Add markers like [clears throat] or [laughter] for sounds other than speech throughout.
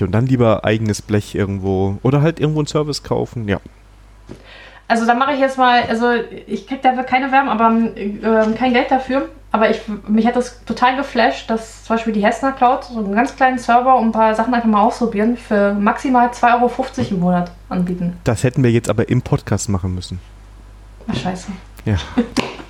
Und dann lieber eigenes Blech irgendwo oder halt irgendwo einen Service kaufen, ja. Also da mache ich jetzt mal, also ich kriege dafür keine Werbung, aber äh, kein Geld dafür. Aber ich, mich hat das total geflasht, dass zum Beispiel die Hessner Cloud so einen ganz kleinen Server und ein paar Sachen einfach mal ausprobieren für maximal 2,50 Euro im Monat anbieten. Das hätten wir jetzt aber im Podcast machen müssen. Ach scheiße. Ja. [laughs]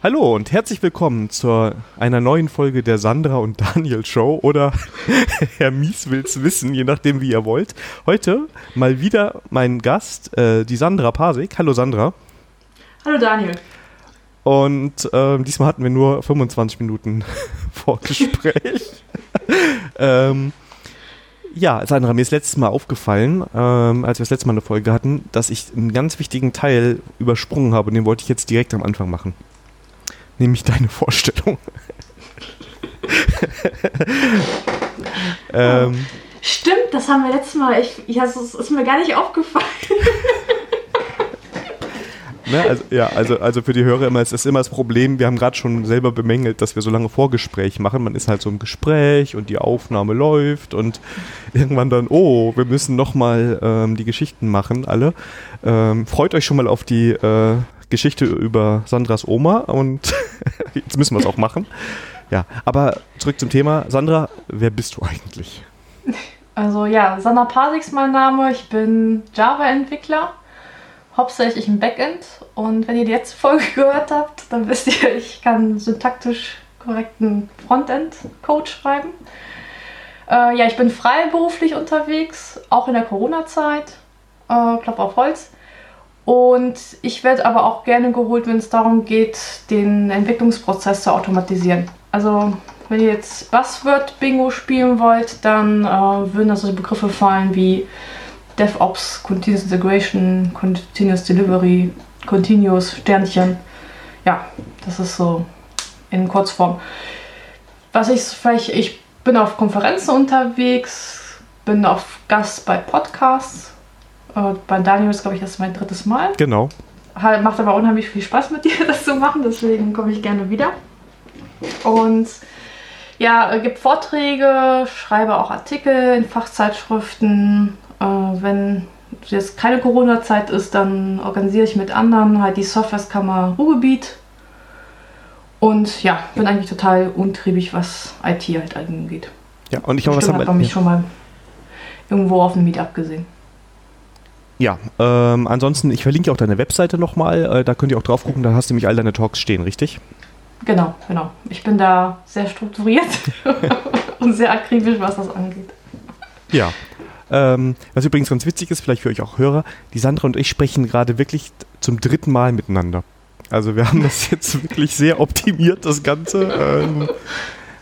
Hallo und herzlich willkommen zu einer neuen Folge der Sandra und Daniel Show oder [laughs] Herr Mies will's wissen, je nachdem wie ihr wollt. Heute mal wieder mein Gast, äh, die Sandra Pasik. Hallo Sandra. Hallo Daniel. Und äh, diesmal hatten wir nur 25 Minuten [laughs] Vorgespräch. [laughs] ähm, ja, Sandra, mir ist letztes Mal aufgefallen, ähm, als wir das letzte Mal eine Folge hatten, dass ich einen ganz wichtigen Teil übersprungen habe und den wollte ich jetzt direkt am Anfang machen nämlich deine Vorstellung. ähm, Stimmt, das haben wir letztes Mal. Ich, ich, das ist mir gar nicht aufgefallen. [laughs] Ne, also, ja, also, also für die Hörer immer, es ist immer das Problem, wir haben gerade schon selber bemängelt, dass wir so lange Vorgespräch machen. Man ist halt so im Gespräch und die Aufnahme läuft und irgendwann dann, oh, wir müssen nochmal ähm, die Geschichten machen, alle. Ähm, freut euch schon mal auf die äh, Geschichte über Sandras Oma und [laughs] jetzt müssen wir es auch machen. Ja, aber zurück zum Thema. Sandra, wer bist du eigentlich? Also ja, Sandra Pasik ist mein Name. Ich bin Java-Entwickler, hauptsächlich im Backend. Und wenn ihr die letzte Folge [laughs] gehört habt, dann wisst ihr, ich kann syntaktisch korrekten Frontend-Code schreiben. Äh, ja, ich bin freiberuflich unterwegs, auch in der Corona-Zeit. Äh, Klapp auf Holz. Und ich werde aber auch gerne geholt, wenn es darum geht, den Entwicklungsprozess zu automatisieren. Also wenn ihr jetzt Buzzword-Bingo spielen wollt, dann äh, würden also Begriffe fallen wie DevOps, Continuous Integration, Continuous Delivery, Continuous Sternchen. Ja, das ist so in Kurzform. Was ich vielleicht, ich bin auf Konferenzen unterwegs, bin auf Gast bei Podcasts bei Daniel ist, glaube ich, das mein drittes Mal. Genau. Macht aber unheimlich viel Spaß mit [laughs] dir, das zu machen, deswegen komme ich gerne wieder. Und ja, gibt Vorträge, schreibe auch Artikel in Fachzeitschriften. Äh, wenn jetzt keine Corona-Zeit ist, dann organisiere ich mit anderen halt die Softwareskammer Ruhrgebiet. Und ja, bin eigentlich total untriebig, was IT halt angeht. Ja, und ich habe was haben mich ja. schon mal irgendwo auf einem Meetup gesehen. Ja, ähm, ansonsten, ich verlinke auch deine Webseite nochmal, äh, da könnt ihr auch drauf gucken, da hast du nämlich all deine Talks stehen, richtig? Genau, genau. Ich bin da sehr strukturiert [laughs] und sehr akribisch, was das angeht. Ja. Ähm, was übrigens ganz witzig ist, vielleicht für euch auch Hörer, die Sandra und ich sprechen gerade wirklich zum dritten Mal miteinander. Also wir haben das jetzt wirklich sehr optimiert, das Ganze. Ähm,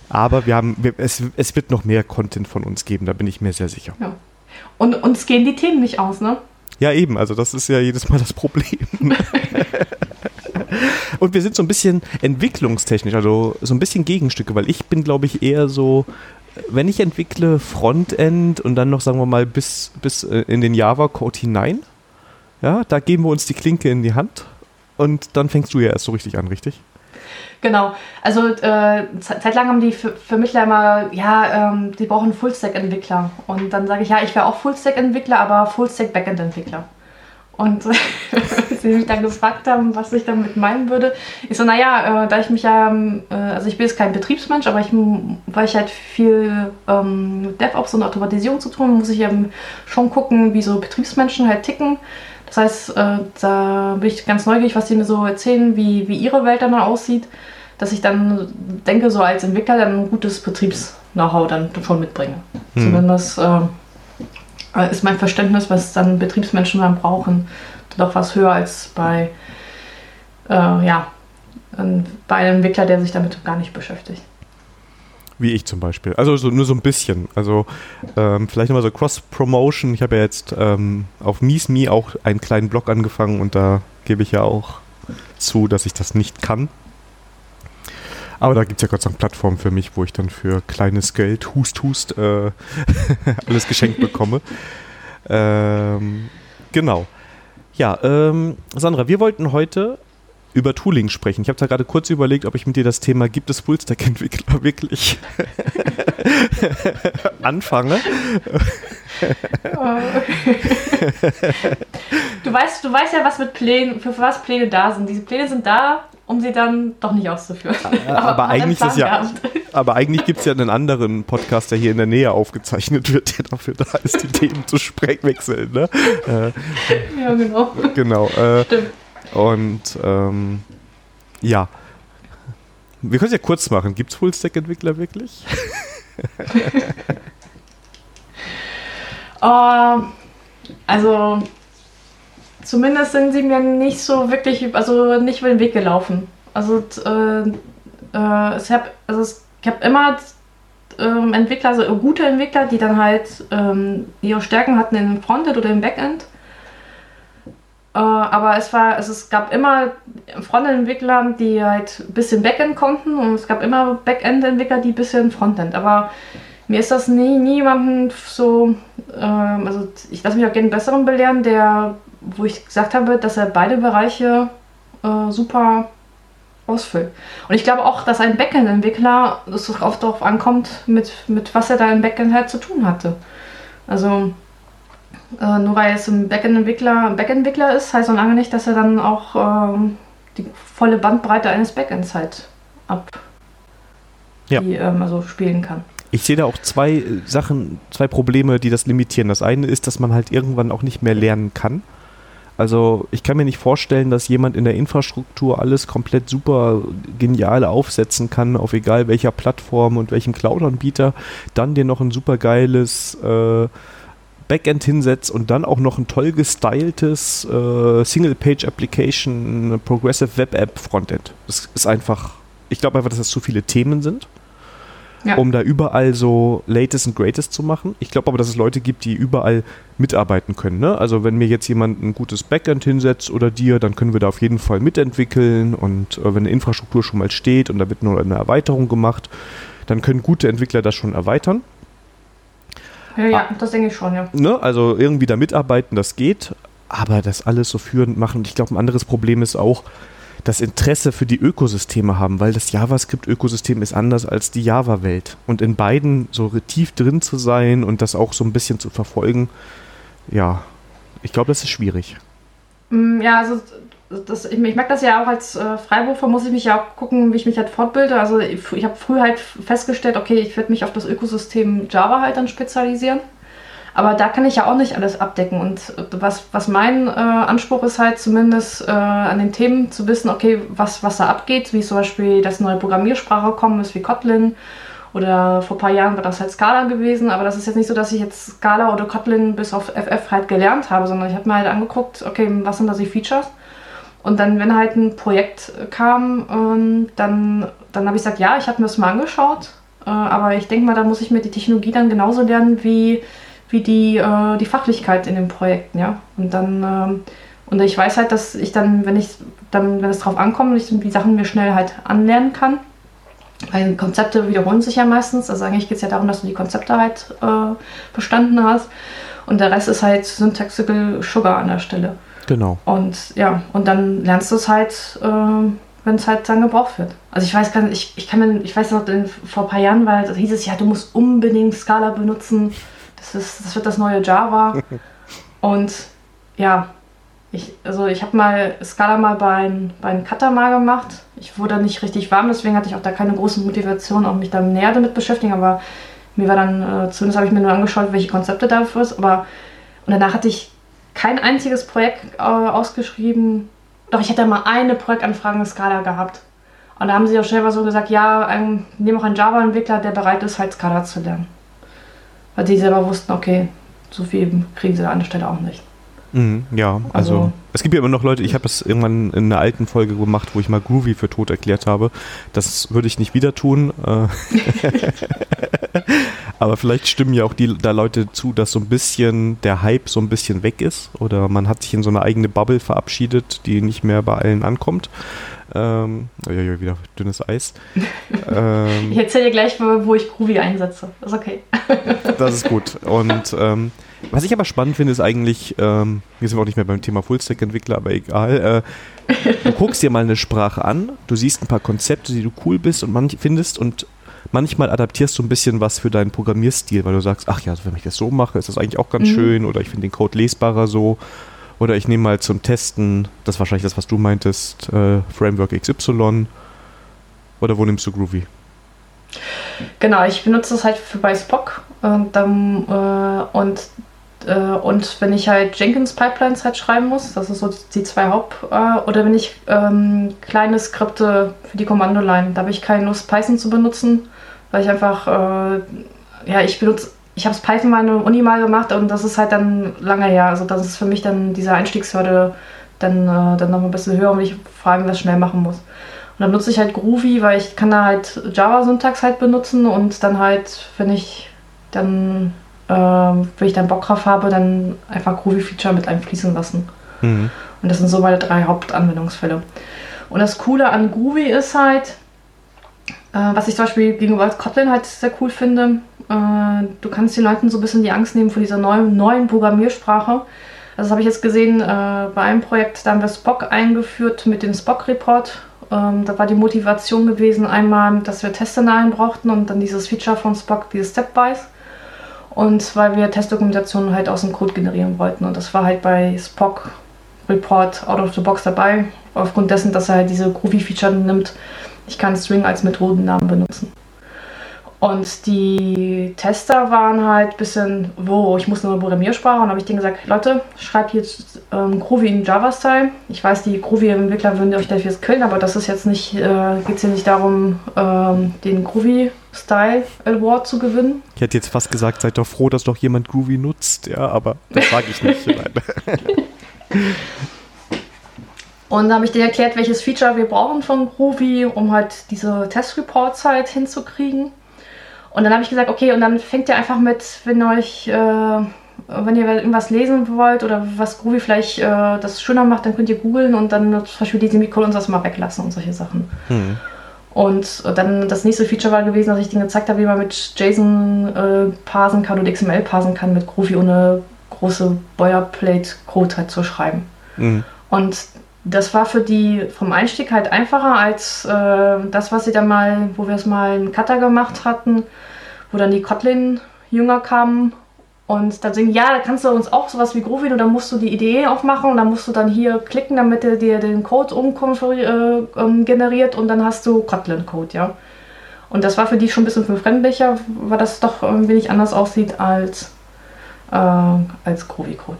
aber wir haben, wir, es, es wird noch mehr Content von uns geben, da bin ich mir sehr sicher. Ja. Und uns gehen die Themen nicht aus, ne? Ja, eben, also das ist ja jedes Mal das Problem. [laughs] und wir sind so ein bisschen entwicklungstechnisch, also so ein bisschen Gegenstücke, weil ich bin, glaube ich, eher so, wenn ich entwickle Frontend und dann noch, sagen wir mal, bis, bis äh, in den Java-Code hinein, ja, da geben wir uns die Klinke in die Hand und dann fängst du ja erst so richtig an, richtig? Genau. Also äh, zeitlang haben die Vermittler immer, ja, ähm, die brauchen Fullstack-Entwickler. Und dann sage ich, ja, ich wäre auch Fullstack-Entwickler, aber Fullstack-Backend-Entwickler. Und [laughs] sie mich dann gefragt haben, was ich damit meinen würde, ich so, naja, äh, da ich mich ja, äh, also ich bin jetzt kein Betriebsmensch, aber ich, weil ich halt viel ähm, DevOps und Automatisierung zu tun, muss ich eben schon gucken, wie so Betriebsmenschen halt ticken. Das heißt, äh, da bin ich ganz neugierig, was sie mir so erzählen, wie, wie ihre Welt dann aussieht, dass ich dann denke, so als Entwickler dann ein gutes Betriebs-Know-how dann schon mitbringe. Hm. Zumindest äh, ist mein Verständnis, was dann Betriebsmenschen dann brauchen, doch was höher als bei, äh, ja, bei einem Entwickler, der sich damit gar nicht beschäftigt. Wie ich zum Beispiel. Also so, nur so ein bisschen. Also ähm, vielleicht nochmal so Cross-Promotion. Ich habe ja jetzt ähm, auf MeSme auch einen kleinen Blog angefangen und da gebe ich ja auch zu, dass ich das nicht kann. Aber da gibt es ja Gott sei Dank Plattformen für mich, wo ich dann für kleines Geld, hust, hust, äh, [laughs] alles geschenkt bekomme. [laughs] Ähm, genau. Ja, ähm, Sandra, wir wollten heute über Tooling sprechen. Ich habe da gerade kurz überlegt, ob ich mit dir das Thema gibt es Fullstack-Entwickler [laughs] wirklich [laughs] anfange. [laughs] du weißt, du weißt ja, was mit Plänen, für was Pläne da sind. Diese Pläne sind da, um sie dann doch nicht auszuführen. aber, aber eigentlich ist ja, aber eigentlich gibt es ja einen anderen Podcast, der hier in der Nähe aufgezeichnet wird, der dafür da ist, die Themen zu wechseln. Ne? Äh, ja, genau. Genau. Äh, Stimmt. Und ähm, ja. Wir können es ja kurz machen. Gibt es Full-Stack-Entwickler wirklich? uh, [laughs] also zumindest sind sie mir nicht so wirklich, also nicht über den Weg gelaufen. Also, äh, äh, ich habe also hab immer ähm, Entwickler, also gute Entwickler, die dann halt ähm, ihre Stärken hatten in dem Frontend oder im Backend. Äh, aber es war, also es gab immer Frontend-Entwickler, die halt ein bisschen Backend konnten und es gab immer Backend-Entwickler, die ein bisschen Frontend. Aber mir ist das nie niemanden so, ähm, also ich lasse mich auch gerne besseren belehren, der, wo ich gesagt habe, dass er beide Bereiche äh, super ausfüllt. Und ich glaube auch, dass ein Backend-Entwickler, es oft darauf ankommt, mit, mit was er da im Backend halt zu tun hatte. Also äh, nur weil es ein Backend-Entwickler Backend ist, heißt noch lange nicht, dass er dann auch ähm, die volle Bandbreite eines Backends halt ab ja. die, ähm, also spielen kann. Ich sehe da auch zwei äh, Sachen, zwei Probleme, die das limitieren. Das eine ist, dass man halt irgendwann auch nicht mehr lernen kann. Also ich kann mir nicht vorstellen, dass jemand in der Infrastruktur alles komplett super genial aufsetzen kann, auf egal welcher Plattform und welchem Cloud-Anbieter, dann dir noch ein super geiles äh, Backend hinsetzt und dann auch noch ein toll gestyltes äh, Single-Page-Application Progressive Web App Frontend. Das ist einfach, ich glaube einfach, dass das zu viele Themen sind ja. um da überall so Latest und Greatest zu machen. Ich glaube aber, dass es Leute gibt, die überall mitarbeiten können. Ne? Also wenn mir jetzt jemand ein gutes Backend hinsetzt oder dir, dann können wir da auf jeden Fall mitentwickeln und äh, wenn eine Infrastruktur schon mal steht und da wird nur eine Erweiterung gemacht, dann können gute Entwickler das schon erweitern. Ja, ja, ah, das denke ich schon, ja. Ne? Also irgendwie da mitarbeiten, das geht, aber das alles so führend machen. Und ich glaube, ein anderes Problem ist auch, das Interesse für die Ökosysteme haben, weil das JavaScript-Ökosystem ist anders als die Java-Welt. Und in beiden so tief drin zu sein und das auch so ein bisschen zu verfolgen, ja, ich glaube, das ist schwierig. Mm, ja, also das, ich, ich merke das ja auch als äh, Freiberufer, muss ich mich ja auch gucken, wie ich mich halt fortbilde. Also ich, ich habe früh halt festgestellt, okay, ich werde mich auf das Ökosystem Java halt dann spezialisieren. Aber da kann ich ja auch nicht alles abdecken. Und was, was mein äh, Anspruch ist halt zumindest äh, an den Themen zu wissen, okay, was, was da abgeht, wie zum Beispiel, dass neue Programmiersprache kommen ist wie Kotlin. Oder vor ein paar Jahren war das halt Scala gewesen, aber das ist jetzt nicht so, dass ich jetzt Scala oder Kotlin bis auf FF halt gelernt habe, sondern ich habe mir halt angeguckt, okay, was sind da die Features? Und dann, wenn halt ein Projekt kam, ähm, dann, dann habe ich gesagt, ja, ich habe mir das mal angeschaut, äh, aber ich denke mal, da muss ich mir die Technologie dann genauso lernen wie wie die, äh, die Fachlichkeit in den Projekten, ja. Und dann, ähm, und ich weiß halt, dass ich dann, wenn ich dann, wenn es drauf ankommt, ich die Sachen mir schnell halt anlernen kann. Weil Konzepte wiederholen sich ja meistens. Also eigentlich geht es ja darum, dass du die Konzepte halt äh, bestanden hast. Und der Rest ist halt Syntaxical Sugar an der Stelle. Genau. Und ja, und dann lernst du es halt, äh, wenn es halt dann gebraucht wird. Also ich weiß gar nicht, ich, ich kann mir, ich weiß noch, vor ein paar Jahren, weil hieß es ja, du musst unbedingt Scala benutzen das, ist, das wird das neue Java. [laughs] Und ja, ich, also ich habe mal Scala mal bei, bei einem Cutter mal gemacht. Ich wurde nicht richtig warm, deswegen hatte ich auch da keine große Motivation, auch mich da näher damit beschäftigen. Aber mir war dann, äh, zumindest habe ich mir nur angeschaut, welche Konzepte dafür ist. Aber und danach hatte ich kein einziges Projekt äh, ausgeschrieben. Doch ich hätte mal eine Projektanfrage in Scala gehabt. Und da haben sie auch mal so gesagt, ja, ein, nehmen auch einen Java-Entwickler, der bereit ist, halt Scala zu lernen weil die selber wussten, okay, so viel kriegen sie an der Stelle auch nicht. Mhm, ja, also, also, es gibt ja immer noch Leute, ich habe das irgendwann in einer alten Folge gemacht, wo ich mal Groovy für tot erklärt habe. Das würde ich nicht wieder tun. Äh. [laughs] Aber vielleicht stimmen ja auch die da Leute zu, dass so ein bisschen der Hype so ein bisschen weg ist oder man hat sich in so eine eigene Bubble verabschiedet, die nicht mehr bei allen ankommt. Ähm, oh ja, ja, wieder dünnes Eis. [laughs] ähm, ich erzähle dir gleich, wo ich Groovy einsetze. Ist okay. das ist gut. Und ähm, was ich aber spannend finde, ist eigentlich, ähm, wir sind auch nicht mehr beim Thema Fullstack-Entwickler, aber egal. Äh, du guckst dir mal eine Sprache an, du siehst ein paar Konzepte, die du cool bist und manch, findest und manchmal adaptierst du ein bisschen was für deinen Programmierstil, weil du sagst, ach ja, also wenn ich das so mache, ist das eigentlich auch ganz mhm. schön oder ich finde den Code lesbarer so. Oder ich nehme mal zum Testen, das ist wahrscheinlich das, was du meintest, äh, Framework XY. Oder wo nimmst du Groovy? Genau, ich benutze das halt für bei Spock. Und, dann, äh, und, und wenn ich halt Jenkins Pipelines halt schreiben muss, das ist so die zwei Haupt, äh, oder wenn ich ähm, kleine Skripte für die Kommandoline, da habe ich keine Lust Python zu benutzen, weil ich einfach, äh, ja, ich benutze ich habe es Python mal in der Uni mal gemacht und das ist halt dann lange her. Also das ist für mich dann diese Einstiegshürde dann, äh, dann noch ein bisschen höher, wenn ich vor allem was schnell machen muss. Und dann nutze ich halt Groovy, weil ich kann da halt Java-Syntax halt benutzen und dann halt, wenn ich dann, äh, wenn ich dann Bock drauf habe, dann einfach Groovy-Feature mit einfließen lassen. Mhm. Und das sind so meine drei Hauptanwendungsfälle. Und das Coole an Groovy ist halt, äh, was ich zum Beispiel gegenüber Kotlin halt sehr cool finde, äh, du kannst den Leuten so ein bisschen die Angst nehmen vor dieser neuen, neuen Programmiersprache. Also das habe ich jetzt gesehen äh, bei einem Projekt, da haben wir Spock eingeführt mit dem Spock-Report. Ähm, da war die Motivation gewesen, einmal, dass wir Testszenarien brauchten und dann dieses Feature von Spock, dieses Stepwise. Und weil wir Testdokumentationen halt aus dem Code generieren wollten. Und das war halt bei Spock Report out of the box dabei. Aufgrund dessen, dass er halt diese Groovy-Feature nimmt, ich kann String als Methodennamen benutzen. Und die Tester waren halt ein bisschen, wo ich muss eine Programmiersprache und habe ich denen gesagt, Leute, schreibt jetzt ähm, Groovy in Java-Style. Ich weiß, die Groovy-Entwickler würden euch dafür killen, aber das ist jetzt nicht, äh, geht es hier nicht darum, ähm, den Groovy-Style Award zu gewinnen. Ich hätte jetzt fast gesagt, seid doch froh, dass doch jemand Groovy nutzt, ja, aber das sage ich nicht. [laughs] Und da habe ich dir erklärt, welches Feature wir brauchen von Groovy, um halt diese Test-Reports halt hinzukriegen. Und dann habe ich gesagt, okay, und dann fängt ihr einfach mit, wenn euch, äh, wenn ihr irgendwas lesen wollt oder was Groovy vielleicht äh, das schöner macht, dann könnt ihr googeln und dann zum Beispiel die Semikolon und das mal weglassen und solche Sachen. Mhm. Und dann das nächste Feature war gewesen, dass ich denen gezeigt habe, wie man mit JSON äh, parsen kann und XML parsen kann mit Groovy ohne große Boilerplate-Code halt zu schreiben. Mhm. Und das war für die vom Einstieg halt einfacher als äh, das, was sie dann mal, wo wir es mal in Cutter gemacht hatten, wo dann die Kotlin-Jünger kamen und dann sagen, ja, da kannst du uns auch sowas wie Groovy und dann musst du die Idee aufmachen und dann musst du dann hier klicken, damit er dir den Code umgeneriert äh, und dann hast du Kotlin-Code, ja. Und das war für die schon ein bisschen befremdlicher, weil das doch ein wenig anders aussieht als, äh, als Groovy-Code.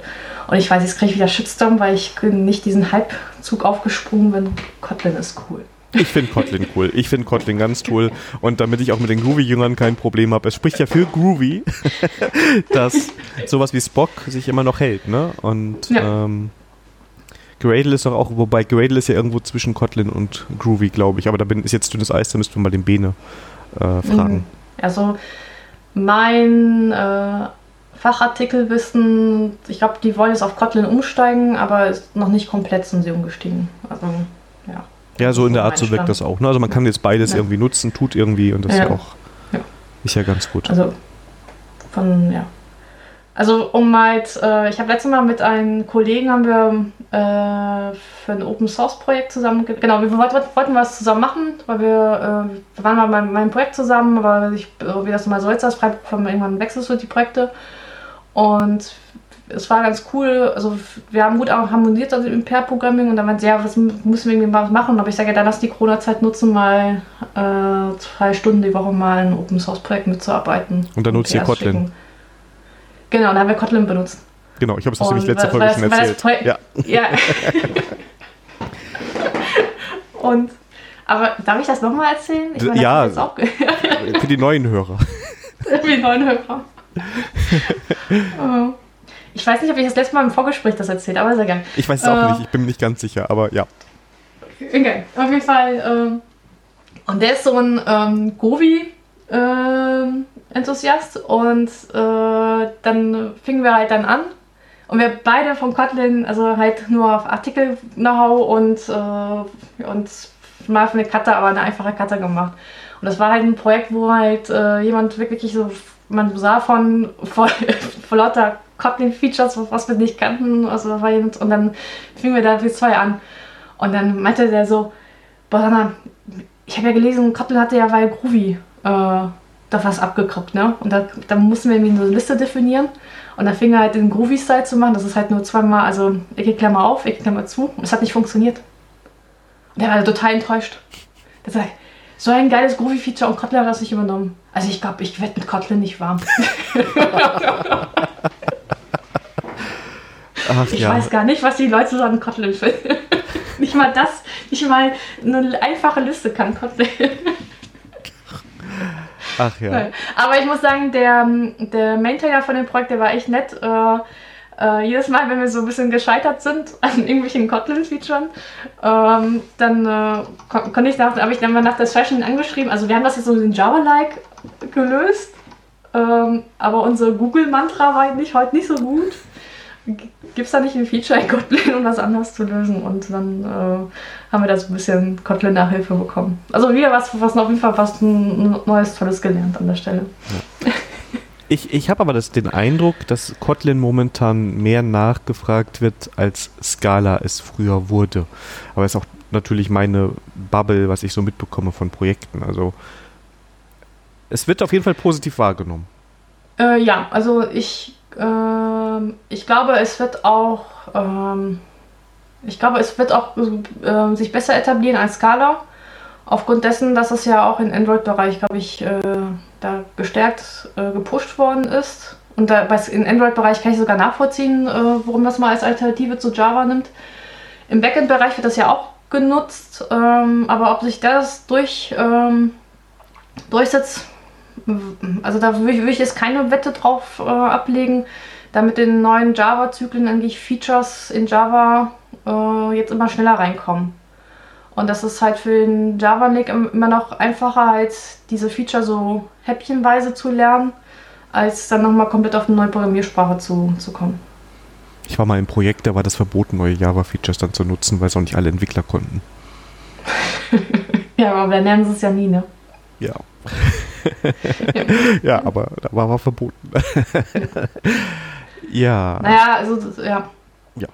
Und ich weiß, jetzt kriege ich wieder Shitstorm, weil ich nicht diesen Hype-Zug aufgesprungen bin. Kotlin ist cool. Ich finde Kotlin cool. Ich finde Kotlin ganz toll. Und damit ich auch mit den Groovy-Jüngern kein Problem habe, es spricht ja für Groovy, [laughs] dass sowas wie Spock sich immer noch hält. Ne? Und ja. ähm, Gradle ist doch auch, wobei Gradle ist ja irgendwo zwischen Kotlin und Groovy, glaube ich. Aber da bin, ist jetzt dünnes Eis, da müssten wir mal den Bene äh, fragen. Mhm. Also mein äh, Fachartikelwissen, ich glaube, die wollen jetzt auf Kotlin umsteigen, aber ist noch nicht komplett sind sie umgestiegen. Also, ja. Ja, so in der Art so wirkt das auch. Ne? Also man kann jetzt beides ja. irgendwie nutzen, tut irgendwie und das ja. ist ja auch ja. ist ja ganz gut. Also von, ja. Also um mal, äh, ich habe letztes Mal mit einem Kollegen haben wir äh, für ein Open Source Projekt zusammen, genau, wir wollten, wollten was zusammen machen, weil wir, äh, wir waren mal bei meinem Projekt zusammen, aber ich, wie das mal so jetzt ist, irgendwann wechselst du die Projekte und es war ganz cool. Also wir haben gut auch harmoniert also im Pair-Programming und dann meinte ja, was müssen wir irgendwie mal machen? Aber ich sage ja, dann lass die Corona-Zeit nutzen, mal äh, zwei Stunden die Woche mal ein Open-Source-Projekt mitzuarbeiten. Und dann nutzt ihr Kotlin. Schicken. Genau, dann haben wir Kotlin benutzt. Genau, ich habe es nämlich letzte Folge schon erzählt. ja. ja. [laughs] und aber darf ich das nochmal erzählen? Ich meine, ja, für die neuen Hörer. [laughs] für die neuen Hörer. Oh. [laughs] ich weiß nicht, ob ich das letzte Mal im Vorgespräch das erzählt, aber ist egal. Ich weiß es auch äh, nicht, ich bin mir nicht ganz sicher, aber ja. Okay, auf jeden Fall. Ähm, und der ist so ein ähm, Govi. Ähm, Enthusiast und äh, dann fingen wir halt dann an und wir beide von Kotlin, also halt nur auf Artikel-Know-how und, äh, und mal für eine Cutter, aber eine einfache Cutter gemacht. Und das war halt ein Projekt, wo halt äh, jemand wirklich so, man sah von, von [laughs] lauter Kotlin-Features, was wir nicht kannten, also und dann fingen wir da bis zwei an. Und dann meinte der so, boah, ich habe ja gelesen, Kotlin hatte ja weil Groovy äh, da was abgeguckt, ne? Und da, da mussten wir irgendwie eine Liste definieren. Und dann fing er halt den Groovy-Style zu machen. Das ist halt nur zweimal, also Ecke Klammer auf, Ecke Klammer zu. Und es hat nicht funktioniert. Und der war total enttäuscht. Der sagt, so ein geiles Groovy-Feature und Kotlin hat das nicht übernommen. Also ich glaube, ich werde mit Kotlin nicht warm. [laughs] Ach, ich ja. weiß gar nicht, was die Leute so an Kotlin finden. [laughs] nicht mal das, nicht mal eine einfache Liste kann Kotlin. Ach ja. Aber ich muss sagen, der, der Maintainer von dem Projekt, der war echt nett. Äh, äh, jedes Mal, wenn wir so ein bisschen gescheitert sind [laughs] an irgendwelchen Kotlin-Features, ähm, dann äh, kon konnte ich nach, habe ich dann mal nach der Session angeschrieben. Also wir haben das jetzt so in Java-like gelöst, ähm, aber unser Google-Mantra war nicht, heute nicht so gut gibt es da nicht ein Feature in Kotlin, um das anders zu lösen? Und dann äh, haben wir da so ein bisschen Kotlin-Nachhilfe bekommen. Also wieder was, was auf jeden Fall was Neues, Tolles gelernt an der Stelle. Ja. [laughs] Ich, ich habe aber das, den Eindruck, dass Kotlin momentan mehr nachgefragt wird, als Scala es früher wurde. Aber es ist auch natürlich meine Bubble, was ich so mitbekomme von Projekten. Also es wird auf jeden Fall positiv wahrgenommen. Äh, ja, also ich ähm, ich glaube, es wird auch, ähm, ich glaube, es wird auch äh, sich besser etablieren als Scala. Aufgrund dessen, dass es ja auch im Android-Bereich, glaube ich, äh, da gestärkt äh, gepusht worden ist. Und da, im Android-Bereich kann ich sogar nachvollziehen, äh, warum das mal als Alternative zu Java nimmt. Im Backend-Bereich wird das ja auch genutzt, ähm, aber ob sich das durch, ähm, durchsetzt, also da würde ich, würd ich jetzt keine Wette drauf äh, ablegen, da mit den neuen Java-Zyklen eigentlich Features in Java äh, jetzt immer schneller reinkommen. Und das ist halt für den Java-Nick immer noch einfacher, als diese Feature so häppchenweise zu lernen, als dann nochmal komplett auf eine neue Programmiersprache zu, zu kommen. Ich war mal im Projekt, da war das verboten, neue Java-Features dann zu nutzen, weil es auch nicht alle Entwickler konnten. [laughs] ja, aber dann lernen sie es ja nie, ne? Ja. [laughs] ja, aber da war aber verboten. [laughs] ja. Naja, also ja. Ja.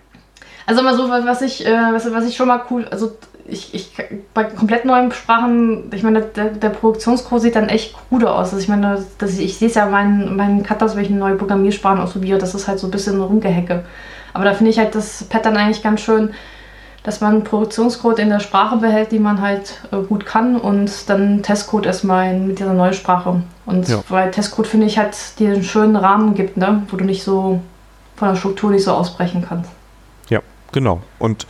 Also mal so, was ich, äh, was, was ich schon mal cool, also ich, ich bei komplett neuen Sprachen, ich meine, der, der Produktionscode sieht dann echt gut aus. Also ich meine, das, ich sehe es ja meinen meinen Cutters, wenn ich neue Programmiersprachen ausprobiere, das ist halt so ein bisschen rumgehecke. Aber da finde ich halt das Pattern eigentlich ganz schön dass man einen Produktionscode in der Sprache behält, die man halt äh, gut kann und dann Testcode erstmal in, mit dieser neuen Sprache. Und ja. weil Testcode, finde ich, halt dir einen schönen Rahmen gibt, ne? wo du nicht so von der Struktur nicht so ausbrechen kannst. Ja, genau. Und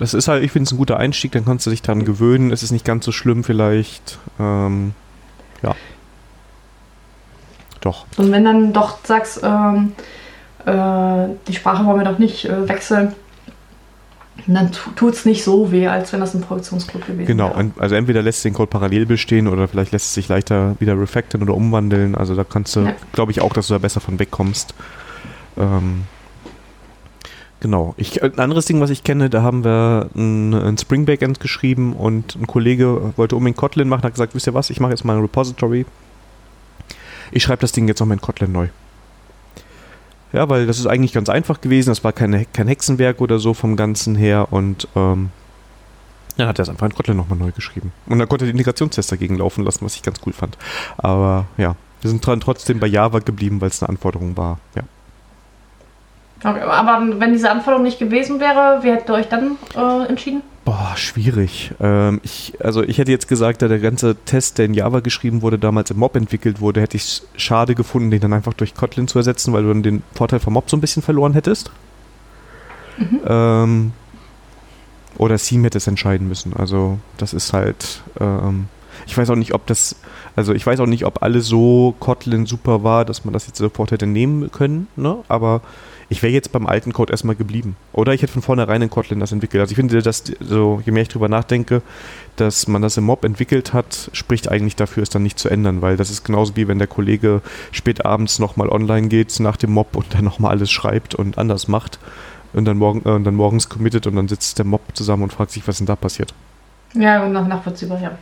das ist halt, ich finde es ein guter Einstieg, dann kannst du dich daran gewöhnen. Es ist nicht ganz so schlimm vielleicht. Ähm, ja. Doch. Und wenn dann doch sagst, ähm, äh, die Sprache wollen wir doch nicht äh, wechseln, dann tut es nicht so weh, als wenn das ein Produktionscode gewesen genau. wäre. Genau, also entweder lässt sich den Code parallel bestehen oder vielleicht lässt es sich leichter wieder refactoren oder umwandeln. Also da kannst du, ja. glaube ich, auch, dass du da besser von wegkommst. Ähm, genau. Ich, ein anderes Ding, was ich kenne, da haben wir ein, ein Spring Backend geschrieben und ein Kollege wollte unbedingt Kotlin machen, hat gesagt, wisst ihr was, ich mache jetzt mal ein Repository. Ich schreibe das Ding jetzt nochmal in Kotlin neu. Ja, weil das ist eigentlich ganz einfach gewesen. Das war keine, kein Hexenwerk oder so vom Ganzen her. Und ähm, dann hat er es einfach in Kotlin nochmal neu geschrieben. Und dann konnte er die Integrationstest dagegen laufen lassen, was ich ganz cool fand. Aber ja, wir sind dran trotzdem bei Java geblieben, weil es eine Anforderung war. Ja. Okay, aber wenn diese Anforderung nicht gewesen wäre, wie hättet ihr euch dann äh, entschieden? Boah, schwierig. Ähm, ich, also ich hätte jetzt gesagt, da der ganze Test, der in Java geschrieben wurde, damals im Mob entwickelt wurde, hätte ich es schade gefunden, den dann einfach durch Kotlin zu ersetzen, weil du dann den Vorteil vom Mob so ein bisschen verloren hättest. Mhm. Ähm, oder Seam hätte es entscheiden müssen. Also das ist halt. Ähm, Ich weiß auch nicht, ob das, also ich weiß auch nicht, ob alles so Kotlin super war, dass man das jetzt sofort hätte nehmen können, ne? aber ich wäre jetzt beim alten Code erstmal geblieben. Oder ich hätte von vornherein in Kotlin das entwickelt. Also ich finde, dass so, je mehr ich drüber nachdenke, dass man das im Mob entwickelt hat, spricht eigentlich dafür, es dann nicht zu ändern, weil das ist genauso wie wenn der Kollege spät abends nochmal online geht nach dem Mob und dann nochmal alles schreibt und anders macht und dann, morgen, äh, und dann morgens committet und dann sitzt der Mob zusammen und fragt sich, was denn da passiert. Ja, und nach nachvollziehbar, ja.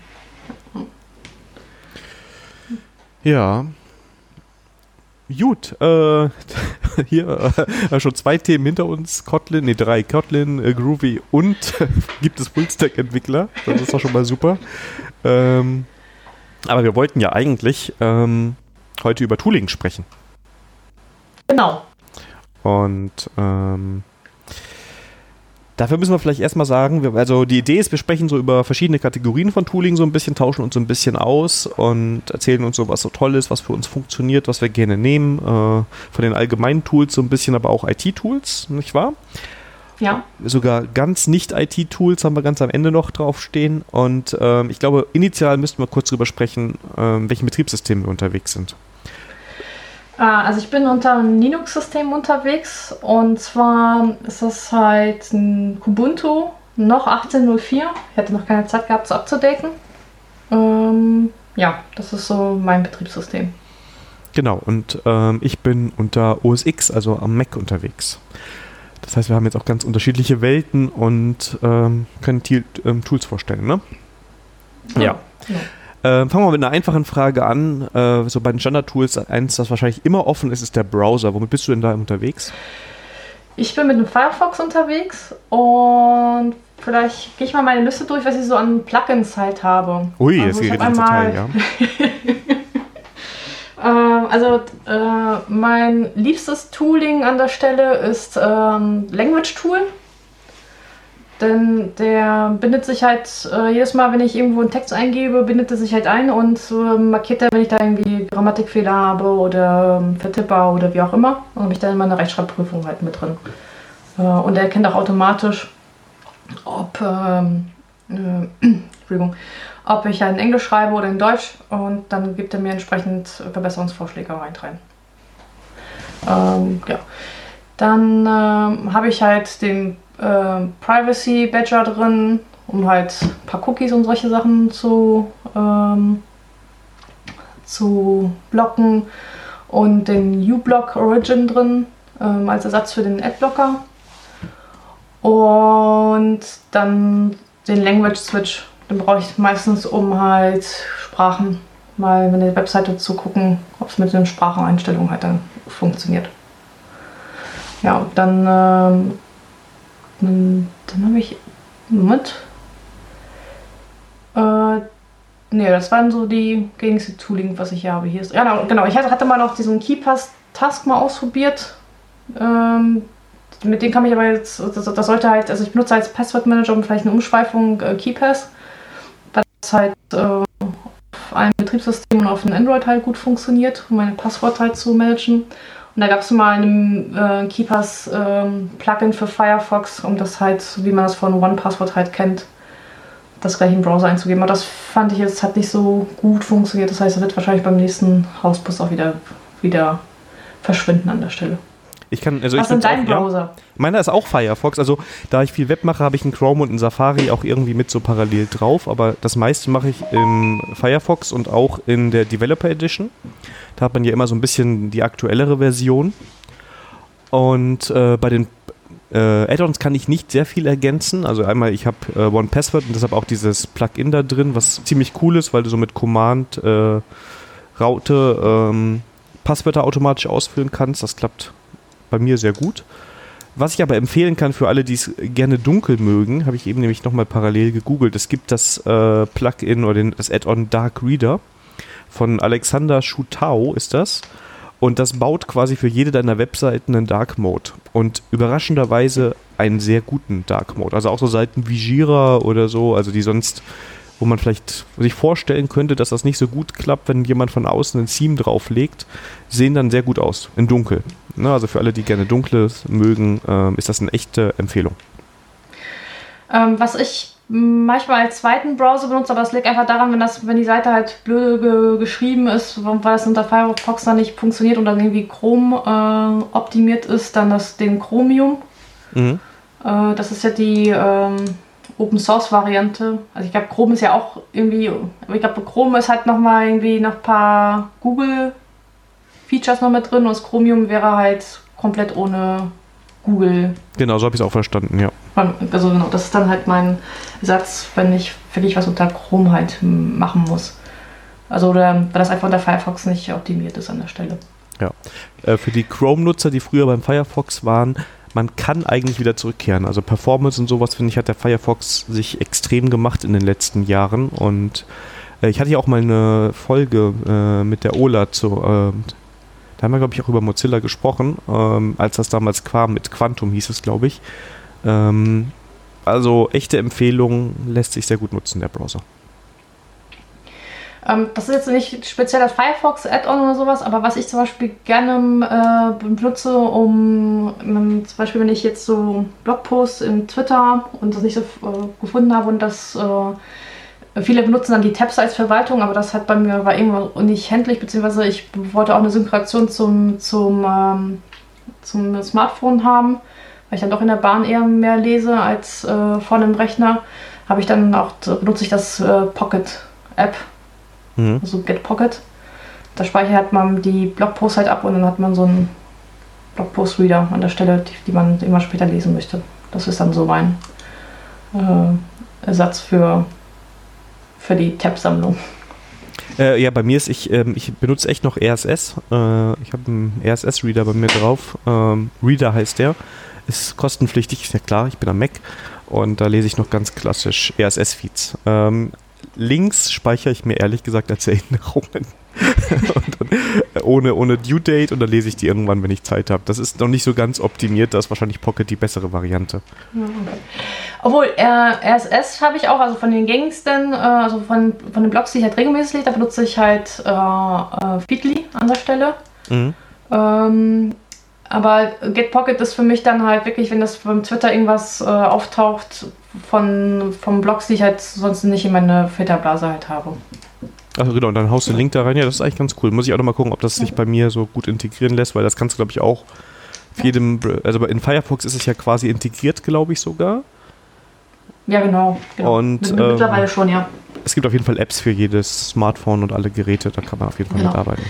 Ja, Gut, äh, [laughs] hier äh, schon zwei Themen hinter uns, Kotlin, nee, drei, Kotlin, äh, Groovy und [laughs] gibt es Fullstack-Entwickler, das ist doch schon mal super. Ähm, aber wir wollten ja eigentlich ähm, heute über Tooling sprechen. Genau. Und ähm, Dafür müssen wir vielleicht erstmal sagen, wir, also die Idee ist, wir sprechen so über verschiedene Kategorien von Tooling so ein bisschen, tauschen uns so ein bisschen aus und erzählen uns so, was so toll ist, was für uns funktioniert, was wir gerne nehmen. Äh, von den allgemeinen Tools so ein bisschen, aber auch IT-Tools, nicht wahr? Ja. Sogar ganz Nicht-IT-Tools haben wir ganz am Ende noch draufstehen. Und ähm, ich glaube, initial müssten wir kurz drüber sprechen, ähm, welchen Betriebssystemen wir unterwegs sind. Ah, also ich bin unter einem Linux-System unterwegs und zwar ist das halt ein Kubuntu, noch 18.04. Ich hatte noch keine Zeit gehabt, es abzudaten. Ähm, ja, das ist so mein Betriebssystem. Genau, und ähm, ich bin unter OS X, also am Mac unterwegs. Das heißt, wir haben jetzt auch ganz unterschiedliche Welten und ähm, können ähm, Tools vorstellen, ne? Ja. ja. Äh, fangen wir mit einer einfachen Frage an. Äh, so bei den Standard-Tools, eins, das wahrscheinlich immer offen ist, ist der Browser. Womit bist du denn da unterwegs? Ich bin mit dem Firefox unterwegs und vielleicht gehe ich mal meine Liste durch, was ich so an Plugins halt habe. Ui, jetzt geht ins Detail, ja. [laughs] ähm, also äh, mein liebstes Tooling an der Stelle ist ähm, Language Tool. Denn der bindet sich halt äh, jedes Mal, wenn ich irgendwo einen Text eingebe, bindet er sich halt ein und äh, markiert er, wenn ich da irgendwie Grammatikfehler habe oder äh, Vertipper oder wie auch immer. Und habe ich dann immer eine Rechtschreibprüfung halt mit drin. Äh, und er erkennt auch automatisch, ob, ähm, äh, [clears throat] Entschuldigung, ob ich halt in Englisch schreibe oder in Deutsch und dann gibt er mir entsprechend Verbesserungsvorschläge rein. Ähm, ja. Dann ähm, habe ich halt den äh, Privacy Badger drin, um halt ein paar Cookies und solche Sachen zu, ähm, zu blocken. Und den uBlock Origin drin ähm, als Ersatz für den Adblocker. Und dann den Language Switch. Den brauche ich meistens, um halt Sprachen mal mit der Webseite zu gucken, ob es mit den Spracheneinstellungen halt dann funktioniert. Ja, dann ähm, dann, dann habe ich. Moment. Äh, ne, das waren so die gängigste Tooling, was ich hier habe. Hier ist, ja, genau. Ich hatte mal noch diesen KeyPass-Task mal ausprobiert. Ähm, mit dem kann ich aber jetzt, das, das, sollte halt, also ich benutze als Passwortmanager um vielleicht eine Umschweifung äh, KeyPass, weil das halt äh, auf einem Betriebssystem und auf einem Android halt gut funktioniert, um meine Passwort halt zu managen. Und da gab es mal ein äh, Keepers ähm, Plugin für Firefox, um das halt, wie man das von OnePassword halt kennt, das gleich im Browser einzugeben. Aber das fand ich jetzt, hat nicht so gut funktioniert. Das heißt, es wird wahrscheinlich beim nächsten Hausbus auch wieder, wieder verschwinden an der Stelle. Ich kann, also Was ist dein Browser? Ja, meiner ist auch Firefox. Also da ich viel Web mache, habe ich einen Chrome und einen Safari auch irgendwie mit so parallel drauf. Aber das meiste mache ich im Firefox und auch in der Developer Edition. Da hat man ja immer so ein bisschen die aktuellere Version. Und äh, bei den äh, Add-ons kann ich nicht sehr viel ergänzen. Also einmal, ich habe äh, One Password und deshalb auch dieses Plugin da drin, was ziemlich cool ist, weil du so mit Command äh, Raute ähm, Passwörter automatisch ausfüllen kannst. Das klappt bei mir sehr gut. Was ich aber empfehlen kann für alle, die es gerne dunkel mögen, habe ich eben nämlich nochmal parallel gegoogelt. Es gibt das äh, Plugin oder den, das Add-on Dark Reader von Alexander Schutau ist das. Und das baut quasi für jede deiner Webseiten einen Dark Mode. Und überraschenderweise einen sehr guten Dark Mode. Also auch so Seiten wie Jira oder so, also die sonst wo man vielleicht sich vorstellen könnte, dass das nicht so gut klappt, wenn jemand von außen ein Theme drauflegt, sehen dann sehr gut aus, in dunkel. Ne, also für alle, die gerne dunkles mögen, ähm, ist das eine echte Empfehlung. Ähm, was ich manchmal als zweiten Browser benutzt, aber das liegt einfach daran, wenn, das, wenn die Seite halt blöd ge geschrieben ist, weil das unter Firefox dann nicht funktioniert und dann irgendwie Chrome äh, optimiert ist, dann das den Chromium. Mhm. Äh, das ist ja die ähm, Open Source Variante. Also ich glaube, Chrome ist ja auch irgendwie, aber ich glaube, Chrome ist halt nochmal irgendwie noch ein paar Google Features noch mit drin und das Chromium wäre halt komplett ohne Google. Genau, so habe ich es auch verstanden, ja. Also genau, das ist dann halt mein Satz, wenn ich wirklich was unter Chrome halt machen muss. Also oder weil das einfach unter Firefox nicht optimiert ist an der Stelle. Ja. Äh, für die Chrome-Nutzer, die früher beim Firefox waren, man kann eigentlich wieder zurückkehren. Also Performance und sowas, finde ich, hat der Firefox sich extrem gemacht in den letzten Jahren. Und äh, ich hatte ja auch mal eine Folge äh, mit der Ola zu, äh, da haben wir, glaube ich, auch über Mozilla gesprochen, ähm, als das damals kam, mit Quantum hieß es, glaube ich. Ähm, also echte Empfehlung, lässt sich sehr gut nutzen, der Browser. Ähm, das ist jetzt nicht speziell das Firefox Add-on oder sowas, aber was ich zum Beispiel gerne äh, benutze, um ähm, zum Beispiel, wenn ich jetzt so Blogposts in Twitter und das nicht so äh, gefunden habe und das äh, Viele benutzen dann die Tabs als Verwaltung, aber das hat bei mir war irgendwann nicht händlich, beziehungsweise ich wollte auch eine Synchronisation zum, zum, ähm, zum Smartphone haben, weil ich dann doch in der Bahn eher mehr lese als äh, vor einem Rechner. Habe ich dann auch benutze ich das äh, Pocket App, mhm. also Get Pocket. Da speichert man die Blogposts halt ab und dann hat man so einen Blogpost-Reader an der Stelle, die, die, man immer später lesen möchte. Das ist dann so mein äh, Ersatz für für die Tab-Sammlung. Äh, ja, bei mir ist, ich, ähm, ich benutze echt noch RSS. Äh, ich habe einen RSS-Reader bei mir drauf. Ähm, Reader heißt der. Ist kostenpflichtig, ist ja klar, ich bin am Mac. Und da lese ich noch ganz klassisch RSS-Feeds. Ähm, Links speichere ich mir ehrlich gesagt als Erinnerungen. [laughs] dann, äh, ohne, ohne Due Date und dann lese ich die irgendwann, wenn ich Zeit habe. Das ist noch nicht so ganz optimiert, da ist wahrscheinlich Pocket die bessere Variante. Obwohl, äh, RSS habe ich auch, also von den gängigsten, äh, also von, von den Blogs, die ich halt regelmäßig lese, da benutze ich halt äh, äh, Feedly an der Stelle. Mhm. Ähm, aber GetPocket ist für mich dann halt wirklich, wenn das beim Twitter irgendwas äh, auftaucht von, von Blogs, die ich halt sonst nicht in meiner Filterblase halt habe. Ach genau, und dann haust du den Link da rein. Ja, das ist eigentlich ganz cool. Muss ich auch nochmal gucken, ob das sich bei mir so gut integrieren lässt, weil das kannst du, glaube ich, auch für jedem, also in Firefox ist es ja quasi integriert, glaube ich sogar. Ja, genau. genau. Und, Mittlerweile ähm, schon, ja. Es gibt auf jeden Fall Apps für jedes Smartphone und alle Geräte, da kann man auf jeden Fall genau. mitarbeiten.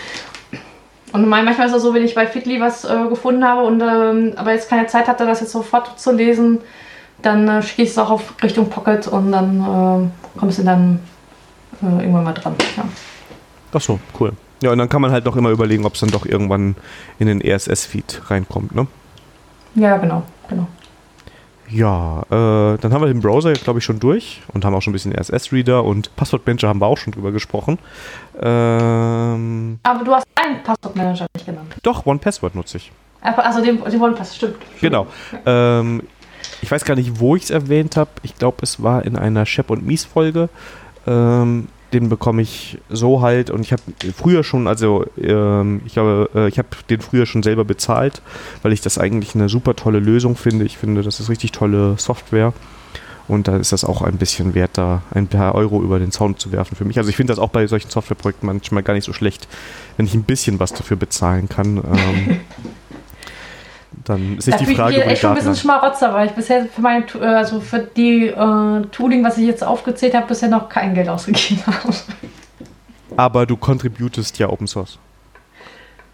Und manchmal ist es so, wenn ich bei Fitly was äh, gefunden habe und ähm, aber jetzt keine Zeit hatte, das jetzt sofort zu lesen, dann äh, schicke ich es auch auf Richtung Pocket und dann äh, kommst du dann äh, irgendwann mal dran. Ja. Ach so, cool. Ja, und dann kann man halt noch immer überlegen, ob es dann doch irgendwann in den RSS-Feed reinkommt, ne? Ja, genau, genau. Ja, äh, dann haben wir den Browser, glaube ich, schon durch und haben auch schon ein bisschen RSS-Reader und Passwortmanager haben wir auch schon drüber gesprochen. Ähm, Aber du hast einen Passwortmanager nicht genannt. Doch, OnePassword nutze ich. Also den, den OnePass, stimmt. Genau. Ähm, ich weiß gar nicht, wo ich es erwähnt habe. Ich glaube, es war in einer Shep und Mies Folge. Ähm, den bekomme ich so halt und ich habe früher schon, also ähm, ich habe, äh, ich habe den früher schon selber bezahlt, weil ich das eigentlich eine super tolle Lösung finde. Ich finde, das ist richtig tolle Software. Und da ist das auch ein bisschen wert, da ein paar Euro über den Zaun zu werfen für mich. Also ich finde das auch bei solchen Softwareprojekten manchmal gar nicht so schlecht, wenn ich ein bisschen was dafür bezahlen kann. Ähm, [laughs] dann ist nicht die Frage, ich bin echt schon ein bisschen Schmarotzer, weil ich bisher für meine, äh, also für die äh, Tooling, was ich jetzt aufgezählt habe, bisher noch kein Geld ausgegeben [laughs] habe. Aber du contributest ja Open Source.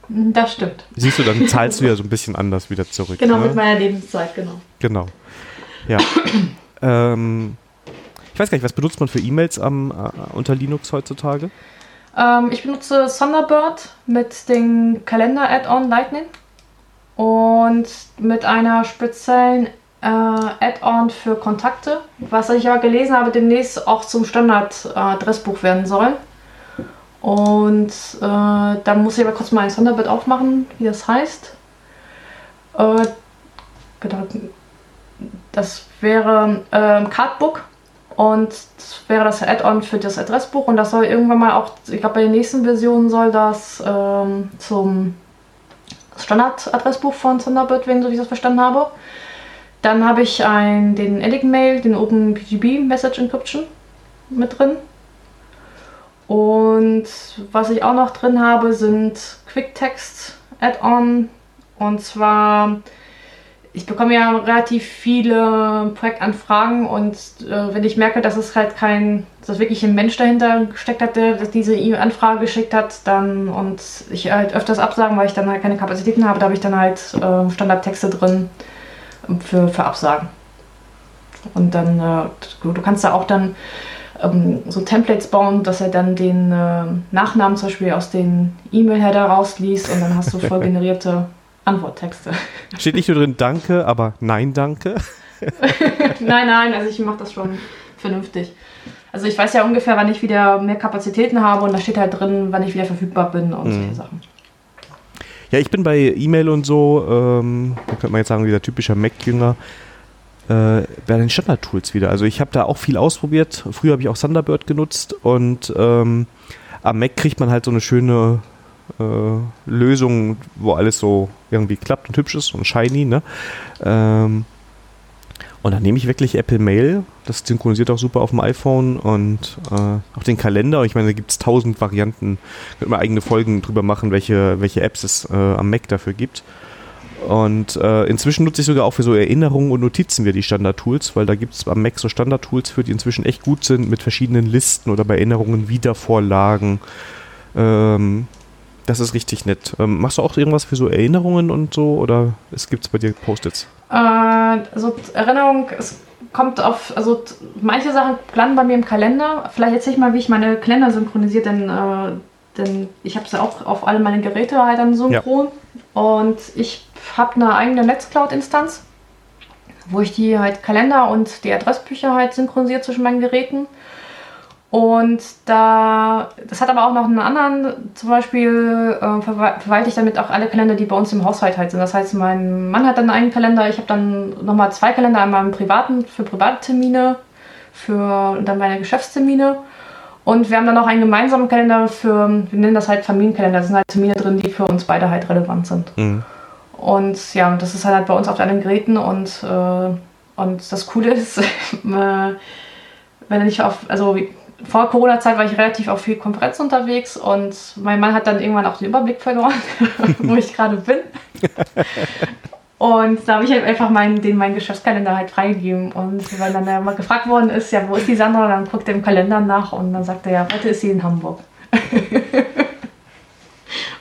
Das stimmt. Siehst du, dann [laughs] zahlst du ja so ein bisschen anders wieder zurück. Genau, ne? mit meiner Lebenszeit, genau. Genau. Ja. [clears throat] ähm, ich weiß gar nicht, was benutzt man für E-Mails äh, unter Linux heutzutage? Ähm, ich benutze Thunderbird mit dem Kalender-Add-on Lightning und mit einer speziellen äh, Add-on für Kontakte, was ich ja gelesen habe, demnächst auch zum Standard-Adressbuch werden soll. Und äh, da muss ich aber kurz mal ein Thunderbird aufmachen, wie das heißt. Äh, genau, das wäre äh, Cardbook und das wäre das Add-on für das Adressbuch und das soll irgendwann mal auch, ich glaube bei den nächsten Versionen soll das ähm, zum Standardadressbuch von Thunderbird werden, so wie ich das verstanden habe. Dann habe ich ein, den Enigmail, den OpenPGB Message Encryption mit drin. Und was ich auch noch drin habe, sind QuickText Add-on. Und zwar, ich bekomme ja relativ viele Projektanfragen und äh, wenn ich merke, dass es halt kein, dass wirklich ein Mensch dahinter gesteckt hat, der diese Anfrage geschickt hat, dann und ich halt öfters absagen, weil ich dann halt keine Kapazitäten habe, da habe ich dann halt äh, Standardtexte drin für, für Absagen. Und dann, äh, du, du kannst da auch dann ähm, so Templates bauen, dass er dann den äh, Nachnamen zum Beispiel aus den E-Mail-Header rausliest und dann hast du voll [laughs] generierte Antworttexte. [laughs] Steht nicht nur drin Danke, aber Nein, danke. [laughs] nein, nein, also ich mache das schon vernünftig. Also ich weiß ja ungefähr, wann ich wieder mehr Kapazitäten habe und da steht halt drin, wann ich wieder verfügbar bin und mhm. solche Sachen. Ja, ich bin bei E-Mail und so, ähm, da könnte man jetzt sagen, dieser typische Mac-Jünger äh, bei den Standard-Tools wieder. Also ich habe da auch viel ausprobiert. Früher habe ich auch Thunderbird genutzt und ähm, am Mac kriegt man halt so eine schöne äh, Lösung, wo alles so irgendwie klappt und hübsch ist und shiny. Ne? Ähm, und dann nehme ich wirklich Apple Mail. Das synchronisiert auch super auf dem iPhone und äh, auch den Kalender. Ich meine, da gibt es tausend Varianten. Könnte man eigene Folgen drüber machen, welche, welche Apps es äh, am Mac dafür gibt. Und äh, inzwischen nutze ich sogar auch für so Erinnerungen und Notizen wieder die Standard-Tools, weil da gibt es am Mac so Standard-Tools für, die inzwischen echt gut sind, mit verschiedenen Listen oder bei Erinnerungen Wiedervorlagen. Ähm, das ist richtig nett. Ähm, machst du auch irgendwas für so Erinnerungen und so oder gibt es bei dir Post-its? Äh, also Erinnerung, es kommt auf, also manche Sachen landen bei mir im Kalender. Vielleicht erzähle ich mal, wie ich meine Kalender synchronisiert, denn, äh, denn ich habe sie auch auf alle meine Geräte halt dann synchron. Ja. Und ich habe eine eigene Netzcloud-Instanz, wo ich die halt Kalender und die Adressbücher halt synchronisiert zwischen meinen Geräten. Und da, das hat aber auch noch einen anderen, zum Beispiel äh, verwalte ich damit auch alle Kalender, die bei uns im Haushalt halt sind. Das heißt, mein Mann hat dann einen Kalender, ich habe dann nochmal zwei Kalender, einmal im privaten, für private Termine, für dann meine Geschäftstermine. Und wir haben dann noch einen gemeinsamen Kalender für, wir nennen das halt Familienkalender, da sind halt Termine drin, die für uns beide halt relevant sind. Mhm. Und ja, das ist halt bei uns auf allen Geräten und, äh, und das Coole ist, [laughs] äh, wenn ich auf, also vor Corona-Zeit war ich relativ auf viel Konferenz unterwegs und mein Mann hat dann irgendwann auch den Überblick verloren, [laughs] wo ich gerade bin. Und da habe ich halt einfach meinen, den meinen Geschäftskalender halt freigegeben. Und weil dann ja mal gefragt worden ist, ja, wo ist die Sandra? Dann guckt er im Kalender nach und dann sagt er, ja, heute ist sie in Hamburg. [laughs]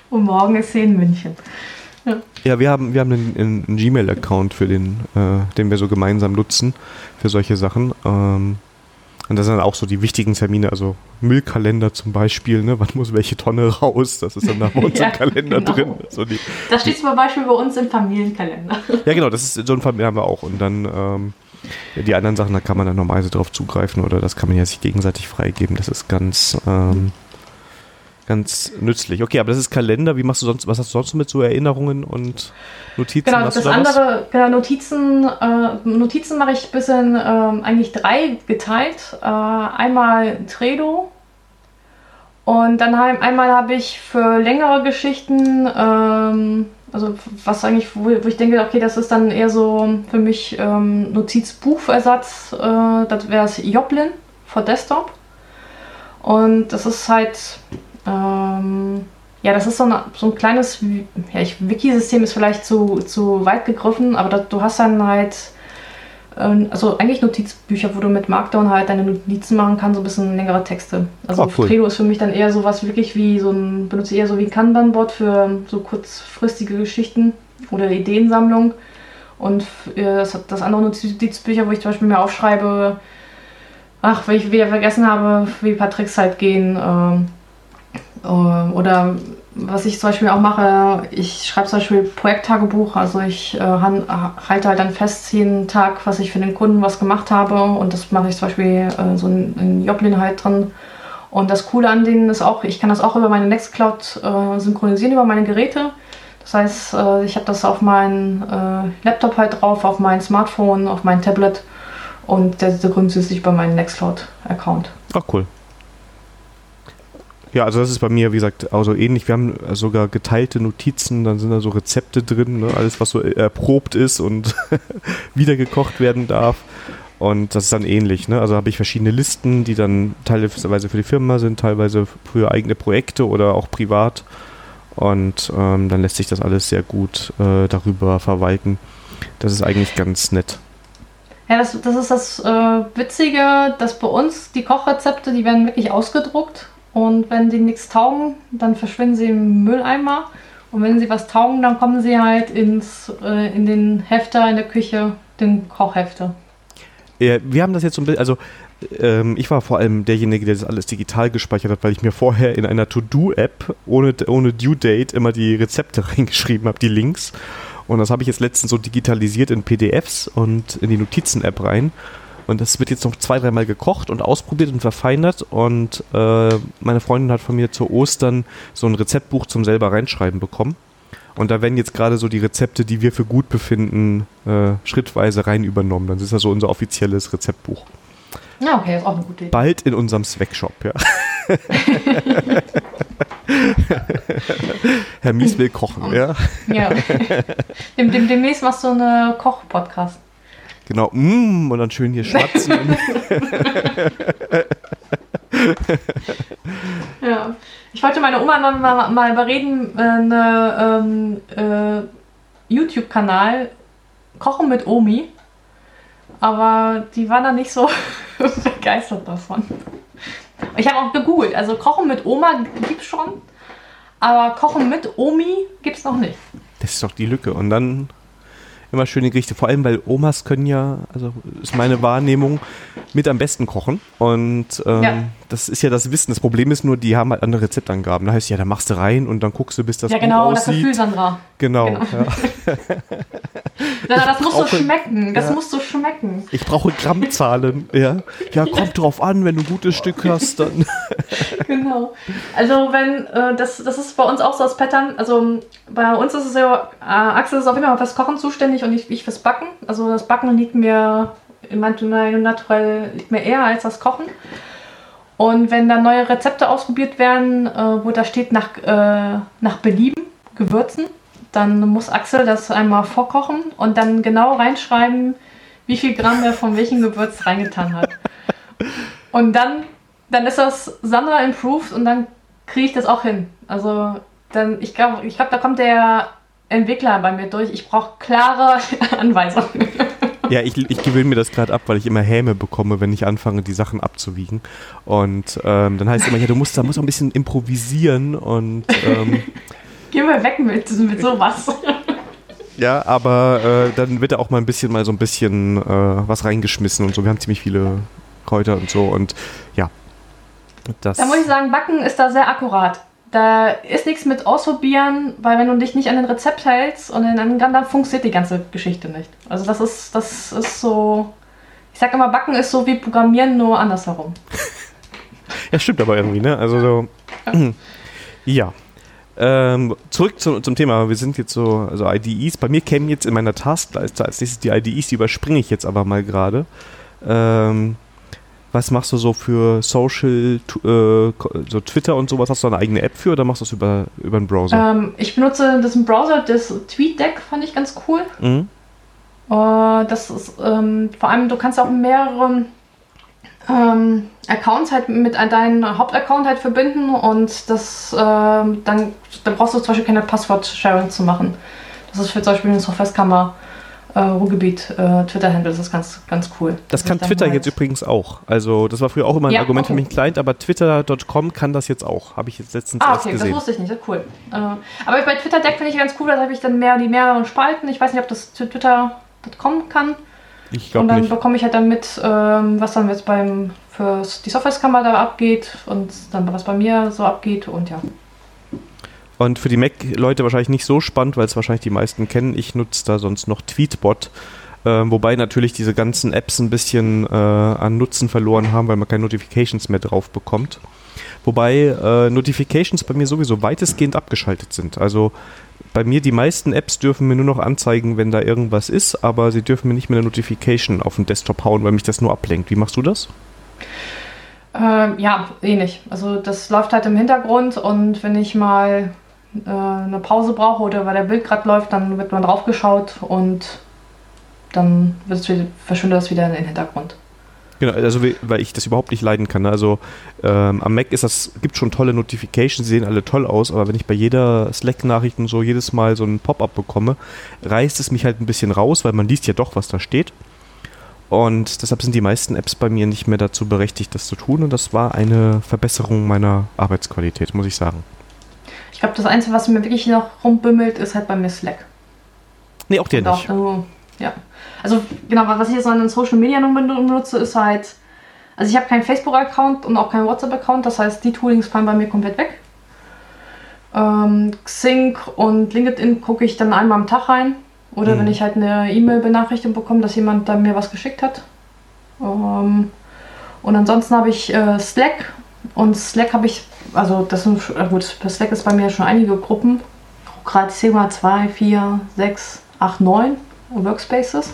und morgen ist sie in München. Ja, ja wir haben, wir haben einen, einen Gmail-Account, für den, äh, den wir so gemeinsam nutzen für solche Sachen. Ähm, und das sind dann auch so die wichtigen Termine, also Müllkalender zum Beispiel, ne? wann muss welche Tonne raus, das ist dann da bei [laughs] uns ja, im Kalender genau. drin. So die, das steht zum Beispiel bei uns im Familienkalender. Ja genau, das ist so ein Familien haben wir auch. Und dann ähm, die anderen Sachen, da kann man dann normalerweise drauf zugreifen oder das kann man ja sich gegenseitig freigeben. Das ist ganz, ähm, ganz nützlich. Okay, aber das ist Kalender. Wie machst du sonst, was hast du sonst mit so Erinnerungen und Notizen? Genau, das da andere, genau, Notizen, äh, Notizen mache ich ein bisschen äh, eigentlich drei geteilt. Äh, einmal Trello und dann einmal habe ich für längere Geschichten, ähm, also was eigentlich, wo, wo, ich denke, okay, das ist dann eher so für mich ähm, Notizbuchersatz, äh, das wäre es Joplin für Desktop. Und das ist halt ähm, ja, das ist so, eine, so ein kleines, ja, Wiki-System ist vielleicht zu, zu weit gegriffen, aber da, du hast dann halt, ähm, also eigentlich Notizbücher, wo du mit Markdown halt deine Notizen machen kannst, so ein bisschen längere Texte. Also oh, cool. Trello ist für mich dann eher sowas wirklich wie so ein, benutze ich eher so wie ein Kanban-Board für so kurzfristige Geschichten oder Ideensammlung. Und äh, das, das andere Notizbücher, wo ich zum Beispiel mir aufschreibe, ach, wenn ich wieder vergessen habe, wie ein paar Tricks halt gehen, äh, oder was ich zum Beispiel auch mache, ich schreibe zum Beispiel Projekttagebuch, also ich äh, halte halt dann fest jeden Tag, was ich für den Kunden was gemacht habe und das mache ich zum Beispiel äh, so in, in Joplin halt drin. Und das Coole an denen ist auch, ich kann das auch über meine Nextcloud äh, synchronisieren, über meine Geräte. Das heißt, äh, ich habe das auf meinen äh, Laptop halt drauf, auf mein Smartphone, auf mein Tablet und der synchronisiert sich über meinen Nextcloud-Account. Ach cool. Ja, also das ist bei mir, wie gesagt, also ähnlich. Wir haben sogar geteilte Notizen, dann sind da so Rezepte drin, ne? alles was so erprobt ist und [laughs] wiedergekocht werden darf. Und das ist dann ähnlich. Ne? Also habe ich verschiedene Listen, die dann teilweise für die Firma sind, teilweise für eigene Projekte oder auch privat. Und ähm, dann lässt sich das alles sehr gut äh, darüber verwalten. Das ist eigentlich ganz nett. Ja, das, das ist das äh, Witzige, dass bei uns die Kochrezepte, die werden wirklich ausgedruckt. Und wenn die nichts taugen, dann verschwinden sie im Mülleimer. Und wenn sie was taugen, dann kommen sie halt ins, äh, in den Hefter in der Küche, den Kochhefter. Ja, wir haben das jetzt so ein bisschen, also ähm, ich war vor allem derjenige, der das alles digital gespeichert hat, weil ich mir vorher in einer To-Do-App ohne, ohne Due-Date immer die Rezepte [laughs] reingeschrieben habe, die Links. Und das habe ich jetzt letztens so digitalisiert in PDFs und in die Notizen-App rein. Und das wird jetzt noch zwei, dreimal gekocht und ausprobiert und verfeinert. Und äh, meine Freundin hat von mir zu Ostern so ein Rezeptbuch zum selber reinschreiben bekommen. Und da werden jetzt gerade so die Rezepte, die wir für gut befinden, äh, schrittweise rein übernommen. Dann ist das so unser offizielles Rezeptbuch. Ja, okay, ist auch eine gute Idee. Bald in unserem Swagshop, ja. [laughs] Herr Mies will kochen, ja. Ja. Dem, dem, demnächst machst du eine Koch-Podcast. Genau, mm, und dann schön hier schwatzen. [laughs] ja. Ich wollte meine Oma mal, mal, überreden, einen ähm, äh, YouTube-Kanal Kochen mit Omi. Aber die war da nicht so [laughs] begeistert davon. Ich habe auch gegoogelt. Also Kochen mit Oma gibt's schon. Aber Kochen mit Omi gibt's noch nicht. Das ist doch die Lücke. Und dann immer schöne Gerichte. Vor allem, weil Omas können ja, also ist meine Wahrnehmung, mit am besten kochen. Und ähm, ja. Das ist ja das Wissen. Das Problem ist nur, die haben halt andere Rezeptangaben. Da heißt ja, da machst du rein und dann guckst du, bis das ja, genau, gut aussieht. Ja, genau, das Gefühl, Sandra. Genau. genau. Ja. [laughs] das muss so schmecken. Das ja. muss so schmecken. Ich brauche Grammzahlen. Ja, ja [laughs] kommt drauf an, wenn du ein gutes Stück hast, dann. [laughs] genau. Also wenn, äh, das, das ist bei uns auch so das Pattern. Also bei uns ist es ja, äh, Axel ist auf jeden Fall fürs Kochen zuständig und ich, ich fürs Backen. Also das Backen liegt mir in meinem Naturell liegt mir eher als das Kochen. Und wenn dann neue Rezepte ausprobiert werden, äh, wo da steht nach, äh, nach Belieben, Gewürzen, dann muss Axel das einmal vorkochen und dann genau reinschreiben, wie viel Gramm er von welchem Gewürz reingetan hat. [laughs] Und dann, dann ist das Sandra improved und dann kriege ich das auch hin. Also dann, ich glaube, ich glaub, da kommt der Entwickler bei mir durch. Ich brauche klare [laughs] Anweisungen. Ja, ich, ich gewöhne mir das gerade ab, weil ich immer Häme bekomme, wenn ich anfange, die Sachen abzuwiegen. Und ähm, dann heißt es immer, ja, du musst da musst auch ein bisschen improvisieren und ähm, [laughs] Geh mal weg mit, mit sowas. Ja, aber äh, dann wird da auch mal ein bisschen mal so ein bisschen äh, was reingeschmissen und so. Wir haben ziemlich viele Kräuter und so und ja. Das da muss ich sagen, Backen ist da sehr akkurat. Da ist nichts mit ausprobieren, weil wenn du dich nicht an den Rezept hältst und in einem dann funktioniert die ganze Geschichte nicht. Also das ist, das ist so. Ich sag immer, Backen ist so wie Programmieren, nur andersherum. [laughs] ja, stimmt aber irgendwie, ne? Also so. [clears throat] ja. Ähm, zurück zu, zum Thema. Wir sind jetzt so, also IDEs. Bei mir kämen jetzt in meiner Taskleiste als nächstes die IDEs, die überspringe ich jetzt aber mal gerade. Ähm, was machst du so für Social, äh, so Twitter und sowas? Hast du eine eigene App für oder machst du das über, über einen Browser? Ähm, ich benutze das im Browser, das TweetDeck fand ich ganz cool. Mhm. Uh, das ist ähm, vor allem, du kannst auch mehrere ähm, Accounts halt mit deinem Hauptaccount halt verbinden und das ähm, dann, dann brauchst du zum Beispiel keine Passwort-Sharing zu machen. Das ist für zum Beispiel eine Softwarekammer äh, Ruhrgebiet äh, Twitter-Handle, das ist ganz, ganz cool. Das kann Twitter halt jetzt übrigens auch. Also das war früher auch immer ein ja, Argument okay. für mich ein Client, aber Twitter.com kann das jetzt auch. Habe ich jetzt letztens ah, okay, gesehen. das wusste ich nicht, das ist cool. Äh, aber bei Twitter Deck finde ich ganz cool, da habe ich dann mehr die mehreren Spalten. Ich weiß nicht, ob das Twitter.com kann. Ich glaube Und dann nicht. bekomme ich halt dann mit, ähm, was dann jetzt beim für die Softwarekammer da abgeht und dann was bei mir so abgeht und ja. Und für die Mac-Leute wahrscheinlich nicht so spannend, weil es wahrscheinlich die meisten kennen. Ich nutze da sonst noch Tweetbot. Äh, wobei natürlich diese ganzen Apps ein bisschen äh, an Nutzen verloren haben, weil man keine Notifications mehr drauf bekommt. Wobei äh, Notifications bei mir sowieso weitestgehend abgeschaltet sind. Also bei mir die meisten Apps dürfen mir nur noch anzeigen, wenn da irgendwas ist, aber sie dürfen mir nicht mehr eine Notification auf den Desktop hauen, weil mich das nur ablenkt. Wie machst du das? Ähm, ja, ähnlich. Also das läuft halt im Hintergrund und wenn ich mal äh, eine Pause brauche oder weil der Bild gerade läuft, dann wird man drauf geschaut und dann verschwindet das wieder in den Hintergrund. Genau, also weil ich das überhaupt nicht leiden kann. Ne? Also ähm, am Mac ist das, gibt schon tolle Notifications, die sehen alle toll aus, aber wenn ich bei jeder Slack-Nachricht und so jedes Mal so ein Pop-up bekomme, reißt es mich halt ein bisschen raus, weil man liest ja doch, was da steht. Und deshalb sind die meisten Apps bei mir nicht mehr dazu berechtigt, das zu tun. Und das war eine Verbesserung meiner Arbeitsqualität, muss ich sagen. Ich glaube, das Einzige, was mir wirklich noch rumbimmelt, ist halt bei mir Slack. Nee, auch der und nicht. Auch, ja. Also genau, was ich jetzt an den Social Media benutze, ist halt, also ich habe keinen Facebook-Account und auch keinen WhatsApp-Account, das heißt, die Toolings fallen bei mir komplett weg. Ähm, Xing und LinkedIn gucke ich dann einmal am Tag rein. Oder mhm. wenn ich halt eine E-Mail-Benachrichtigung bekomme, dass jemand da mir was geschickt hat. Ähm, und ansonsten habe ich äh, Slack. Und Slack habe ich, also das sind, äh, gut, Slack ist bei mir schon einige Gruppen. Gerade mal 2, 4, 6, 8, 9 Workspaces.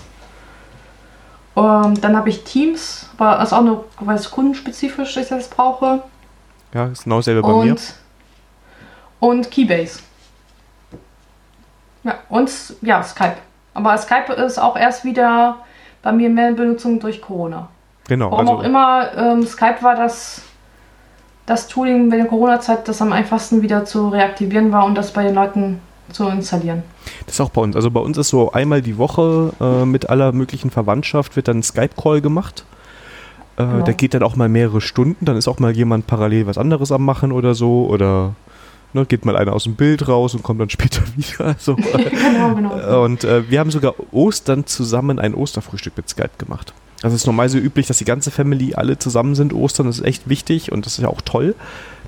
Ähm, dann habe ich Teams, aber das ist auch nur, weil es kundenspezifisch ist, das brauche. Ja, ist genau dasselbe bei und, mir. Und Keybase. Ja, und ja, Skype. Aber Skype ist auch erst wieder bei mir mehr in Benutzung durch Corona. Genau. Warum also auch immer, ähm, Skype war das, das Tooling bei der Corona-Zeit, das am einfachsten wieder zu reaktivieren war und das bei den Leuten zu installieren. Das ist auch bei uns. Also bei uns ist so einmal die Woche äh, mit aller möglichen Verwandtschaft wird dann ein Skype-Call gemacht. Äh, genau. Der geht dann auch mal mehrere Stunden. Dann ist auch mal jemand parallel was anderes am machen oder so. Oder ne, geht mal einer aus dem Bild raus und kommt dann [laughs] später wieder. So. [laughs] genau, genau. Und äh, wir haben sogar Ostern zusammen ein Osterfrühstück mit Skype gemacht. Also es ist normal so üblich, dass die ganze Family alle zusammen sind. Ostern das ist echt wichtig und das ist ja auch toll.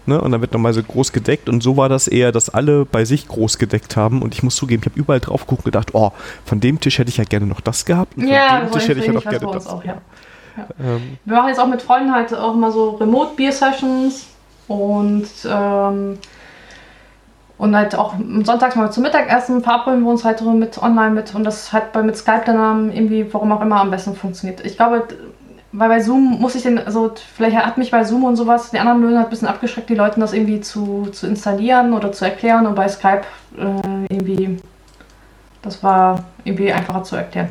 Ne? Und dann wird nochmal so groß gedeckt. Und so war das eher, dass alle bei sich groß gedeckt haben. Und ich muss zugeben, ich habe überall drauf geguckt und gedacht, oh, von dem Tisch hätte ich ja gerne noch das gehabt. Und ja, von dem Tisch hätte ich ja noch gerne das. Auch, ja. Ja. Ähm, wir machen jetzt auch mit Freunden halt auch mal so Remote-Beer-Sessions und ähm, und halt auch sonntags mal zum Mittagessen verabreden wir uns halt mit online mit und das hat bei mit Skype dann irgendwie, warum auch immer, am besten funktioniert. Ich glaube, weil bei Zoom muss ich den, also vielleicht hat mich bei Zoom und sowas, die anderen hat ein bisschen abgeschreckt, die Leuten das irgendwie zu, zu installieren oder zu erklären und bei Skype äh, irgendwie, das war irgendwie einfacher zu erklären.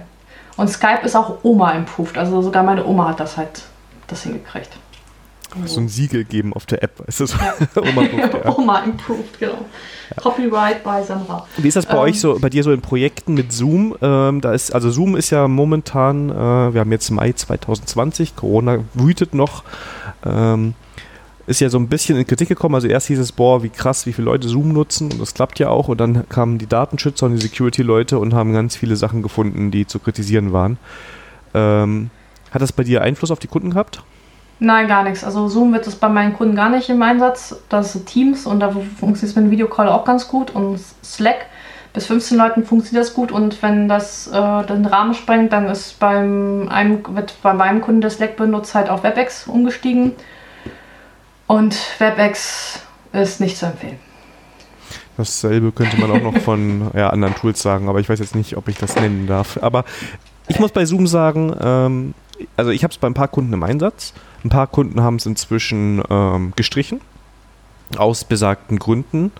Und Skype ist auch Oma-improved, also sogar meine Oma hat das halt das hingekriegt. So ein Siegel geben auf der App. Ist das [laughs] [laughs] ja. Oma, ja. Oma improved, genau. Ja. Copyright bei Sandra. Wie ist das bei ähm, euch so, bei dir so in Projekten mit Zoom? Ähm, da ist, also Zoom ist ja momentan, äh, wir haben jetzt Mai 2020, Corona wütet noch. Ähm, ist ja so ein bisschen in Kritik gekommen. Also erst hieß es, boah, wie krass, wie viele Leute Zoom nutzen und das klappt ja auch. Und dann kamen die Datenschützer und die Security-Leute und haben ganz viele Sachen gefunden, die zu kritisieren waren. Ähm, hat das bei dir Einfluss auf die Kunden gehabt? Nein, gar nichts. Also Zoom wird es bei meinen Kunden gar nicht im Einsatz. Das ist Teams und da funktioniert es mit dem Videocall auch ganz gut. Und Slack bis 15 Leuten funktioniert das gut und wenn das äh, den Rahmen sprengt, dann ist beim einem, wird bei meinem Kunden der Slack benutzt halt auf WebEx umgestiegen. Und WebEx ist nicht zu empfehlen. Dasselbe könnte man auch noch [laughs] von ja, anderen Tools sagen, aber ich weiß jetzt nicht, ob ich das nennen darf. Aber ich muss bei Zoom sagen, ähm, also ich habe es bei ein paar Kunden im Einsatz. Ein paar Kunden haben es inzwischen ähm, gestrichen, aus besagten Gründen.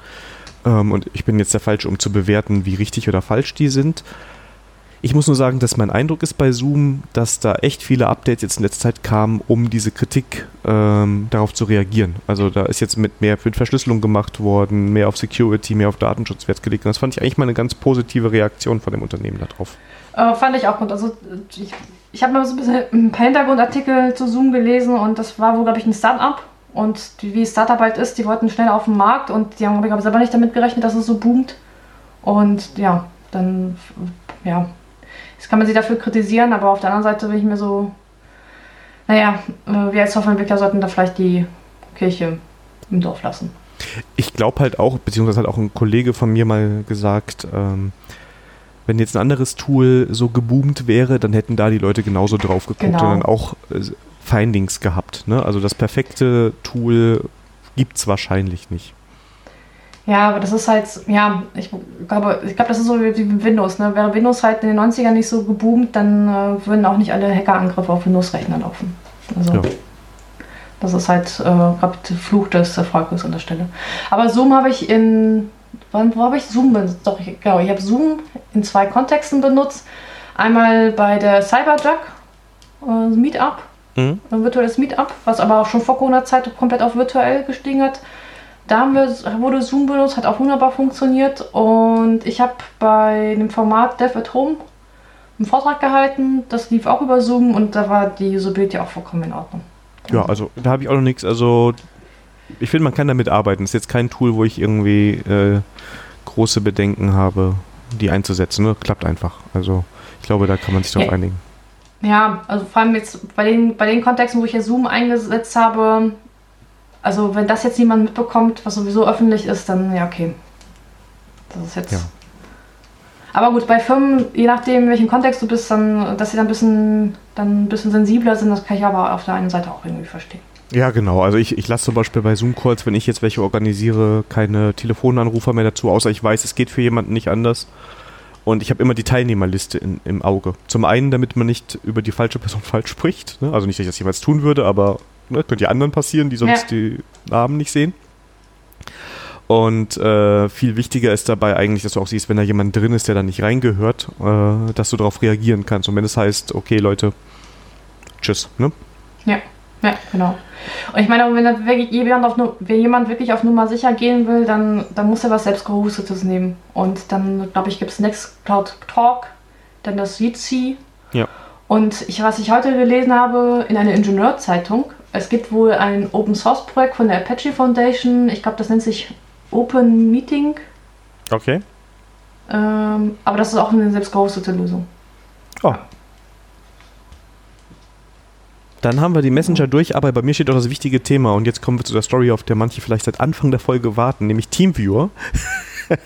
Ähm, und ich bin jetzt der Falsche, um zu bewerten, wie richtig oder falsch die sind. Ich muss nur sagen, dass mein Eindruck ist bei Zoom, dass da echt viele Updates jetzt in letzter Zeit kamen, um diese Kritik ähm, darauf zu reagieren. Also da ist jetzt mit mehr mit Verschlüsselung gemacht worden, mehr auf Security, mehr auf Datenschutz Wert gelegt. Und das fand ich eigentlich mal eine ganz positive Reaktion von dem Unternehmen darauf. Äh, fand ich auch gut. Also ich ich habe mal so ein bisschen ein paar Hintergrundartikel zu Zoom gelesen und das war wohl, glaube ich, ein Start-up. Und wie Startup halt ist, die wollten schnell auf den Markt und die haben, glaube ich, selber nicht damit gerechnet, dass es so boomt. Und ja, dann, ja, das kann man sie dafür kritisieren, aber auf der anderen Seite bin ich mir so, naja, äh, wir als Softwareentwickler sollten da vielleicht die Kirche im Dorf lassen. Ich glaube halt auch, beziehungsweise hat auch ein Kollege von mir mal gesagt, ähm, wenn jetzt ein anderes Tool so geboomt wäre, dann hätten da die Leute genauso drauf geguckt genau. und dann auch äh, Findings gehabt. Ne? Also das perfekte Tool gibt es wahrscheinlich nicht. Ja, aber das ist halt, ja, ich glaube, ich glaube, das ist so wie mit Windows. Ne? Wäre Windows halt in den 90ern nicht so geboomt, dann äh, würden auch nicht alle Hackerangriffe auf Windows-Rechner laufen. Also, ja. Das ist halt äh, gerade der Fluch des Erfolges an der Stelle. Aber Zoom habe ich in. Wann, wo habe ich Zoom benutzt? Doch, ich, genau, ich habe Zoom in zwei Kontexten benutzt. Einmal bei der Cyberjug äh, Meetup, Mhm. ein virtuelles Meetup, was aber auch schon vor Corona-Zeit komplett auf virtuell gestiegen hat. Da haben wir, wurde Zoom benutzt, hat auch wunderbar funktioniert. Und ich habe bei dem Format Dev at Home einen Vortrag gehalten. Das lief auch über Zoom und da war die Usability auch vollkommen in Ordnung. Ja, also da habe ich auch noch nichts. Also ich finde, man kann damit arbeiten. ist jetzt kein Tool, wo ich irgendwie äh, große Bedenken habe, die einzusetzen. Ne? Klappt einfach. Also ich glaube, da kann man sich drauf Ja. einigen. Ja, also vor allem jetzt bei den, bei den Kontexten, wo ich ja Zoom eingesetzt habe, also wenn das jetzt niemand mitbekommt, was sowieso öffentlich ist, dann ja, okay. Das ist jetzt. Ja. Aber gut, bei Firmen, je nachdem, in welchem Kontext du bist, dann, dass sie dann ein bisschen, dann ein bisschen sensibler sind, das kann ich aber auf der einen Seite auch irgendwie verstehen. Ja, genau. Also ich, ich lasse zum Beispiel bei Zoom-Calls, wenn ich jetzt welche organisiere, keine Telefonanrufer mehr dazu, außer ich weiß, es geht für jemanden nicht anders. Und ich habe immer die Teilnehmerliste in, im Auge. Zum einen, damit man nicht über die falsche Person [laughs] falsch spricht. Ne? Also nicht, dass ich das jemals tun würde, aber ne, könnte ja anderen passieren, die sonst Ja. die Namen nicht sehen. Und äh, viel wichtiger ist dabei eigentlich, dass du auch siehst, wenn da jemand drin ist, der da nicht reingehört, äh, dass du darauf reagieren kannst. Und wenn es heißt, okay, Leute, tschüss, ne? Ja, genau. Und ich meine, wenn, da wirklich jemand, auf, wenn jemand wirklich auf Nummer sicher gehen will, dann, dann muss er was selbst gehostetes nehmen. Und dann, glaube ich, gibt es Nextcloud Talk, dann das Jitsi. Ja. Und ich, was ich heute gelesen habe in einer Ingenieurzeitung, es gibt wohl ein Open Source Projekt von der Apache Foundation. Ich glaube, das nennt sich Open Meeting. Okay. Ähm, aber das ist auch eine selbst gehostete Lösung. Oh. Dann haben wir die Messenger durch, aber bei mir steht auch das wichtige Thema und jetzt kommen wir zu der Story, auf der manche vielleicht seit Anfang der Folge warten, nämlich Teamviewer. [laughs]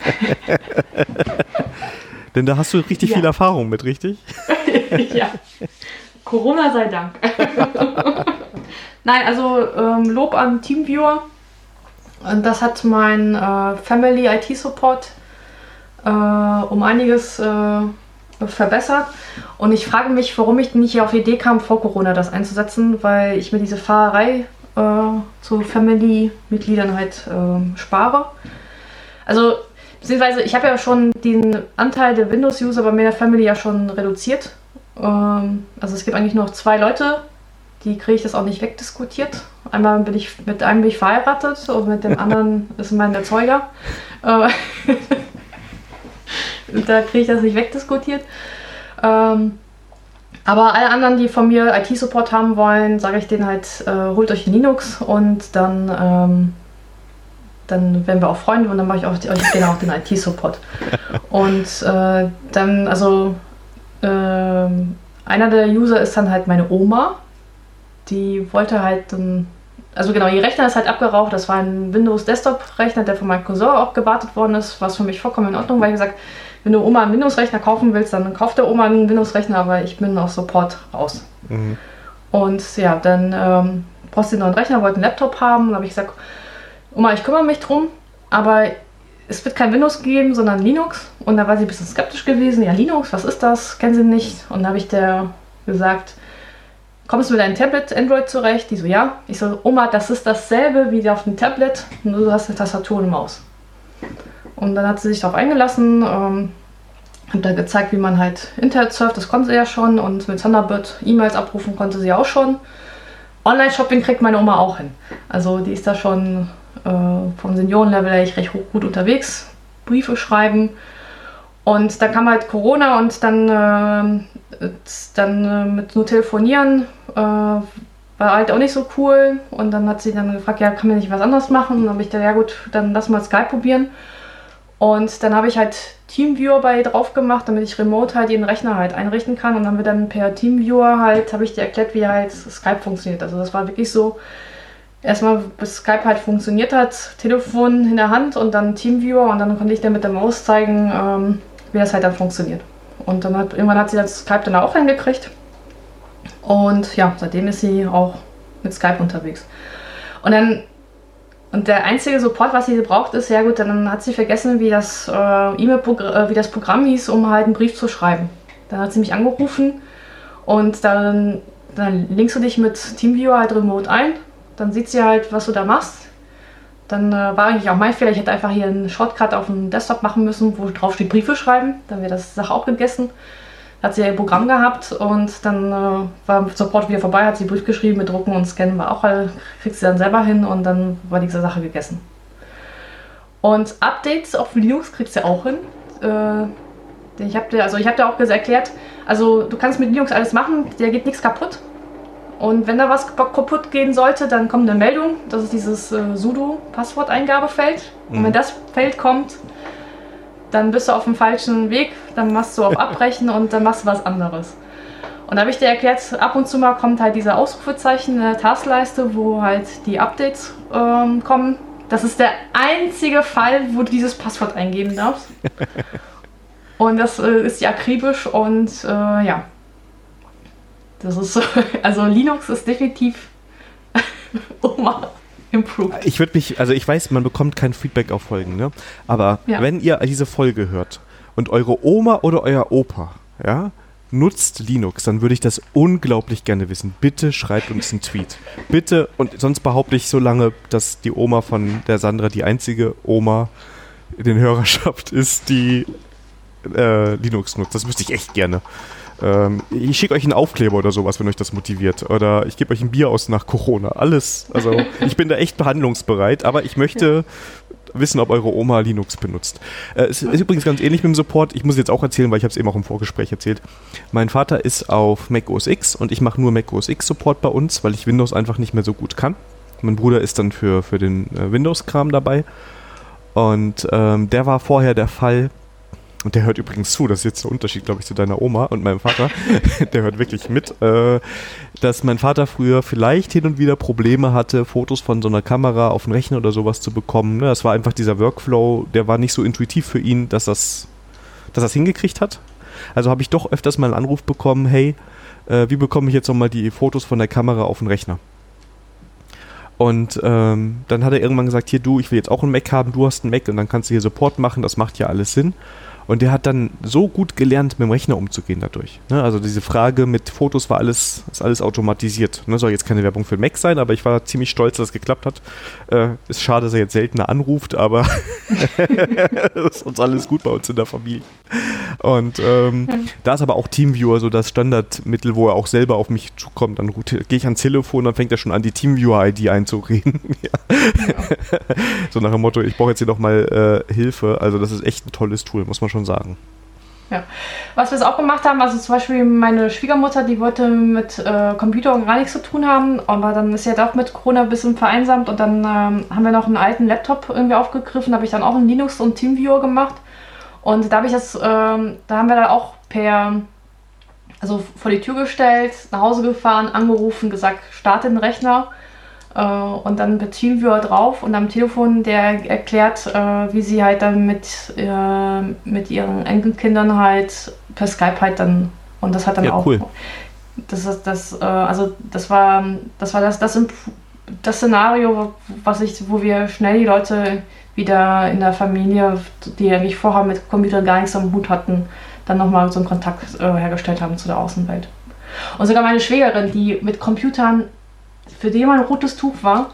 Denn da hast du richtig Ja. viel Erfahrung mit, richtig? [laughs] ja. Corona sei Dank. [laughs] Nein, also ähm, Lob an Teamviewer. Und Das hat mein äh, Family IT Support äh, um einiges äh, verbessert. Und ich frage mich, warum ich nicht auf die Idee kam, vor Corona das einzusetzen, weil ich mir diese Fahrerei äh, zu Family-Mitgliedern halt äh, spare. Also, beziehungsweise ich habe ja schon den Anteil der Windows-User bei mir in der Family ja schon reduziert. Ähm, also es gibt eigentlich nur noch zwei Leute, die kriege ich das auch nicht wegdiskutiert. Einmal bin ich mit einem bin ich verheiratet und mit dem [laughs] anderen ist mein Erzeuger. Äh, [laughs] [laughs] da kriege ich das nicht wegdiskutiert. Ähm, aber alle anderen, die von mir IT-Support haben wollen, sage ich denen halt, äh, holt euch Linux und dann, ähm, dann werden wir auch Freunde und dann mache ich auch, euch gerne auch den IT-Support. [laughs] und äh, dann, also ähm, einer der User ist dann halt meine Oma. Die wollte halt, ähm, also genau, ihr Rechner ist halt abgeraucht. Das war ein Windows Desktop-Rechner, der von meinem Cousin auch gewartet worden ist, was für mich vollkommen in Ordnung war. Ich gesagt, wenn du Oma einen Windows-Rechner kaufen willst, dann kauft der Oma einen Windows-Rechner, aber ich bin aus Support raus. Mhm. Und ja, dann ähm, brauchst du einen neuen Rechner, wollte einen Laptop haben. Dann habe ich gesagt, Oma, ich kümmere mich drum, aber es wird kein Windows geben, sondern Linux. Und da war sie ein bisschen skeptisch gewesen. Ja, Linux, was ist das? Kennen sie nicht. Und dann habe ich der gesagt, kommst du mit deinem Tablet Android zurecht? Die so, ja. Ich so, Oma, das ist dasselbe wie auf dem Tablet, nur du hast eine Tastatur und eine Maus. Und dann hat sie sich darauf eingelassen, ähm, hat da gezeigt, wie man halt Internet surft, das konnte sie ja schon und mit Thunderbird E-Mails abrufen konnte sie auch schon. Online-Shopping kriegt meine Oma auch hin. Also die ist da schon äh, vom Seniorenlevel eigentlich recht gut unterwegs, Briefe schreiben. Und dann kam halt Corona und dann, äh, dann äh, mit nur telefonieren äh, war halt auch nicht so cool. Und dann hat sie dann gefragt, ja, kann man nicht was anderes machen? Und dann habe ich gesagt, ja gut, dann lass mal Skype probieren. Und dann habe ich halt Teamviewer bei drauf gemacht, damit ich remote halt jeden Rechner halt einrichten kann. Und dann haben wir dann per Teamviewer halt, habe ich dir erklärt, wie halt Skype funktioniert. Also das war wirklich so, erstmal bis Skype halt funktioniert hat, Telefon in der Hand und dann Teamviewer und dann konnte ich dir mit der Maus zeigen, ähm, wie das halt dann funktioniert. Und dann hat, irgendwann hat sie das Skype dann auch hingekriegt. Und ja, seitdem ist sie auch mit Skype unterwegs. Und dann und der einzige Support, was sie braucht, ist, ja gut, dann hat sie vergessen, wie das, äh, äh, wie das Programm hieß, um halt einen Brief zu schreiben. Dann hat sie mich angerufen und dann, dann linkst du dich mit Teamviewer halt remote ein dann sieht sie halt, was du da machst. Dann äh, war eigentlich auch mein Fehler, ich hätte einfach hier einen Shortcut auf dem Desktop machen müssen, wo drauf steht Briefe schreiben. Dann wäre das Sache auch gegessen. Hat sie ihr Programm gehabt und dann äh, war Support wieder vorbei, hat sie Brief geschrieben mit Drucken und Scannen war auch, äh, kriegt sie dann selber hin und dann war diese Sache gegessen. Und Updates auf Linux kriegst du auch hin. Äh, ich habe dir, also hab dir auch erklärt, also du kannst mit Linux alles machen, da geht nichts kaputt. Und wenn da was kaputt gehen sollte, dann kommt eine Meldung. Das ist dieses äh, sudo-Passworteingabefeld. Mhm. Und wenn das Feld kommt, dann bist du auf dem falschen Weg. Dann machst du auf [laughs] Abbrechen und dann machst du was anderes. Und da habe ich dir erklärt, ab und zu mal kommt halt diese Ausrufezeichen in der Taskleiste, wo halt die Updates ähm, kommen. Das ist der einzige Fall, wo du dieses Passwort eingeben darfst. [laughs] und das äh, ist ja akribisch und äh, ja. Das ist so, [laughs] also Linux ist definitiv [laughs] Oma improved. Ich würde mich, also ich weiß, man bekommt kein Feedback auf Folgen, ne? Aber ja. wenn ihr diese Folge hört und eure Oma oder euer Opa, ja, nutzt Linux, dann würde ich das unglaublich gerne wissen. Bitte schreibt uns einen Tweet. Bitte, und sonst behaupte ich so lange, dass die Oma von der Sandra die einzige Oma in den Hörerschaft [laughs] ist, die äh, Linux nutzt. Das wüsste ich echt gerne. Ähm, ich schicke euch einen Aufkleber oder sowas, wenn euch das motiviert. Oder ich gebe euch ein Bier aus nach Corona. Alles. Also [laughs] ich bin da echt behandlungsbereit, aber ich möchte wissen, ob eure Oma Linux benutzt. Äh, es ist übrigens ganz ähnlich mit dem Support. Ich muss jetzt auch erzählen, weil ich habe es eben auch im Vorgespräch erzählt. Mein Vater ist auf Mac OS X und ich mache nur Mac OS X Support bei uns, weil ich Windows einfach nicht mehr so gut kann. Mein Bruder ist dann für, für den äh, Windows-Kram dabei. Und ähm, der war vorher der Fall, und der hört übrigens zu, das ist jetzt der Unterschied, glaube ich, zu deiner Oma und meinem Vater, [laughs] der hört wirklich mit, äh, dass mein Vater früher vielleicht hin und wieder Probleme hatte, Fotos von so einer Kamera auf den Rechner oder sowas zu bekommen. Ne? Das war einfach dieser Workflow, der war nicht so intuitiv für ihn, dass das, dass das hingekriegt hat. Also habe ich doch öfters mal einen Anruf bekommen, hey, äh, wie bekomme ich jetzt nochmal die Fotos von der Kamera auf den Rechner? Und ähm, dann hat er irgendwann gesagt, hier du, ich will jetzt auch einen Mac haben, du hast einen Mac und dann kannst du hier Support machen, das macht ja alles Sinn. Und der hat dann so gut gelernt, mit dem Rechner umzugehen dadurch. Ne? Also diese Frage mit Fotos war alles, ist alles automatisiert. Ne? Soll jetzt keine Werbung für Mac sein, aber ich war ziemlich stolz, dass es geklappt hat. Äh, ist schade, dass er jetzt seltener anruft, aber [laughs] ist uns alles gut bei uns in der Familie. Und ähm, ja. da ist aber auch Teamviewer so das Standardmittel, wo er auch selber auf mich zukommt. Dann gehe ich ans Telefon, dann fängt er schon an, die Teamviewer-ID einzureden. [laughs] ja. Ja. so nach dem Motto, ich brauche jetzt hier nochmal äh, Hilfe. Also das ist echt ein tolles Tool, muss man schon sagen. Ja. Was wir auch gemacht haben, also zum Beispiel meine Schwiegermutter, die wollte mit äh, Computer gar nichts zu tun haben, aber dann ist sie halt auch mit Corona ein bisschen vereinsamt und dann ähm, haben wir noch einen alten Laptop irgendwie aufgegriffen, da habe ich dann auch ein Linux und Teamviewer gemacht und da habe ich das, ähm, da haben wir dann auch per, also vor die Tür gestellt, nach Hause gefahren, angerufen, gesagt, starte den Rechner und dann per Teamviewer drauf und am Telefon der erklärt, äh, wie sie halt dann mit, äh, mit ihren Enkelkindern halt per Skype halt dann und das hat dann ja, auch. Cool. Das ist das, äh, also das war das war das, das, das Szenario, was ich, wo wir schnell die Leute wieder in der Familie, die eigentlich vorher mit Computer gar nichts am Hut hatten, dann nochmal so einen Kontakt äh, hergestellt haben zu der Außenwelt. Und sogar meine Schwägerin, die mit Computern für die immer ein rotes Tuch war.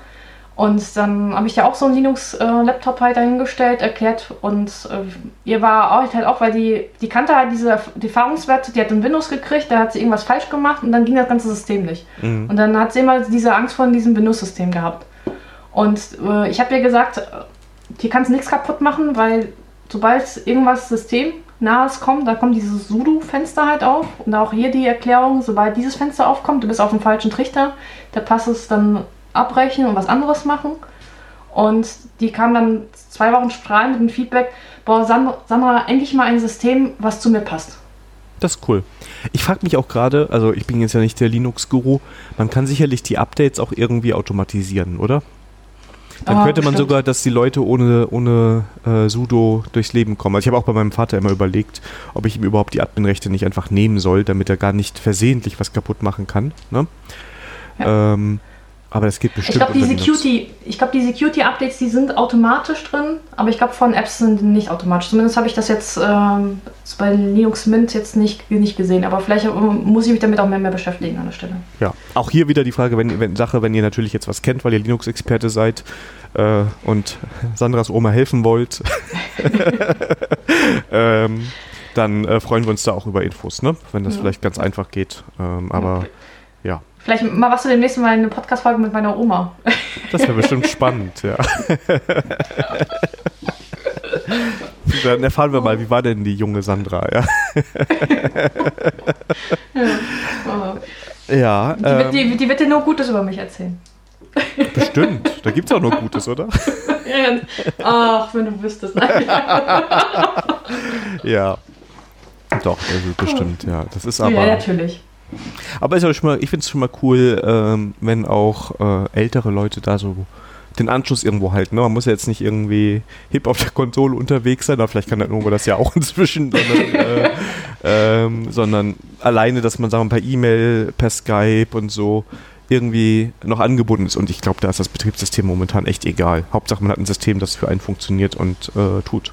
Und dann habe ich ja auch so einen Linux-Laptop halt dahingestellt, erklärt. Und äh, ihr war auch halt auch, weil die, die kannte halt diese die Erfahrungswerte, die hat ein Windows gekriegt, da hat sie irgendwas falsch gemacht und dann ging das ganze System nicht. Mhm. Und dann hat sie immer diese Angst vor diesem Windows-System gehabt. Und äh, ich habe ihr gesagt, hier kannst du nichts kaputt machen, weil sobald irgendwas System nahes kommt, da kommt dieses Sudo-Fenster halt auf. Und auch hier die Erklärung, sobald dieses Fenster aufkommt, du bist auf dem falschen Trichter, da passt es dann abbrechen und was anderes machen. Und die kam dann zwei Wochen strahlend mit dem Feedback, boah, Sandra, endlich mal ein System, was zu mir passt. Das ist cool. Ich frage mich auch gerade, also ich bin jetzt ja nicht der Linux-Guru, man kann sicherlich die Updates auch irgendwie automatisieren, oder? Dann ah, könnte man stimmt. sogar, dass die Leute ohne, ohne äh, Sudo durchs Leben kommen. Also ich habe auch bei meinem Vater immer überlegt, ob ich ihm überhaupt die Adminrechte nicht einfach nehmen soll, damit er gar nicht versehentlich was kaputt machen kann. Ne? Ja. Ähm, Aber es gibt bestimmt. Ich glaube, die. Security, ich glaube, die Security-Updates, die sind automatisch drin, aber ich glaube, von Apps sind die nicht automatisch. Zumindest habe ich das jetzt ähm, bei Linux Mint jetzt nicht, nicht gesehen. Aber vielleicht muss ich mich damit auch mehr, mehr beschäftigen an der Stelle. Ja, auch hier wieder die Frage, wenn, wenn Sache, wenn ihr natürlich jetzt was kennt, weil ihr Linux-Experte seid äh, und Sandras Oma helfen wollt, [laughs] ähm, dann äh, freuen wir uns da auch über Infos, ne? Wenn das Ja. vielleicht ganz einfach geht. Ähm, aber ja, Vielleicht machst du demnächst mal eine Podcast-Folge mit meiner Oma. das wäre bestimmt spannend, ja. Dann erfahren wir mal, wie war denn die junge Sandra, ja? Äh, Ja, Die, wird, ähm, die, die wird dir nur Gutes über mich erzählen. bestimmt. Da gibt es auch nur Gutes, oder? [laughs] Ach, wenn du wüsstest. Nein. Ja. Doch, also bestimmt, ja. Das ist ja, aber. natürlich. Aber ist ja schon mal, ich finde es schon mal cool, ähm, wenn auch äh, ältere Leute da so den Anschluss irgendwo halten. Ne? Man muss ja jetzt nicht irgendwie hip auf der Konsole unterwegs sein, aber vielleicht kann der Nubo das ja auch [laughs] inzwischen, sondern, äh, ähm, sondern alleine, dass man sagen per E-Mail, per Skype und so irgendwie noch angebunden ist. Und ich glaube, da ist das Betriebssystem momentan echt egal. Hauptsache, man hat ein System, das für einen funktioniert und äh, tut.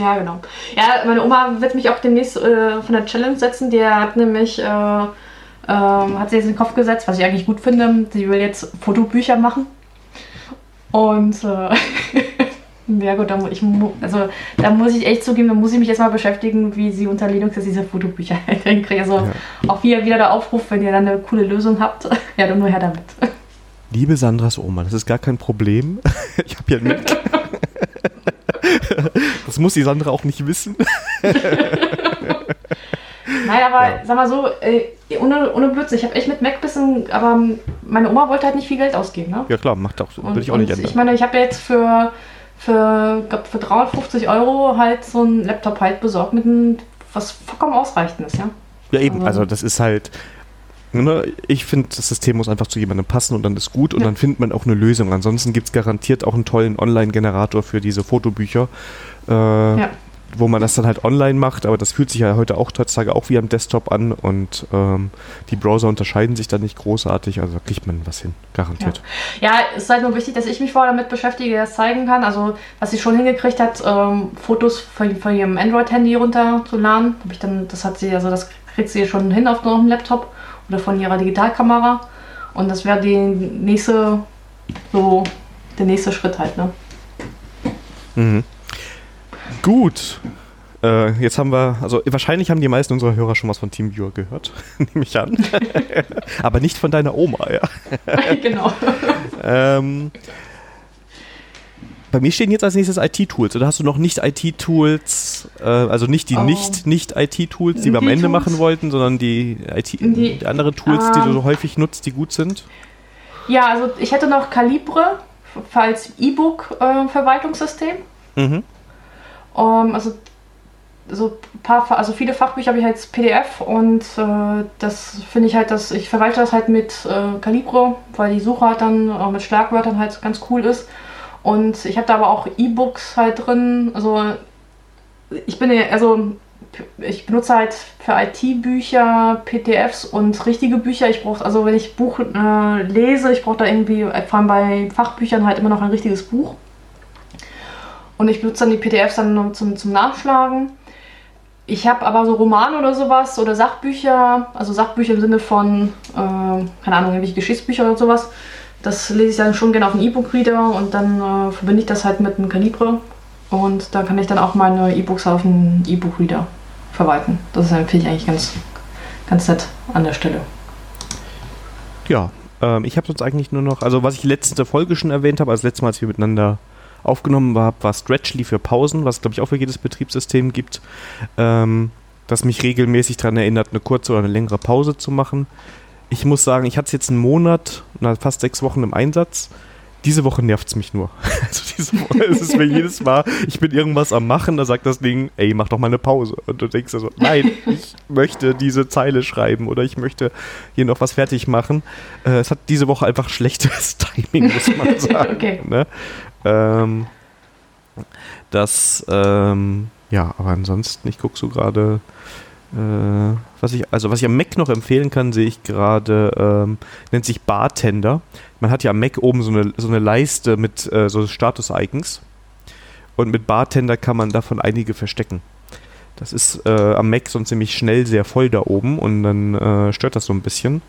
Ja, genau. Ja, meine Oma wird mich auch demnächst äh, von der Challenge setzen. Die hat nämlich, äh, ähm, hat sie jetzt in den Kopf gesetzt, was ich eigentlich gut finde. Sie will jetzt Fotobücher machen. Und äh, [laughs] ja gut, da, ich, also, da muss ich echt zugeben, da muss ich mich jetzt mal beschäftigen, wie sie unter Linux jetzt diese Fotobücher [laughs] halt hinkriegt. Also auch wieder, wieder der Aufruf, wenn ihr dann eine coole Lösung habt, [laughs] ja, dann nur her damit. Liebe Sandras Oma, das ist gar kein Problem. Ich habe hier Mac. [laughs] Das muss die Sandra auch nicht wissen. [laughs] Nein, aber Ja. sag mal so, äh, ohne, ohne Blödsinn, ich habe echt mit Mac bisschen, aber meine Oma wollte halt nicht viel Geld ausgeben, ne? Ja klar, macht auch, Und, würde ich auch nicht ändern. ich meine, ich habe jetzt für, für, glaub, für 350 Euro halt so einen Laptop halt besorgt, mit einem, was vollkommen ausreichend ist, ja. Ja, eben, Aber- also das ist halt. Ne, ich finde, das System muss einfach zu jemandem passen und dann ist gut und Ja. dann findet man auch eine Lösung. Ansonsten gibt es garantiert auch einen tollen Online-Generator für diese Fotobücher, äh, Ja. wo man das dann halt online macht, aber das fühlt sich ja heute auch heutzutage auch wie am Desktop an und ähm, die Browser unterscheiden sich dann nicht großartig, also da kriegt man was hin, garantiert. Ja, es ist halt nur wichtig, dass ich mich vorher damit beschäftige, das zeigen kann. Also, was sie schon hingekriegt hat, ähm, Fotos von, von ihrem Android-Handy runterzuladen. Hab ich dann, das hat sie, also das kriegt sie schon hin auf einem Laptop oder von ihrer Digitalkamera. Und das wäre die nächste, so, der nächste Schritt halt, ne? Mhm. Gut. Äh, jetzt haben wir, also wahrscheinlich haben die meisten unserer Hörer schon was von TeamViewer gehört, [laughs] nehme ich an. [laughs] Aber nicht von deiner Oma, ja. [laughs] genau. Ähm, bei mir stehen jetzt als nächstes IT-Tools. Oder hast du noch nicht IT-Tools, äh, also nicht die Oh. nicht nicht IT-Tools, die wir am Ende Tools? machen wollten, sondern die, IT, Die- die anderen Tools, die du ähm, so häufig nutzt, die gut sind? Ja, also ich hätte noch Calibre als E-Book-Verwaltungssystem. Mhm. Ähm, also so ein paar, also viele Fachbücher habe ich als PDF und äh, das finde ich halt, dass ich verwalte das halt mit äh, Calibre, weil die Suche halt dann auch mit Schlagwörtern halt ganz cool ist. Und ich habe da aber auch E-Books halt drin. Also ich bin ja, also ich benutze halt für IT-Bücher, PDFs und richtige Bücher. Ich brauche, also wenn ich Buch äh, lese, ich brauche da irgendwie, äh, vor allem bei Fachbüchern halt immer noch ein richtiges Buch. Und ich benutze dann die PDFs dann zum, zum Nachschlagen. Ich habe aber so Romane oder sowas oder Sachbücher, also Sachbücher im Sinne von, äh, keine Ahnung, irgendwelche Geschichtsbücher oder sowas. Das lese ich dann schon gerne auf einen E-Book-Reader und dann äh, verbinde ich das halt mit einem Kalibre. Und da kann ich dann auch meine E-Books auf einen E-Book-Reader verwalten. Das ist ich eigentlich ganz, ganz nett an der Stelle. Ja, ähm, ich habe sonst eigentlich nur noch, also was ich letzte Folge schon erwähnt habe, als letztes Mal, als wir miteinander aufgenommen haben, war Stretchly für Pausen, was glaube ich auch für jedes Betriebssystem gibt, ähm, das mich regelmäßig daran erinnert, eine kurze oder eine längere Pause zu machen. Ich muss sagen, ich hatte es jetzt einen Monat, na, fast sechs Wochen im Einsatz. Diese Woche nervt es mich nur. [laughs] Also diese Woche ist es mir jedes Mal, ich bin irgendwas am Machen, da sagt das Ding, ey, mach doch mal eine Pause. Und du denkst dir so, nein, ich möchte diese Zeile schreiben oder ich möchte hier noch was fertig machen. Äh, es hat diese Woche einfach schlechtes [laughs] Timing, muss man [laughs] sagen. Okay. ne? ähm, das, ähm, ja, aber ansonsten, ich gucke so gerade, Äh, was ich, also was ich am Mac noch empfehlen kann, sehe ich gerade, ähm, nennt sich Bartender. Man hat ja am Mac oben so eine, so eine Leiste mit äh, so Status-Icons. Und mit Bartender kann man davon einige verstecken. Das ist äh, am Mac sonst ziemlich schnell sehr voll da oben und dann äh, stört das so ein bisschen.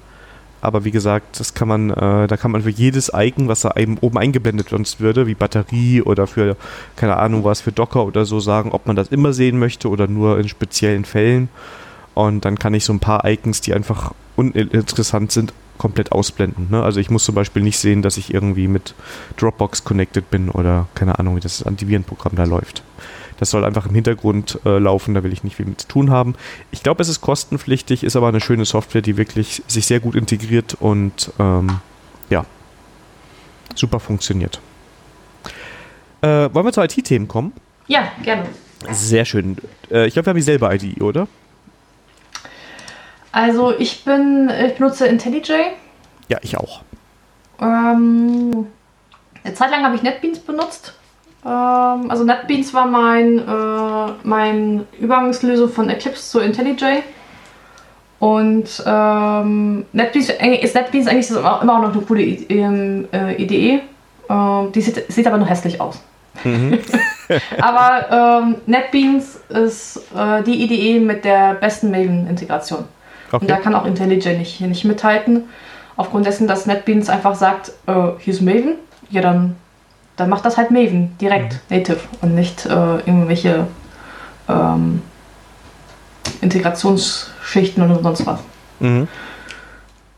Aber wie gesagt, das kann man, äh, da kann man für jedes Icon, was da eben oben eingeblendet sonst würde, wie Batterie oder für, keine Ahnung was, für Docker oder so sagen, ob man das immer sehen möchte oder nur in speziellen Fällen. Und dann kann ich so ein paar Icons, die einfach uninteressant sind, komplett ausblenden. Ne? Also ich muss zum Beispiel nicht sehen, dass ich irgendwie mit Dropbox connected bin oder keine Ahnung, wie das Antivirenprogramm da läuft. Das soll einfach im Hintergrund äh, laufen, da will ich nicht viel mit zu tun haben. Ich glaube, es ist kostenpflichtig, ist aber eine schöne Software, die wirklich sich sehr gut integriert und ähm, ja, super funktioniert. Äh, wollen wir zu IT-Themen kommen? Ja, gerne. Sehr schön. Äh, ich glaube, wir haben dieselbe IDE, oder? Also ich bin, ich benutze IntelliJ. Ja, ich auch. Ähm, eine Zeit lang habe ich NetBeans benutzt. Ähm, also NetBeans war mein, äh, mein Übergangslösung von Eclipse zu IntelliJ. Und ähm, NetBeans, ist NetBeans eigentlich immer noch eine coole äh, Idee. Ähm, die sieht, sieht aber noch hässlich aus. Mhm. [laughs] aber ähm, NetBeans ist äh, die IDE mit der besten Maven-Integration. Okay. Und da kann auch IntelliJ nicht, nicht mithalten. Aufgrund dessen, dass NetBeans einfach sagt, äh, hier ist Maven, ja dann dann macht das halt Maven direkt, mhm. native und nicht äh, irgendwelche ähm, Integrationsschichten und sonst was. Mhm.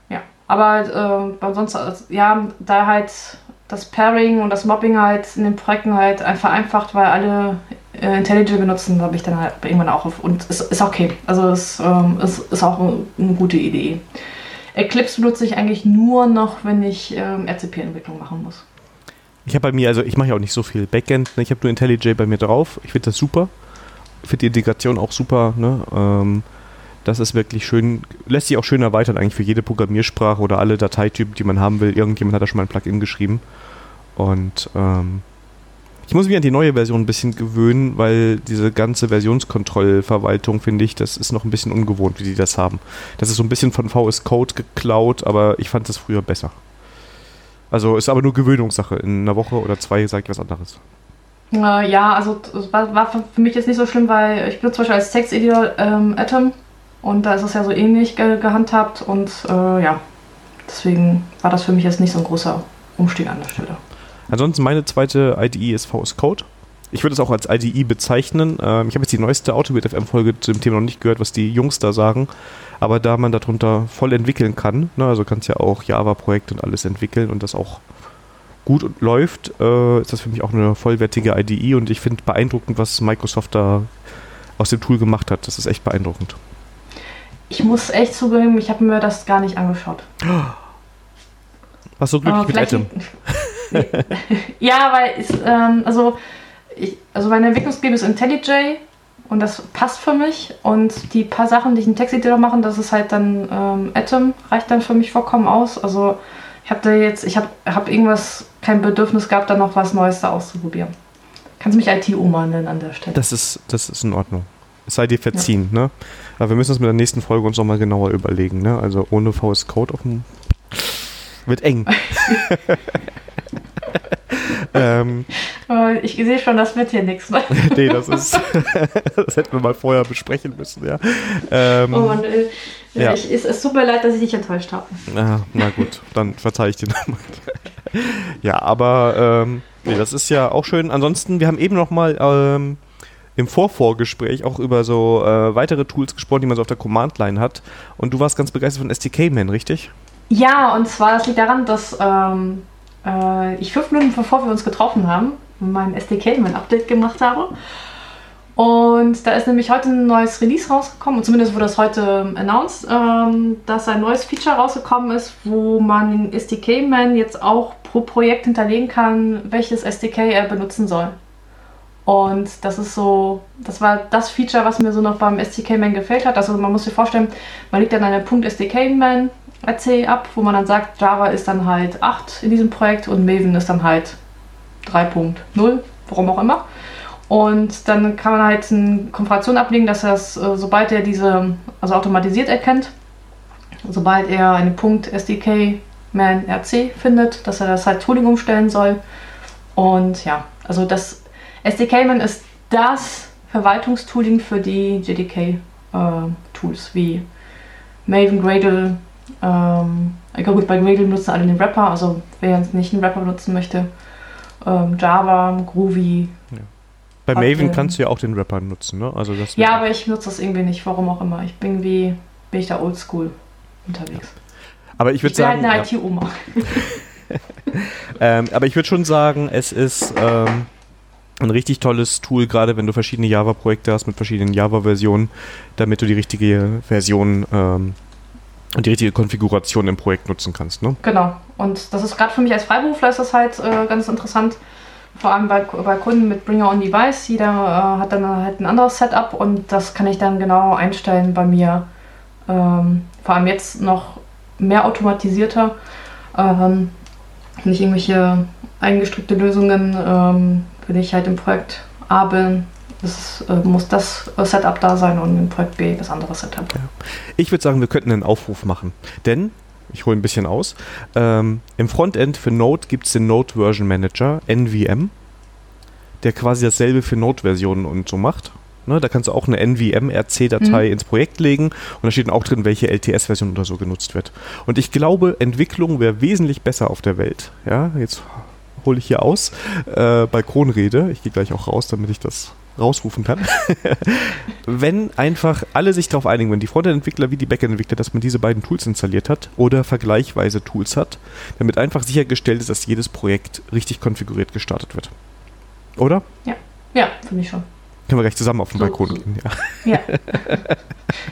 Ja, aber äh, sonst, also, ja, da halt das Pairing und das Mobbing halt in den Projekten halt einfach vereinfacht, weil alle äh, IntelliJ benutzen, habe ich dann halt irgendwann auch auf. Und es ist okay. Also es ähm, ist, ist auch eine gute Idee. Eclipse benutze ich eigentlich nur noch, wenn ich ähm, RCP-Entwicklung machen muss. Ich habe bei mir, also ich mache ja auch nicht so viel Backend, ne? ich habe nur IntelliJ bei mir drauf. Ich finde das super. Ich finde die Integration auch super. Ne? Ähm, das ist wirklich schön, lässt sich auch schön erweitern eigentlich für jede Programmiersprache oder alle Dateitypen, die man haben will. Irgendjemand hat da schon mal ein Plugin geschrieben. Und ähm, ich muss mich an die neue Version ein bisschen gewöhnen, weil diese ganze Versionskontrollverwaltung, finde ich, das ist noch ein bisschen ungewohnt, wie die das haben. Das ist so ein bisschen von VS Code geklaut, aber ich fand das früher besser. Also ist aber nur Gewöhnungssache. In einer Woche oder zwei sage ich was anderes. Äh, ja, also war, war, für mich jetzt nicht so schlimm, weil ich benutze zum Beispiel als Texteditor ähm, Atom und da ist es ja so ähnlich ge gehandhabt und äh, ja, deswegen war das für mich jetzt nicht so ein großer Umstieg an der Stelle. Ansonsten meine zweite IDE ist VS Code. Ich würde es auch als IDE bezeichnen. Ähm, ich habe jetzt die neueste Autobit FM Folge zu dem Thema noch nicht gehört, was die Jungs da sagen. Aber da man darunter voll entwickeln kann, ne, also kannst ja auch Java-Projekte und alles entwickeln und das auch gut läuft, äh, ist das für mich auch eine vollwertige IDE und ich finde beeindruckend, was Microsoft da aus dem Tool gemacht hat. Das ist echt beeindruckend. Ich muss echt zugeben, ich habe mir das gar nicht angeschaut. Was so glücklich mit Atom? Ja, weil es, ähm, also ich, also meine Entwicklungsgeber ist IntelliJ und das passt für mich. Und die paar Sachen, die ich in Texteditor mache, das ist halt dann ähm, Atom, reicht dann für mich vollkommen aus. Also ich habe da jetzt, ich habe hab irgendwas, kein Bedürfnis gehabt, da noch was Neues da auszuprobieren. Kannst du mich IT-Oma nennen an der Stelle? Das ist, das ist in Ordnung. Es sei dir verziehen, ja. ne? Aber wir müssen uns mit der nächsten Folge uns nochmal genauer überlegen, ne? Also ohne VS Code auf dem wird eng. [laughs] ähm, ich sehe schon, das wird hier nichts. Ne? [laughs] nee, das ist. [laughs] das hätten wir mal vorher besprechen müssen, ja. Ähm, oh Mann, äh, ja. Ich, es, es tut mir leid, dass ich dich enttäuscht habe. Ah, na gut, dann verzeihe ich dir nochmal. [laughs] ja, aber ähm, nee, das ist ja auch schön. Ansonsten, wir haben eben nochmal ähm, im Vorvorgespräch auch über so äh, weitere Tools gesprochen, die man so auf der Command-Line hat. Und du warst ganz begeistert von SDK-Man, richtig? Ja, und zwar, das liegt daran, dass ähm, äh, ich fünf Minuten bevor wir uns getroffen haben, mein SDK, mein Update gemacht habe. Und da ist nämlich heute ein neues Release rausgekommen, zumindest wurde das heute ähm, announced, ähm, dass ein neues Feature rausgekommen ist, wo man in SDK-Man jetzt auch pro Projekt hinterlegen kann, welches SDK er benutzen soll. Und das ist so, das war das Feature, was mir so noch beim SDK-Man gefällt hat. Also man muss sich vorstellen, man legt dann eine Punkt SDK-Man RC ab, wo man dann sagt, Java ist dann halt 8 in diesem Projekt und Maven ist dann halt 3.0, warum auch immer. Und dann kann man halt eine Konfiguration ablegen, dass er es, äh, sobald er diese, also automatisiert erkennt, sobald er einen Punkt SDK man RC findet, dass er das halt Tooling umstellen soll. Und ja, also das SDK man ist das Verwaltungstooling für die JDK-Tools äh, wie Maven, Gradle. Ähm, gut, bei Gradle benutzen alle den Wrapper, also wer jetzt nicht einen Wrapper benutzen möchte, ähm, Java, Groovy. Ja. Bei Maven kannst du ja auch den Wrapper nutzen, ne? Also das ja, aber ich nutze das irgendwie nicht, warum auch immer. Ich bin wie, bin ich da oldschool unterwegs. Ja. Aber ich würde sagen. Halt eine ja. IT-Oma. [laughs] ähm, aber ich würde schon sagen, es ist ähm, ein richtig tolles Tool, gerade wenn du verschiedene Java-Projekte hast mit verschiedenen Java-Versionen, damit du die richtige Version ähm, und die richtige Konfiguration im Projekt nutzen kannst. Ne? Genau. Und das ist gerade für mich als Freiberufler ist das halt äh, ganz interessant. Vor allem bei, bei Kunden mit Bringer on Device. Jeder äh, hat dann halt ein anderes Setup und das kann ich dann genau einstellen bei mir. Ähm, vor allem jetzt noch mehr automatisierter. Ähm, nicht irgendwelche eingestrickte Lösungen, ähm, wenn ich halt im Projekt A bin, ist, äh, muss das Setup da sein und im Projekt B das andere Setup. Ja. Ich würde sagen, wir könnten einen Aufruf machen. Denn, ich hole ein bisschen aus, ähm, im Frontend für Node gibt es den Node Version Manager, NVM, der quasi dasselbe für Node-Versionen und so macht. Ne, da kannst du auch eine NVM-RC-Datei mhm. ins Projekt legen und da steht dann auch drin, welche LTS-Version oder so genutzt wird. Und ich glaube, Entwicklung wäre wesentlich besser auf der Welt. Ja, jetzt hole ich hier aus. Äh, Balkonrede. Ich gehe gleich auch raus, damit ich das rausrufen kann. [laughs] wenn einfach alle sich darauf einigen, wenn die Frontend-Entwickler wie die Backend-Entwickler, dass man diese beiden Tools installiert hat oder vergleichweise Tools hat, damit einfach sichergestellt ist, dass jedes Projekt richtig konfiguriert gestartet wird. Oder? Ja, ja, finde ich schon. Können wir gleich zusammen auf den so, Balkon gehen. Ja. ja.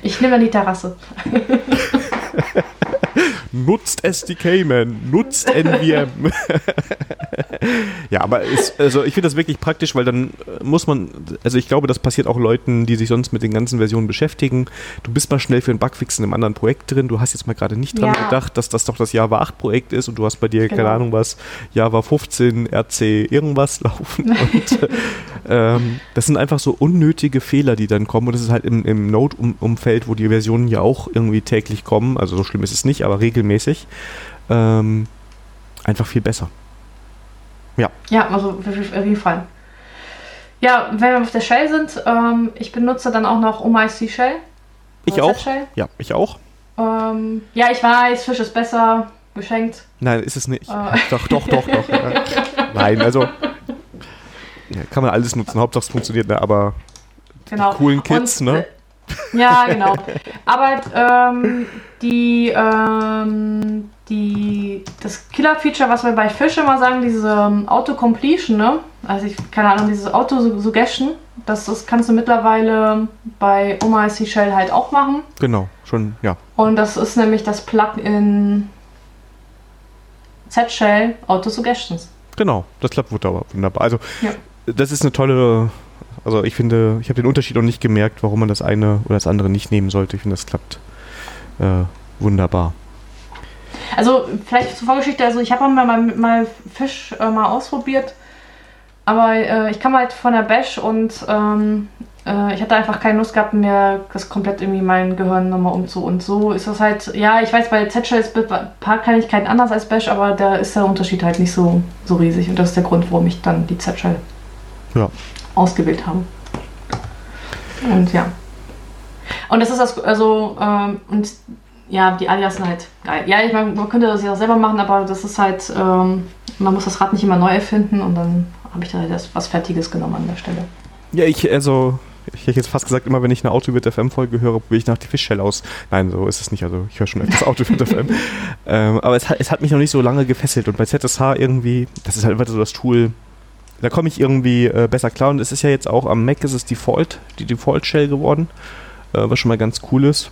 Ich nehme dann die Terrasse. [laughs] nutzt SDK, man, nutzt NVM. [laughs] ja, aber ist, also ich finde das wirklich praktisch, weil dann äh, muss man, also ich glaube, das passiert auch Leuten, die sich sonst mit den ganzen Versionen beschäftigen. Du bist mal schnell für einen Bugfix in einem anderen Projekt drin, du hast jetzt mal gerade nicht dran ja. gedacht, dass das doch das Java 8 Projekt ist und du hast bei dir, genau. keine Ahnung was, Java 15, RC irgendwas laufen [laughs] und ähm, das sind einfach so unnötige Fehler, die dann kommen und das ist halt im, im Node-Umfeld, wo die Versionen ja auch irgendwie täglich kommen, also so schlimm ist es nicht, aber regelmäßig, ähm, einfach viel besser. Ja. Ja, also auf jeden Fall. Ja, wenn wir auf der Shell sind, ähm, ich benutze dann auch noch OMIC Shell. Ich auch. Ja, ich auch. Ähm, ja, ich weiß, Fisch ist besser, geschenkt. Nein, ist es nicht. Äh. [laughs] Doch, doch, doch, doch. Ja. Nein, also ja, kann man alles nutzen, Hauptsache es funktioniert, ne? aber genau. die coolen Kids, Und, ne? Ja, genau. Aber ähm, die, ähm, die, das Killer-Feature, was wir bei Fish immer sagen, diese ähm, Auto-Completion, ne? Also ich, keine Ahnung, dieses Auto-Suggestion, das, das kannst du mittlerweile bei OMIC Shell halt auch machen. Genau, schon, ja. Und das ist nämlich das Plugin Z-Shell Auto-Suggestions. Genau, das klappt wunderbar. Also ja. das ist eine tolle, also ich finde, ich habe den Unterschied auch nicht gemerkt, warum man das eine oder das andere nicht nehmen sollte. Ich finde, das klappt äh, wunderbar. Also vielleicht zur Vorgeschichte, also ich habe mal, mal, mal Fisch äh, mal ausprobiert, aber äh, ich kam halt von der Bash und ähm, äh, ich hatte einfach keine Lust gehabt, mir das komplett irgendwie mein Gehirn nochmal umzu. Und so ist das halt, ja, ich weiß, bei Z-Shell ist ein paar Kleinigkeiten anders als Bash, aber da ist der Unterschied halt nicht so, so riesig und das ist der Grund, warum ich dann die Z-Shell ja. Ausgewählt habe. Und ja. Und das ist das, also, ähm, und ja, die Alias sind halt geil. Ja, ich meine, man könnte das ja auch selber machen, aber das ist halt, ähm, man muss das Rad nicht immer neu erfinden und dann habe ich da halt was Fertiges genommen an der Stelle. Ja, ich, also, ich hätte jetzt fast gesagt, immer wenn ich eine Auto mit FM-Folge höre, probiere ich nach die Fischshell aus. Nein, so ist es nicht. Also ich höre schon öfters Auto mit FM. Ähm, aber es hat, es hat mich noch nicht so lange gefesselt. Und bei ZSH irgendwie, das ist halt einfach so das Tool, da komme ich irgendwie äh, besser klar. Und es ist ja jetzt auch am Mac ist es Default, die Default-Shell geworden, äh, was schon mal ganz cool ist.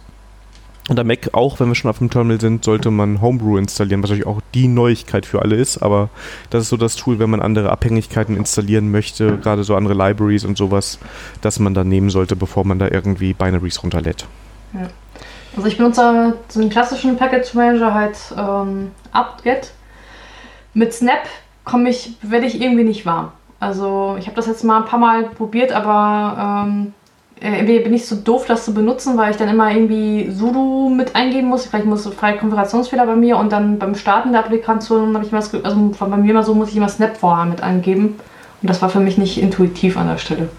Und der Mac auch, wenn wir schon auf dem Terminal sind, sollte man Homebrew installieren, was natürlich auch die Neuigkeit für alle ist. Aber das ist so das Tool, wenn man andere Abhängigkeiten installieren möchte, gerade so andere Libraries und sowas, dass man da nehmen sollte, bevor man da irgendwie Binaries runterlädt. Ja. Also ich benutze so einen klassischen Package Manager halt ähm, apt Mit Snap komme ich, werde ich irgendwie nicht warm. Also ich habe das jetzt mal ein paar Mal probiert, aber ähm, entweder bin ich so doof, das zu benutzen, weil ich dann immer irgendwie sudo mit eingeben muss. Vielleicht muss freie Konfigurationsfehler bei mir und dann beim Starten der Applikation habe ich immer, also bei mir immer so, muss ich immer Snap vorher mit angeben. Und das war für mich nicht intuitiv an der Stelle.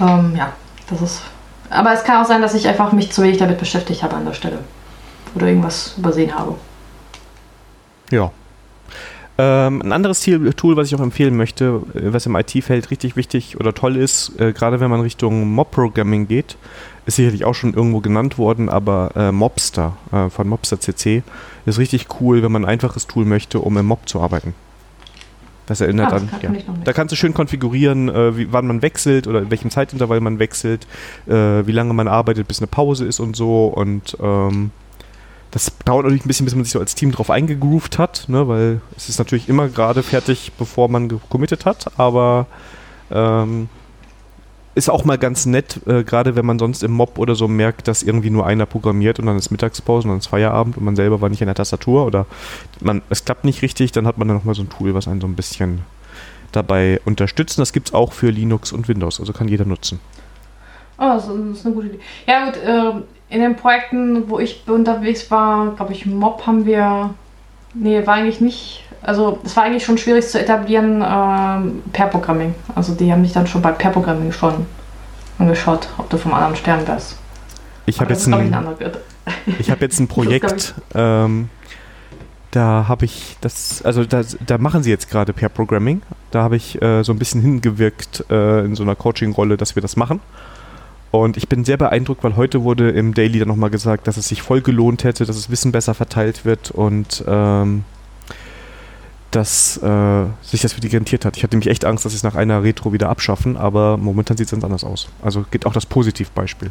Ähm, ja, das ist. Aber es kann auch sein, dass ich einfach mich zu wenig damit beschäftigt habe an der Stelle. Oder irgendwas übersehen habe. Ja. Ähm, ein anderes Tool, was ich auch empfehlen möchte, äh, was im IT-Feld richtig wichtig oder toll ist, äh, gerade wenn man Richtung Mob-Programming geht, ist sicherlich auch schon irgendwo genannt worden, aber äh, Mobster äh, von Mobster CC ist richtig cool, wenn man ein einfaches Tool möchte, um im Mob zu arbeiten. Das erinnert ah, das an. Ja. Da kannst du schön konfigurieren, äh, wie, wann man wechselt oder in welchem Zeitintervall man wechselt, äh, wie lange man arbeitet, bis eine Pause ist und so. Und ähm, das dauert natürlich ein bisschen, bis man sich so als Team drauf eingegroovt hat, ne, weil es ist natürlich immer gerade fertig, bevor man committed hat, aber ähm, ist auch mal ganz nett, äh, gerade wenn man sonst im Mob oder so merkt, dass irgendwie nur einer programmiert und dann ist Mittagspause und dann ist Feierabend und man selber war nicht an der Tastatur oder man, es klappt nicht richtig, dann hat man dann nochmal so ein Tool, was einen so ein bisschen dabei unterstützt. Das gibt es auch für Linux und Windows, also kann jeder nutzen. Oh, das ist eine gute Idee. Ja gut, äh, in den Projekten, wo ich unterwegs war, glaube ich, Mob haben wir. Nee, war eigentlich nicht. Also, es war eigentlich schon schwierig zu etablieren ähm, Pair-Programming. Also, die haben mich dann schon bei Pair-Programming schon angeschaut, ob du vom anderen Stern wärst. Ich habe jetzt, ein, [laughs] ich hab jetzt ein Projekt, ähm, da habe ich das, also da, da machen sie jetzt gerade Pair-Programming. Da habe ich äh, so ein bisschen hingewirkt äh, in so einer Coaching-Rolle, dass wir das machen. Und ich bin sehr beeindruckt, weil heute wurde im Daily dann nochmal gesagt, dass es sich voll gelohnt hätte, dass das Wissen besser verteilt wird und ähm, dass äh, sich das für die rentiert hat. Ich hatte nämlich echt Angst, dass sie es nach einer Retro wieder abschaffen, aber momentan sieht es ganz anders aus. Also geht auch das Positivbeispiel.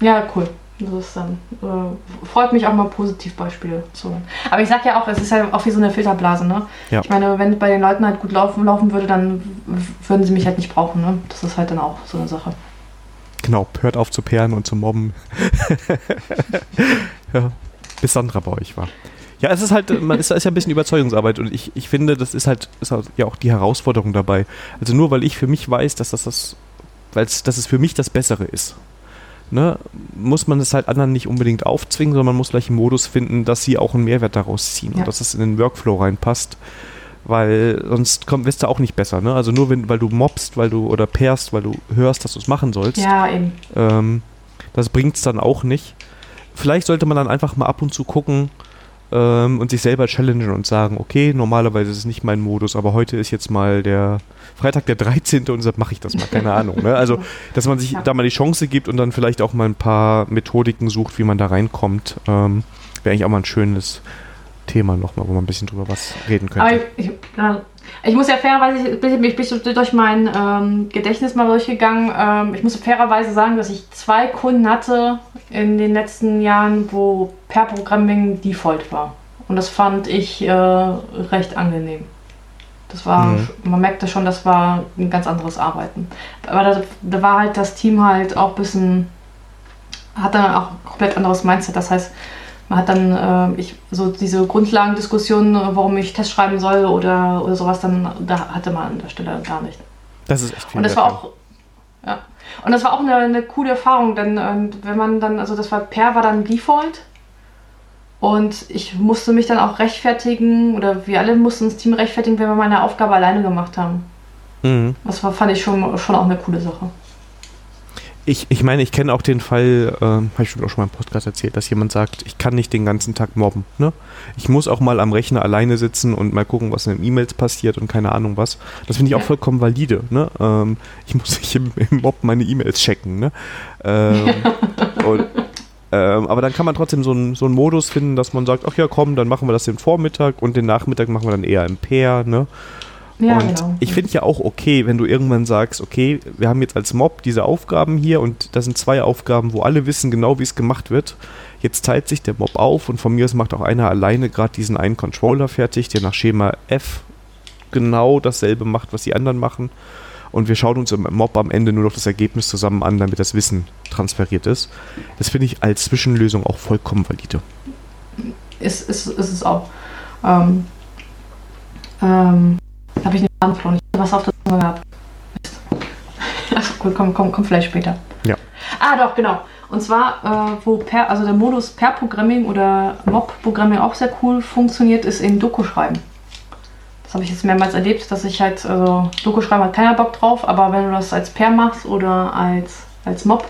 Ja, cool. Das ist dann, äh, freut mich auch mal Positivbeispiele zu hören. Aber ich sag ja auch, es ist ja auch wie so eine Filterblase, ne? Ja. Ich meine, wenn bei den Leuten halt gut laufen, laufen würde, dann würden sie mich halt nicht brauchen, ne? Das ist halt dann auch so eine Sache. Genau, hört auf zu perren und zu mobben. [laughs] ja, bis Sandra bei euch war. Ja, es ist halt, man ist, ist ja ein bisschen Überzeugungsarbeit und ich, ich finde, das ist halt, ist halt ja auch die Herausforderung dabei. Also nur weil ich für mich weiß, dass das das, weil dass es für mich das Bessere ist, ne, muss man es halt anderen nicht unbedingt aufzwingen, sondern man muss gleich einen Modus finden, dass sie auch einen Mehrwert daraus ziehen ja. und dass es in den Workflow reinpasst weil sonst kommt, wirst du auch nicht besser. Ne? Also nur wenn, weil du mobst, weil du oder pairst, weil du hörst, dass du es machen sollst. Ja, eben. Ähm, das bringt es dann auch nicht. Vielleicht sollte man dann einfach mal ab und zu gucken ähm, und sich selber challengen und sagen, okay, normalerweise ist es nicht mein Modus, aber heute ist jetzt mal der Freitag der 13. und deshalb mache ich das mal, keine Ahnung. Ne? Also, [laughs] dass man sich ja. da mal die Chance gibt und dann vielleicht auch mal ein paar Methodiken sucht, wie man da reinkommt, ähm, wäre eigentlich auch mal ein schönes Thema nochmal, wo man ein bisschen drüber was reden könnte. Ich, ich, ich, muss ja fairerweise, ich bin, ich bin durch mein ähm, Gedächtnis mal durchgegangen. Ähm, ich muss fairerweise sagen, dass ich zwei Kunden hatte in den letzten Jahren, wo Per Programming Default war. Und das fand ich äh, recht angenehm. Das war, mhm. man merkte schon, das war ein ganz anderes Arbeiten. Aber da, da war halt das Team halt auch ein bisschen, hat dann auch ein komplett anderes Mindset. Das heißt, man hat dann äh, ich, so diese Grundlagendiskussionen, warum ich Test schreiben soll oder, oder sowas, dann da hatte man an der Stelle gar nicht. Das ist echt viel. Und das war auch, ja. Und das war auch eine, eine coole Erfahrung, denn äh, wenn man dann, also das war Per war dann Default und ich musste mich dann auch rechtfertigen oder wir alle mussten das Team rechtfertigen, wenn wir meine Aufgabe alleine gemacht haben. Mhm. Das war, fand ich schon, schon auch eine coole Sache ich, ich meine, ich kenne auch den Fall, äh, habe ich schon auch schon mal im Podcast erzählt, dass jemand sagt, ich kann nicht den ganzen Tag mobben. Ne? Ich muss auch mal am Rechner alleine sitzen und mal gucken, was in den E-Mails passiert und keine Ahnung was. Das finde ich auch vollkommen valide. Ne? Ähm, ich muss nicht im, im Mob meine E-Mails checken. Ne? Ähm, [laughs] und, ähm, aber dann kann man trotzdem so einen so Modus finden, dass man sagt, ach ja, komm, dann machen wir das den Vormittag und den Nachmittag machen wir dann eher im Pair. Ne? Ja, und genau. ich finde ja auch okay, wenn du irgendwann sagst, okay, wir haben jetzt als Mob diese Aufgaben hier und das sind zwei Aufgaben, wo alle wissen genau, wie es gemacht wird. Jetzt teilt sich der Mob auf und von mir aus macht auch einer alleine gerade diesen einen Controller fertig, der nach Schema F genau dasselbe macht, was die anderen machen. Und wir schauen uns im Mob am Ende nur noch das Ergebnis zusammen an, damit das Wissen transferiert ist. Das finde ich als Zwischenlösung auch vollkommen valide. Ist, ist, ist es auch. Ähm, ähm, habe ich den Faden verloren. was auf der Zunge gehabt. Achso, gut, komm, komm, komm vielleicht später. Ja. Ah, doch, genau. Und zwar, äh, wo per, also der Modus per Programming oder Mob-Programming auch sehr cool funktioniert, ist in Doku schreiben. Das habe ich jetzt mehrmals erlebt, dass ich halt, also Doku schreiben hat keiner Bock drauf, aber wenn du das als Pair machst oder als, als Mob,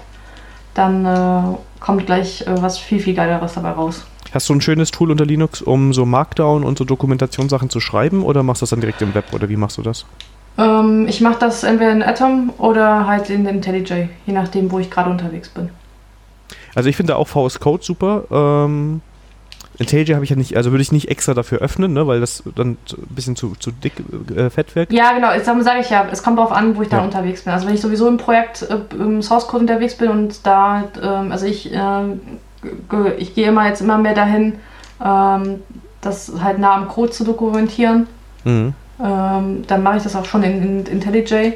dann äh, kommt gleich äh, was viel, viel geileres dabei raus. Hast du ein schönes Tool unter Linux, um so Markdown und so Dokumentationssachen zu schreiben oder machst du das dann direkt im Web oder wie machst du das? Ähm, ich mache das entweder in Atom oder halt in IntelliJ, je nachdem, wo ich gerade unterwegs bin. Also ich finde auch VS Code super. Ähm, IntelliJ habe ich ja nicht, also würde ich nicht extra dafür öffnen, ne, weil das dann ein bisschen zu, zu dick äh, fett wirkt. Ja, genau, jetzt sage ich ja, es kommt darauf an, wo ich da Ja. unterwegs bin. Also wenn ich sowieso im Projekt äh, im Source Code unterwegs bin und da, ähm, also ich, äh, ich gehe immer jetzt immer mehr dahin, ähm, das halt nah am Code zu dokumentieren. Mhm. Ähm, dann mache ich das auch schon in, in IntelliJ.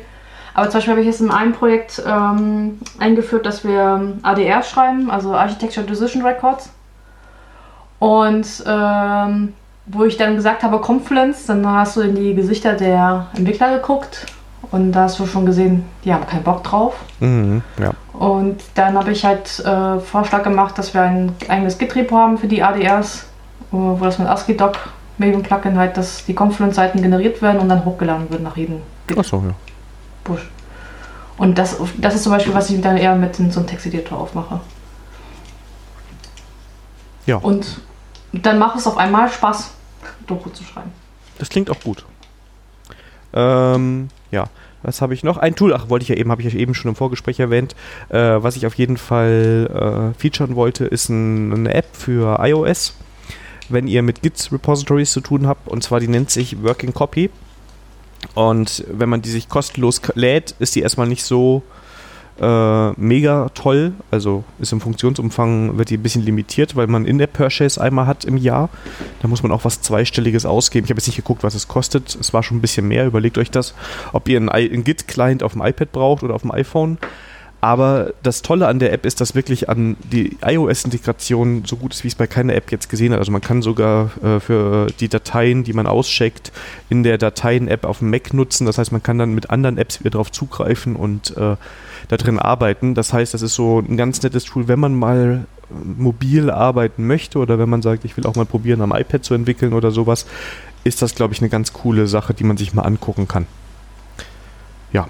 Aber zum Beispiel habe ich jetzt in einem Projekt ähm, eingeführt, dass wir ADR schreiben, also Architecture Decision Records. Und ähm, wo ich dann gesagt habe Confluence, dann hast du in die Gesichter der Entwickler geguckt und da hast du schon gesehen, die haben keinen Bock drauf. Mhm. Ja. Und dann habe ich halt äh, Vorschlag gemacht, dass wir ein eigenes Git-Repo haben für die ADRs, wo wo das mit ASCII-Doc Maven Plugin halt, dass die Confluence-Seiten generiert werden und dann hochgeladen wird nach jedem Achso, ja. Push. Und das, das ist zum Beispiel, was ich dann eher mit in so einem Texteditor aufmache. Ja. Und dann macht es auf einmal Spaß, Doku zu schreiben. Das klingt auch gut. Ähm, ja, was habe ich noch? Ein Tool, ach, wollte ich ja eben, habe ich ja eben schon im Vorgespräch erwähnt. Äh, was ich auf jeden Fall äh, featuren wollte, ist ein, eine App für iOS, wenn ihr mit Git-Repositories zu tun habt. Und zwar, die nennt sich Working Copy. Und wenn man die sich kostenlos lädt, ist die erstmal nicht so äh, mega toll. Also ist im Funktionsumfang, wird die ein bisschen limitiert, weil man In-App-Purchase einmal hat im Jahr. Da muss man auch was Zweistelliges ausgeben. Ich habe jetzt nicht geguckt, was es kostet. Es war schon ein bisschen mehr. Überlegt euch das, ob ihr einen, einen Git-Client auf dem iPad braucht oder auf dem iPhone. Aber das Tolle an der App ist, dass wirklich an die iOS-Integration so gut ist, wie es bei keiner App jetzt gesehen habe. Also man kann sogar äh, für die Dateien, die man auscheckt, in der Dateien-App auf dem Mac nutzen. Das heißt, man kann dann mit anderen Apps wieder drauf zugreifen und äh, da drin arbeiten. Das heißt, das ist so ein ganz nettes Tool, wenn man mal äh, mobil arbeiten möchte oder wenn man sagt, ich will auch mal probieren, am iPad zu entwickeln oder sowas, ist das, glaube ich, eine ganz coole Sache, die man sich mal angucken kann. Ja.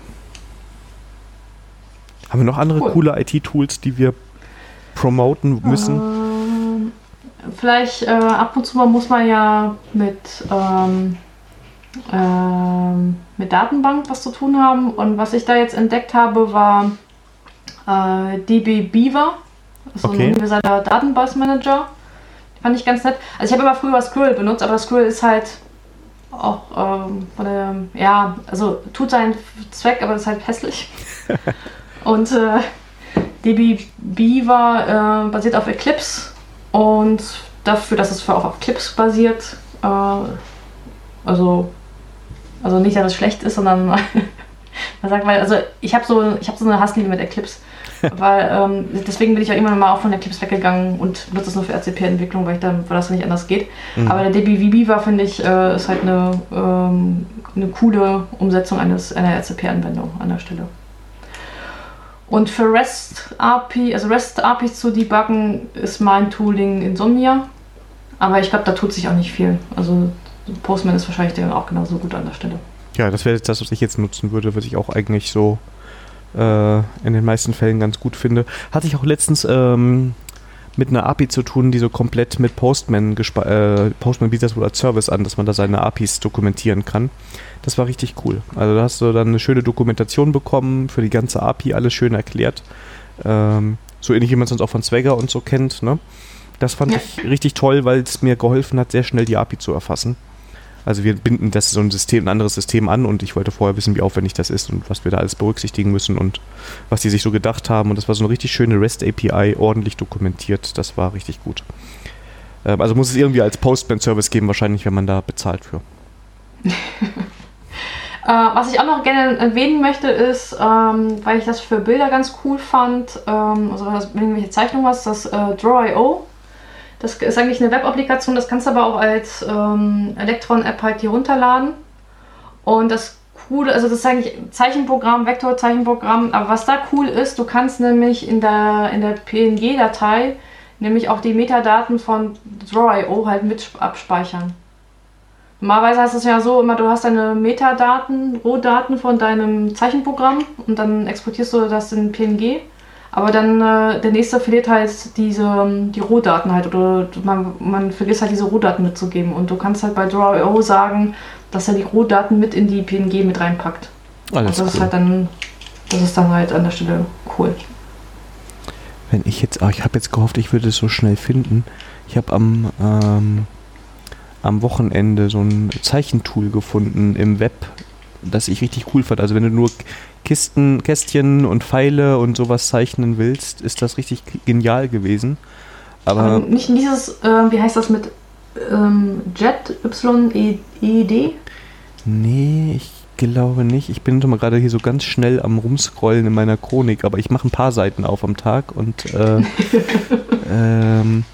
Haben wir noch andere Cool. coole IT-Tools, die wir promoten müssen? Ähm, vielleicht äh, ab und zu mal muss man ja mit, ähm, ähm, mit Datenbank was zu tun haben. Und was ich da jetzt entdeckt habe, war äh, DB Beaver. So Okay. ein universeller Datenbankmanager. Fand ich ganz nett. Also ich habe immer früher Skrill benutzt, aber Skrill ist halt auch ähm, von der, ja, also tut seinen Zweck, aber ist halt hässlich. [laughs] Und äh, DB Beaver äh, basiert auf Eclipse und dafür, dass es für auch auf Eclipse basiert, äh, also, also nicht, dass es schlecht ist, sondern [laughs] man sagt, weil, also ich habe so, ich habe so eine Hassliebe mit Eclipse. [laughs] weil ähm, deswegen bin ich ja immer mal auch von Eclipse weggegangen und nutze es nur für RCP-Entwicklung, weil, ich dann, weil das nicht anders geht. Mhm. Aber der DBVB war, finde ich, äh, ist halt eine, ähm, eine coole Umsetzung eines, einer RCP-Anwendung an der Stelle. Und für REST API, also REST APIs zu debuggen, ist mein Tooling Insomnia. Aber ich glaube, da tut sich auch nicht viel. Also Postman ist wahrscheinlich dann auch genauso gut an der Stelle. Ja, das wäre jetzt das, was ich jetzt nutzen würde, was ich auch eigentlich so äh, in den meisten Fällen ganz gut finde. Hatte ich auch letztens ähm, mit einer API zu tun, die so komplett mit Postman, äh, Postman bietet das wohl als Service an, dass man da seine APIs dokumentieren kann. Das war richtig cool. Also da hast du dann eine schöne Dokumentation bekommen, für die ganze API alles schön erklärt. Ähm, so ähnlich wie man es sonst auch von Swagger und so kennt. Ne? Das fand Ja. ich richtig toll, weil es mir geholfen hat, sehr schnell die API zu erfassen. Also wir binden das so ein System, ein anderes System an und ich wollte vorher wissen, wie aufwendig das ist und was wir da alles berücksichtigen müssen und was die sich so gedacht haben. Und das war so eine richtig schöne REST API, ordentlich dokumentiert. Das war richtig gut. Ähm, also muss es irgendwie als Postman-Service geben, wahrscheinlich, wenn man da bezahlt für. [laughs] Äh, was ich auch noch gerne erwähnen möchte, ist, ähm, weil ich das für Bilder ganz cool fand, ähm, also wenn du irgendwelche Zeichnungen hast, das äh, Draw.io. Das ist eigentlich eine Web-Applikation, das kannst du aber auch als ähm, Electron-App halt hier runterladen. Und das coole, also das ist eigentlich Zeichenprogramm, Vektorzeichenprogramm, aber was da cool ist, du kannst nämlich in der, in der PNG-Datei nämlich auch die Metadaten von Draw.io halt mit abspeichern. Normalerweise du es ja so immer, du hast deine Metadaten, Rohdaten von deinem Zeichenprogramm und dann exportierst du das in PNG. Aber dann äh, der nächste verliert halt diese die Rohdaten halt oder man, man vergisst halt diese Rohdaten mitzugeben und du kannst halt bei Draw.io sagen, dass er die Rohdaten mit in die PNG mit reinpackt. Alles und das cool. ist halt dann das ist dann halt an der Stelle cool. Wenn ich jetzt, ah, ich habe jetzt gehofft, ich würde es so schnell finden. Ich habe am, ähm, am Wochenende so ein Zeichentool gefunden im Web, das ich richtig cool fand. Also wenn du nur Kisten, Kästchen und Pfeile und sowas zeichnen willst, ist das richtig genial gewesen. Aber Aber nicht dieses, äh, wie heißt das mit ähm, Jet Y-E-D? nee, ich glaube nicht. Ich bin mal gerade hier so ganz schnell am rumscrollen in meiner Chronik, aber ich mache ein paar Seiten auf am Tag und äh, [laughs] ähm,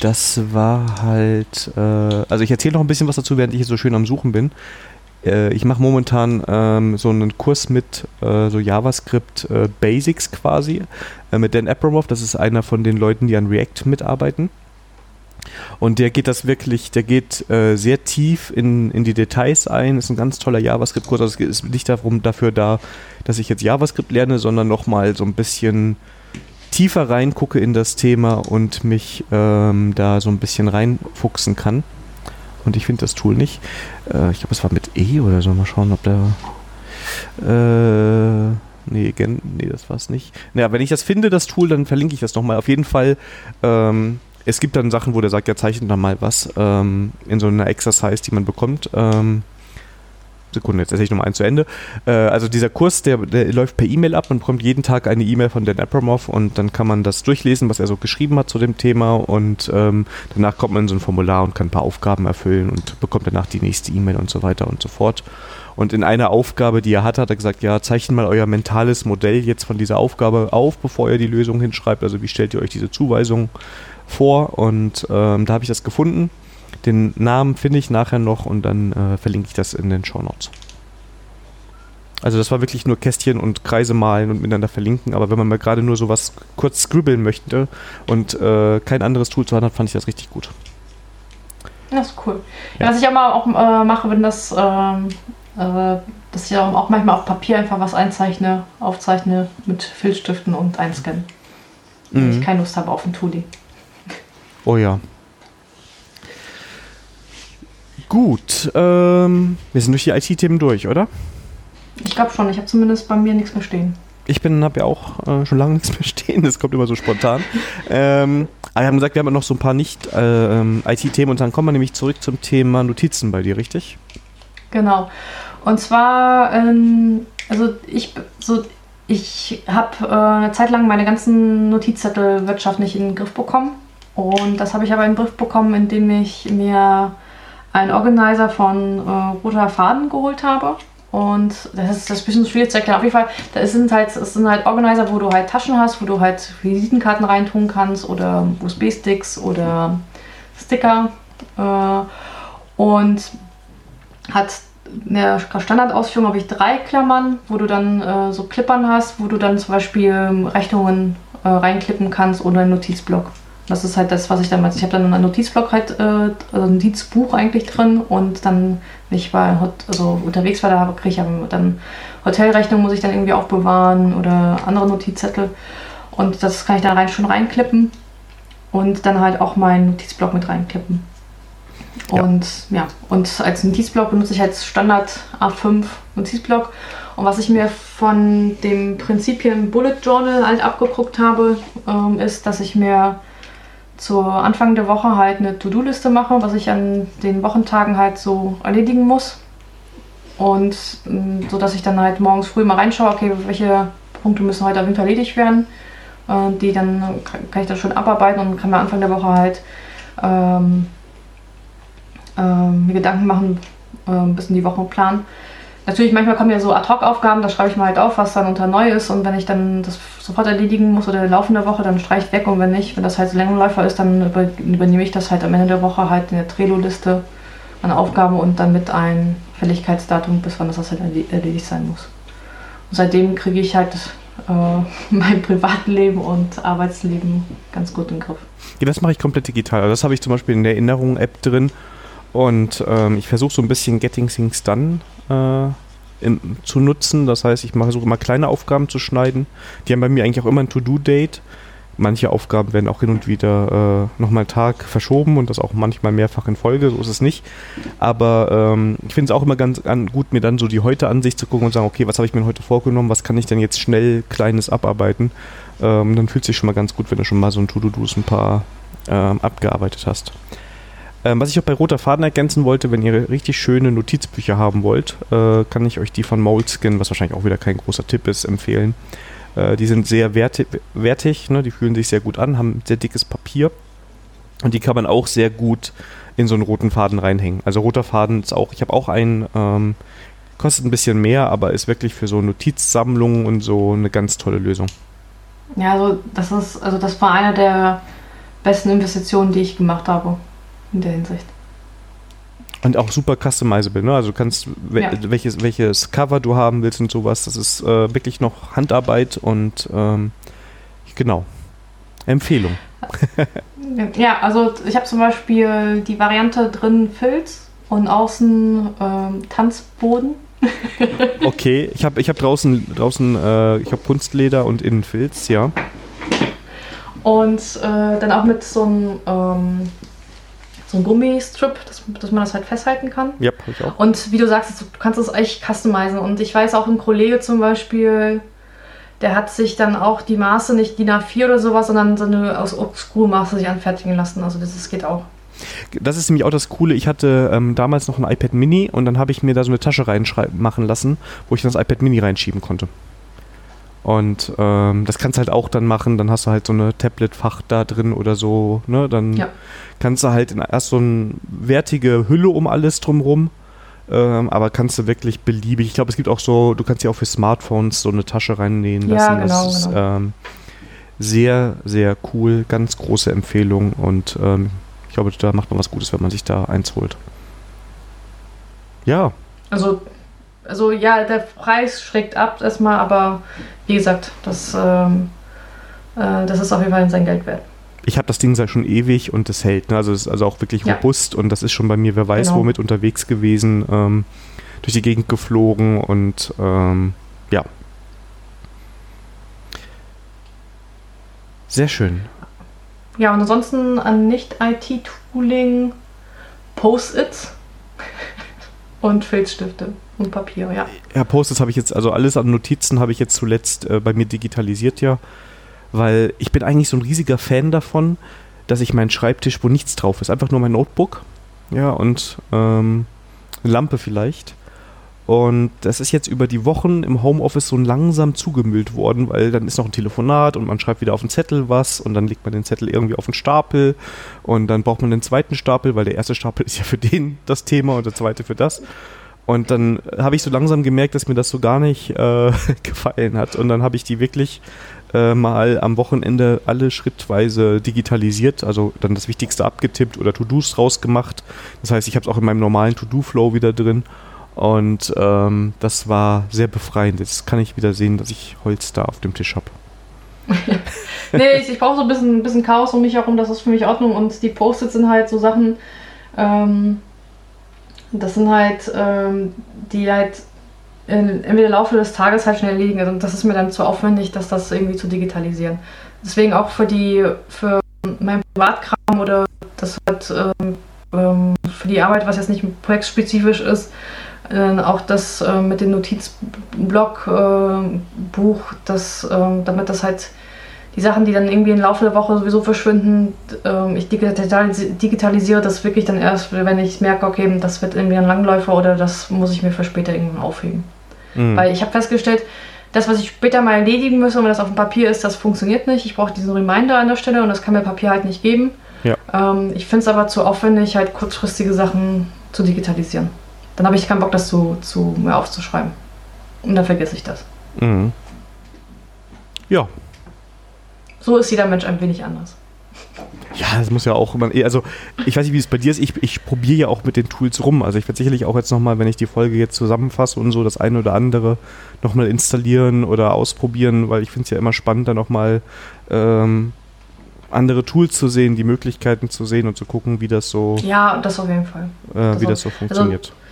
das war halt, äh, also ich erzähle noch ein bisschen was dazu, während ich hier so schön am Suchen bin. Äh, ich mache momentan ähm, so einen Kurs mit äh, so JavaScript äh, Basics quasi äh, mit Dan Abramov. Das ist einer von den Leuten, die an React mitarbeiten. Und der geht das wirklich, der geht äh, sehr tief in, in die Details ein. Ist ein ganz toller JavaScript-Kurs. Also es ist nicht darum, dafür da, dass ich jetzt JavaScript lerne, sondern nochmal so ein bisschen tiefer reingucke in das Thema und mich ähm, da so ein bisschen reinfuchsen kann. Und ich finde das Tool nicht. Äh, ich glaube, es war mit E oder so. Mal schauen, ob der. Äh, nee, gen, nee, das war es nicht. Naja, wenn ich das finde, das Tool, dann verlinke ich das nochmal. Auf jeden Fall. Ähm, es gibt dann Sachen, wo der sagt, ja, zeichnet dann mal was ähm, in so einer Exercise, die man bekommt. Ähm, Sekunde, jetzt erzähle ich nochmal eins zu Ende. Äh, also dieser Kurs, der, der läuft per E-Mail ab. Man bekommt jeden Tag eine E-Mail von Dan Abramov und dann kann man das durchlesen, was er so geschrieben hat zu dem Thema und ähm, danach kommt man in so ein Formular und kann ein paar Aufgaben erfüllen und bekommt danach die nächste E-Mail und so weiter und so fort. Und in einer Aufgabe, die er hatte, hat er gesagt, ja, zeichnet mal euer mentales Modell jetzt von dieser Aufgabe auf, bevor ihr die Lösung hinschreibt. Also wie stellt ihr euch diese Zuweisung vor? Und ähm, da habe ich das gefunden. Den Namen finde ich nachher noch und dann äh, verlinke ich das in den Show Notes. Also das war wirklich nur Kästchen und Kreise malen und miteinander verlinken, aber wenn man mal gerade nur sowas kurz scribbeln möchte und äh, kein anderes Tool zu haben hat, fand ich das richtig gut. Das ist cool. Ja. Was ich aber auch äh, mache, wenn das, ähm, äh, dass ich auch manchmal auf Papier einfach was einzeichne, aufzeichne mit Filzstiften und einscannen. Wenn Mhm. ich keine Lust habe auf ein Tuli. Oh ja. Gut, ähm, wir sind durch die IT-Themen durch, oder? Ich glaube schon, ich habe zumindest bei mir nichts mehr stehen. Ich bin, habe ja auch äh, schon lange [laughs] nichts mehr stehen, das kommt immer so spontan. [laughs] ähm, aber wir haben gesagt, wir haben noch so ein paar nicht äh, ähm, IT-Themen und dann kommen wir nämlich zurück zum Thema Notizen bei dir, richtig? Genau. Und zwar, ähm, also ich, so, ich habe äh, eine Zeit lang meine ganzen Notizzettel wirtschaftlich in den Griff bekommen. Und das habe ich aber in den Griff bekommen, indem ich mir einen Organizer von äh, Roter Faden geholt habe. Und das ist, das ist ein bisschen schwierig zu erklären. Auf jeden Fall, da sind halt, es sind halt Organizer, wo du halt Taschen hast, wo du halt Visitenkarten reintun kannst oder USB-Sticks oder Sticker. Äh, und hat eine Standardausführung habe ich drei Klammern, wo du dann äh, so Klippern hast, wo du dann zum Beispiel Rechnungen äh, reinklippen kannst oder einen Notizblock. Das ist halt das, was ich damals. Ich habe dann einen Notizblock halt, äh, also ein Notizbuch eigentlich drin und dann, wenn ich Hot, also unterwegs war, da kriege ich dann Hotelrechnung muss ich dann irgendwie aufbewahren oder andere Notizzettel. Und das kann ich dann rein, schon reinklippen und dann halt auch meinen Notizblock mit reinklippen. Ja. Und ja, und als Notizblock benutze ich als Standard A5 Notizblock. Und was ich mir von dem Prinzipien Bullet Journal halt abgeguckt habe, ähm, ist, dass ich mir zu Anfang der Woche halt eine To-Do-Liste mache, was ich an den Wochentagen halt so erledigen muss. Und ähm, so dass ich dann halt morgens früh mal reinschaue, okay, welche Punkte müssen heute auf jeden Fall erledigt werden. Äh, die dann kann, ich das schon abarbeiten und kann mir Anfang der Woche halt ähm, ähm, mir Gedanken machen, äh, ein bisschen die Woche planen. Natürlich, manchmal kommen ja so Ad-Hoc-Aufgaben, da schreibe ich mal halt auf, was dann unter neu ist und wenn ich dann das sofort erledigen muss oder in laufender Woche, dann streiche ich weg und wenn nicht, wenn das halt so Längenläufer ist, dann über, übernehme ich das halt am Ende der Woche halt in der Trello-Liste an Aufgaben und dann mit ein Fälligkeitsdatum, bis wann das halt erledigt sein muss. Und seitdem kriege ich halt äh, [laughs] mein Privatleben und Arbeitsleben ganz gut im Griff. Ja, das mache ich komplett digital. Also das habe ich zum Beispiel in der Erinnerung-App drin. Und ähm, ich versuche so ein bisschen Getting Things Done äh, im, zu nutzen. Das heißt, ich versuche mal kleine Aufgaben zu schneiden. Die haben bei mir eigentlich auch immer ein To-Do-Date. Manche Aufgaben werden auch hin und wieder äh, nochmal Tag verschoben und das auch manchmal mehrfach in Folge, so ist es nicht. Aber ähm, ich finde es auch immer ganz an, gut, mir dann so die Heute-Ansicht zu gucken und sagen, okay, was habe ich mir heute vorgenommen, was kann ich denn jetzt schnell Kleines abarbeiten? Ähm, dann fühlt sich schon mal ganz gut, wenn du schon mal so ein To-Do-Dos ein paar ähm, abgearbeitet hast. Ähm, was ich auch bei Roter Faden ergänzen wollte, wenn ihr richtig schöne Notizbücher haben wollt, äh, kann ich euch die von Moleskin, was wahrscheinlich auch wieder kein großer Tipp ist, empfehlen. Äh, die sind sehr wertig, wertig ne? die fühlen sich sehr gut an, haben sehr dickes Papier und die kann man auch sehr gut in so einen roten Faden reinhängen. Also roter Faden ist auch, ich habe auch einen, ähm, kostet ein bisschen mehr, aber ist wirklich für so Notizsammlungen und so eine ganz tolle Lösung. Ja, also das ist, also das war eine der besten Investitionen, die ich gemacht habe in der Hinsicht. Und auch super customizable, ne? Also du kannst, ja. welches, welches Cover du haben willst und sowas, das ist äh, wirklich noch Handarbeit und ähm, genau. Empfehlung. [laughs] ja, also ich habe zum Beispiel die Variante drin Filz und außen ähm, Tanzboden. [laughs] okay, ich habe ich hab draußen, draußen äh, ich habe Kunstleder und innen Filz, ja. Und äh, dann auch mit so einem ähm, so ein Gummistrip, dass, dass man das halt festhalten kann. Ja, yep, ich auch. Und wie du sagst, du kannst es echt customizen. Und ich weiß auch, ein Kollege zum Beispiel, der hat sich dann auch die Maße, nicht DIN A4 oder sowas, sondern so eine aus Obscure-Maße sich anfertigen lassen. Also das, das geht auch. Das ist nämlich auch das Coole. Ich hatte ähm, damals noch ein iPad Mini und dann habe ich mir da so eine Tasche reinmachen lassen, wo ich das iPad Mini reinschieben konnte. Und ähm, das kannst du halt auch dann machen, dann hast du halt so eine Tablet-Fach da drin oder so, ne? Dann ja. kannst du halt in, erst so eine wertige Hülle um alles drumrum, ähm, aber kannst du wirklich beliebig, ich glaube, es gibt auch so, du kannst ja auch für Smartphones so eine Tasche reinnähen lassen. Ja, genau, das ist genau. ähm, sehr, sehr cool, ganz große Empfehlung und ähm, ich glaube, da macht man was Gutes, wenn man sich da eins holt. Ja. Also also ja, der Preis schreckt ab erstmal, aber wie gesagt, das, ähm, äh, das ist auf jeden Fall sein Geld wert. Ich habe das Ding seit schon ewig und es hält. Ne? Also es ist also auch wirklich ja. robust und das ist schon bei mir, wer weiß, genau. womit unterwegs gewesen, ähm, durch die Gegend geflogen und ähm, ja. Sehr schön. Ja, und ansonsten an Nicht-IT-Tooling Post-its [laughs] und Filzstifte. Und Papier, ja. Ja, Post-its habe ich jetzt, also alles an Notizen habe ich jetzt zuletzt äh, bei mir digitalisiert, ja. Weil ich bin eigentlich so ein riesiger Fan davon, dass ich meinen Schreibtisch, wo nichts drauf ist, einfach nur mein Notebook, ja, und ähm, eine Lampe vielleicht. Und das ist jetzt über die Wochen im Homeoffice so langsam zugemüllt worden, weil dann ist noch ein Telefonat und man schreibt wieder auf den Zettel was und dann legt man den Zettel irgendwie auf den Stapel und dann braucht man den zweiten Stapel, weil der erste Stapel [laughs] ist ja für den das Thema und der zweite für das. Und dann habe ich so langsam gemerkt, dass mir das so gar nicht äh, [laughs] gefallen hat. Und dann habe ich die wirklich äh, mal am Wochenende alle schrittweise digitalisiert, also dann das Wichtigste abgetippt oder To-Dos rausgemacht. Das heißt, ich habe es auch in meinem normalen To-Do-Flow wieder drin. Und ähm, das war sehr befreiend. Jetzt kann ich wieder sehen, dass ich Holz da auf dem Tisch habe. [laughs] nee, ich, ich brauche so ein bisschen, bisschen Chaos um mich herum, das ist für mich Ordnung. Und die Post-its sind halt so Sachen, ähm, das sind halt, ähm, die halt in, im Laufe des Tages halt schnell liegen. Also das ist mir dann zu aufwendig, dass das irgendwie zu digitalisieren. Deswegen auch für die, für mein Privatkram oder das halt ähm, ähm, für die Arbeit, was jetzt nicht projektspezifisch ist, äh, auch das äh, mit dem Notizblock äh, Buch, das, ähm, damit das halt die Sachen, die dann irgendwie im Laufe der Woche sowieso verschwinden, ähm, ich digitalisiere das wirklich dann erst, wenn ich merke, okay, das wird irgendwie ein Langläufer oder das muss ich mir für später irgendwann aufheben. Mhm. Weil ich habe festgestellt, das, was ich später mal erledigen muss, wenn das auf dem Papier ist, das funktioniert nicht. Ich brauche diesen Reminder an der Stelle und das kann mir Papier halt nicht geben. Ja. Ähm, ich finde es aber zu aufwendig, halt kurzfristige Sachen zu digitalisieren. Dann habe ich keinen Bock, das zu, zu mir aufzuschreiben. Und dann vergesse ich das. Mhm. Ja, so ist jeder Mensch ein wenig anders. Ja, das muss ja auch immer, also ich weiß nicht, wie es bei dir ist, ich, ich probiere ja auch mit den Tools rum. Also ich werde sicherlich auch jetzt nochmal, wenn ich die Folge jetzt zusammenfasse und so, das eine oder andere nochmal installieren oder ausprobieren, weil ich finde es ja immer spannend, da nochmal ähm, andere Tools zu sehen, die Möglichkeiten zu sehen und zu gucken, wie das so, Ja, das auf jeden Fall. äh, Also- wie das so funktioniert. Also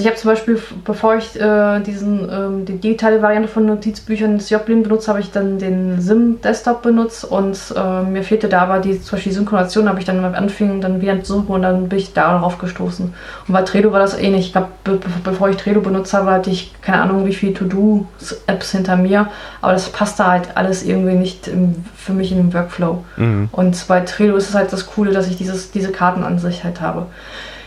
ich habe zum Beispiel, bevor ich äh, diesen, ähm, die digitale Variante von Notizbüchern des Joplin benutzt, habe ich dann den Sim-Desktop benutzt und äh, mir fehlte da aber die, zum Beispiel die Synchronisation, habe ich dann anfing dann wieder zu suchen und dann bin ich da darauf gestoßen. Und bei Trello war das ähnlich. Ich glaube, be be bevor ich Trello benutzt habe, hatte ich keine Ahnung, wie viele To-Do-Apps hinter mir, aber das passte halt alles irgendwie nicht im, für mich in den Workflow. Mhm. Und bei Trello ist es halt das Coole, dass ich dieses, diese Kartenansicht halt habe.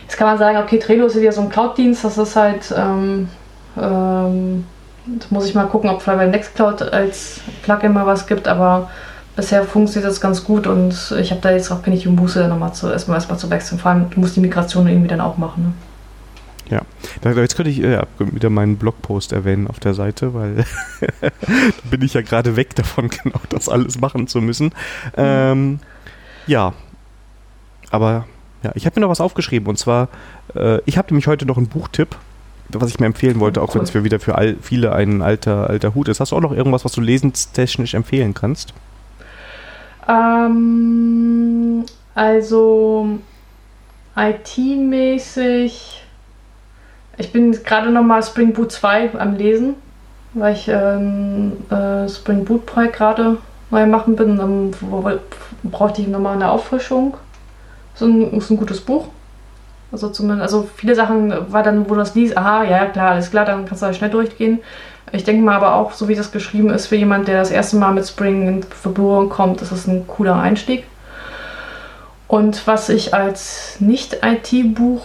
Jetzt kann man sagen, okay, Trello ist ja so ein Cloud-Dienst, das ist halt, ähm, ähm, da muss ich mal gucken, ob vielleicht bei Nextcloud als Plugin mal was gibt, aber bisher funktioniert das ganz gut und ich habe da jetzt auch keine Muße, da nochmal zu, erstmal, erstmal zu wechseln. Vor allem, du musst die Migration irgendwie dann auch machen. Ne? Da, jetzt könnte ich äh, ja, wieder meinen Blogpost erwähnen auf der Seite, weil [laughs] da bin ich ja gerade weg davon, [laughs] genau das alles machen zu müssen. Ähm, ja, aber ja, ich habe mir noch was aufgeschrieben und zwar, äh, ich habe nämlich heute noch einen Buchtipp, was ich mir empfehlen wollte, auch Cool. wenn es für wieder für all, viele ein alter, alter Hut ist. Hast du auch noch irgendwas, was du lesenstechnisch empfehlen kannst? Ähm, also IT-mäßig. Ich bin gerade nochmal Spring Boot 2 am Lesen, weil ich ähm, äh, Spring Boot Projekt gerade neu machen bin. Dann brauchte ich nochmal eine Auffrischung. Ist ein, ist ein gutes Buch. Also zumindest, also viele Sachen war dann, wo du das liest, aha, ja klar, alles klar, dann kannst du halt schnell durchgehen. Ich denke mal aber auch, so wie das geschrieben ist, für jemand, der das erste Mal mit Spring in Berührung kommt, ist es ein cooler Einstieg. Und was ich als Nicht-IT-Buch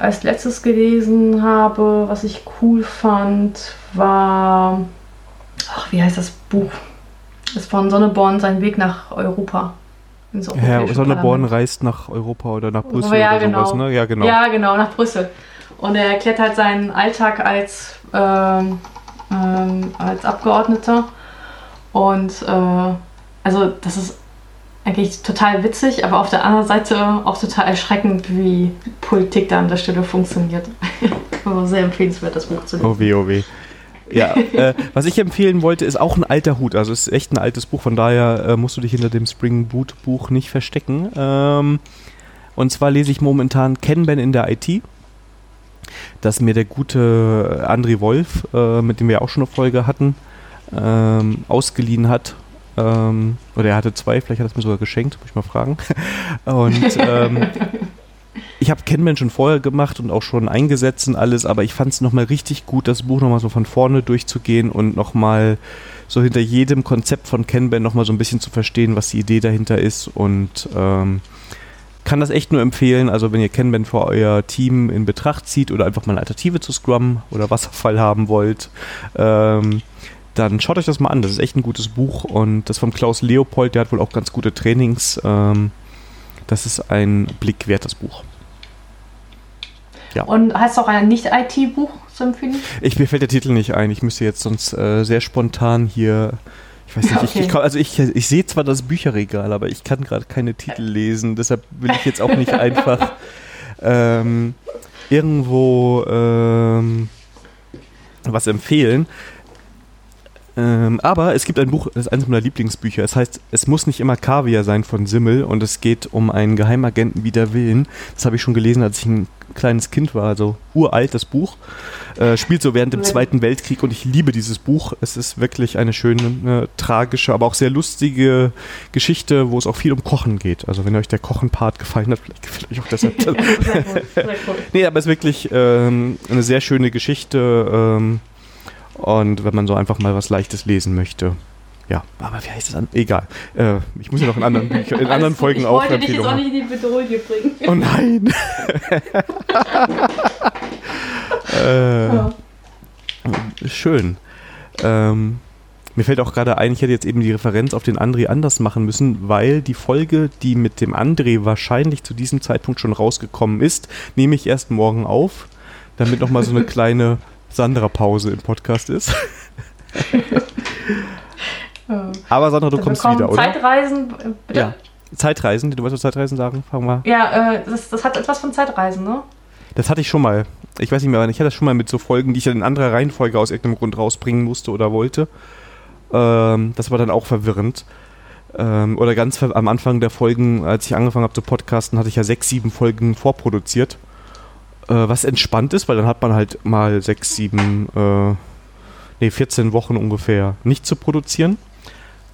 als letztes gelesen habe, was ich cool fand, war. Ach, wie heißt das Buch? Ist von Sonneborn sein Weg nach Europa. Ins Herr Europäische Sonneborn Parlament. reist nach Europa oder nach Brüssel ja, oder sowas, genau. ne? Ja, genau. Ja, genau, nach Brüssel. Und er erklärt halt seinen Alltag als, ähm, ähm, als Abgeordneter. Und äh, also das ist eigentlich total witzig, aber auf der anderen Seite auch total erschreckend, wie Politik da an der Stelle funktioniert. [laughs] also sehr empfehlenswert, das Buch zu lesen. Oh weh, oh weh. Ja, äh, was ich empfehlen wollte, ist auch ein alter Hut. Also es ist echt ein altes Buch, von daher äh, musst du dich hinter dem Spring Boot Buch nicht verstecken. Ähm, und zwar lese ich momentan Kanban in der IT. Das mir der gute André Wolf, äh, mit dem wir auch schon eine Folge hatten, ähm, ausgeliehen hat. Ähm, oder er hatte zwei, vielleicht hat er es mir sogar geschenkt, muss ich mal fragen. [laughs] Und ähm, ich habe Kenman schon vorher gemacht und auch schon eingesetzt und alles, aber ich fand es nochmal richtig gut, das Buch nochmal so von vorne durchzugehen und nochmal so hinter jedem Konzept von Kanban nochmal so ein bisschen zu verstehen, was die Idee dahinter ist und ähm, kann das echt nur empfehlen. Also wenn ihr Kanban für euer Team in Betracht zieht oder einfach mal eine Alternative zu Scrum oder Wasserfall haben wollt, ähm, dann schaut euch das mal an. Das ist echt ein gutes Buch und das vom Klaus Leopold, der hat wohl auch ganz gute Trainings. Ähm, das ist ein Blick wert, das Buch. Und hast du auch ein Nicht-IT-Buch zu empfehlen? Ich, mir fällt der Titel nicht ein. Ich müsste jetzt sonst äh, sehr spontan hier. Ich weiß nicht, ich, Okay. ich, komm- also ich, ich sehe zwar das Bücherregal, aber ich kann gerade keine Titel lesen. Deshalb will ich jetzt auch nicht einfach [laughs] ähm, irgendwo ähm, was empfehlen. Ähm, aber es gibt ein Buch, das ist eines meiner Lieblingsbücher. Es heißt, es muss nicht immer Kaviar sein von Simmel und es geht um einen Geheimagenten wider Willen. Das habe ich schon gelesen, als ich ein kleines Kind war, also uralt das Buch. Äh, spielt so während dem. Zweiten Weltkrieg und ich liebe dieses Buch. Es ist wirklich eine schöne, äh, tragische, aber auch sehr lustige Geschichte, wo es auch viel um Kochen geht. Also wenn euch der Kochen-Part gefallen hat, vielleicht gefällt euch auch deshalb. [laughs] sehr cool. Nee, aber es ist wirklich ähm, eine sehr schöne Geschichte. Ähm, und wenn man so einfach mal was Leichtes lesen möchte. Ja, aber wie heißt das an? Egal. Äh, ich muss ja noch in anderen, [laughs] in anderen. Folgen ich auch wollte dich jetzt auch nicht in die Bedrohung bringen. Oh nein! [laughs] äh, Ja. Schön. Ähm, mir fällt auch gerade ein, ich hätte jetzt eben die Referenz auf den André anders machen müssen, weil die Folge, die mit dem André wahrscheinlich zu diesem Zeitpunkt schon rausgekommen ist, nehme ich erst morgen auf, damit nochmal so eine kleine Sandra-Pause im Podcast ist. Ja. [laughs] Aber Sandra, du Dann kommst bekommen wieder, oder? Zeitreisen, bitte? Ja. Zeitreisen, du weißt, was Zeitreisen sagen? Fangen wir. Ja, äh, das, das hat etwas von Zeitreisen, ne? Das hatte ich schon mal. Ich weiß nicht mehr, wann. ich hatte das schon mal mit so Folgen, die ich dann in anderer Reihenfolge aus irgendeinem Grund rausbringen musste oder wollte. Ähm, das war dann auch verwirrend. Ähm, oder ganz am Anfang der Folgen, als ich angefangen habe zu podcasten, hatte ich ja sechs, sieben Folgen vorproduziert. Äh, was entspannt ist, weil dann hat man halt mal sechs, sieben, äh, nee, 14 Wochen ungefähr nicht zu produzieren.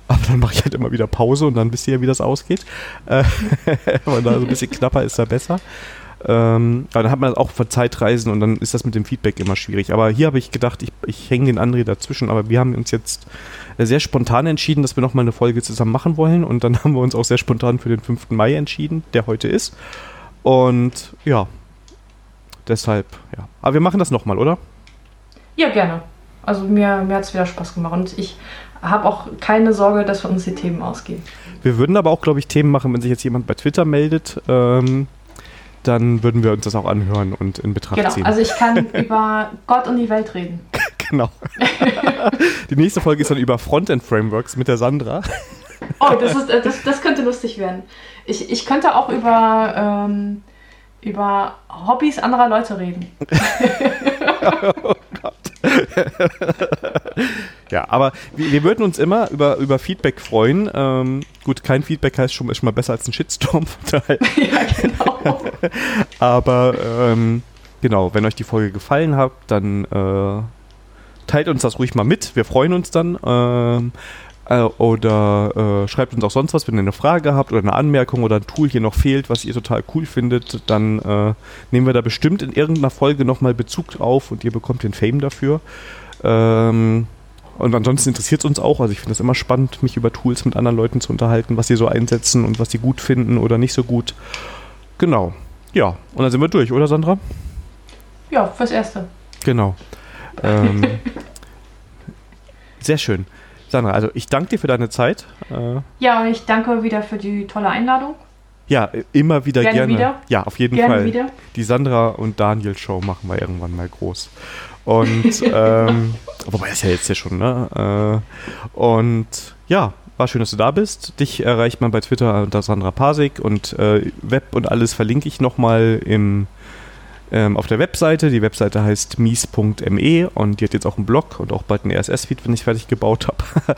Aber dann mache ich halt immer wieder Pause und dann wisst ihr ja, wie das ausgeht. [laughs] Äh, wenn da so ein bisschen knapper ist, da besser. Ähm, aber dann hat man auch für Zeitreisen und dann ist das mit dem Feedback immer schwierig. Aber hier habe ich gedacht, ich, ich hänge den André dazwischen, aber wir haben uns jetzt äh, sehr spontan entschieden, dass wir nochmal eine Folge zusammen machen wollen und dann [laughs] haben wir uns auch sehr spontan für den 5. Mai entschieden, der heute ist. Und ja, deshalb, ja. Aber wir machen das nochmal, oder? Ja, gerne. Also mir, mir hat es wieder Spaß gemacht und ich habe auch keine Sorge, dass wir uns die Themen ausgehen. Wir würden aber auch, glaube ich, Themen machen, wenn sich jetzt jemand bei Twitter meldet. Ähm, dann würden wir uns das auch anhören und in Betracht Genau, ziehen. also ich kann [laughs] über Gott und die Welt reden. genau. [laughs] die nächste Folge ist dann über Frontend-Frameworks mit der Sandra. Oh, das, ist, äh, das, das könnte lustig werden. Ich, ich könnte auch über, ähm, über Hobbys anderer Leute reden. [laughs] Ja, aber wir, wir würden uns immer über, über Feedback freuen. Ähm, gut, kein Feedback heißt schon, ist schon mal besser als ein Shitstorm. [laughs] ja, genau. [laughs] aber ähm, genau, wenn euch die Folge gefallen hat, dann äh, teilt uns das ruhig mal mit. Wir freuen uns dann. Ähm, äh, oder äh, schreibt uns auch sonst was, wenn ihr eine Frage habt oder eine Anmerkung oder ein Tool hier noch fehlt, was ihr total cool findet, dann äh, nehmen wir da bestimmt in irgendeiner Folge nochmal Bezug auf und ihr bekommt den Fame dafür. Ähm, und ansonsten interessiert es uns auch. Also ich finde es immer spannend, mich über Tools mit anderen Leuten zu unterhalten, was sie so einsetzen und was sie gut finden oder nicht so gut. Genau. Ja, und dann sind wir durch, oder Sandra? Ja, fürs Erste. Genau. Ähm, [laughs] sehr schön. Sandra, also ich danke dir für deine Zeit. Äh, Ja, und ich danke wieder für die tolle Einladung. ja, immer wieder gerne. Gerne wieder. Ja, auf jeden Gerne Fall. wieder. Die Sandra und Daniel Show machen wir irgendwann mal groß. Und [laughs] ähm, wobei das ja jetzt ja schon, ne? Äh, und ja, war schön, dass du da bist. Dich erreicht man bei Twitter unter Sandra Pasik und äh, Web und alles verlinke ich nochmal im ähm, auf der Webseite. Die Webseite heißt mies.me und die hat jetzt auch einen Blog und auch bald einen RSS-Feed, wenn ich fertig gebaut habe.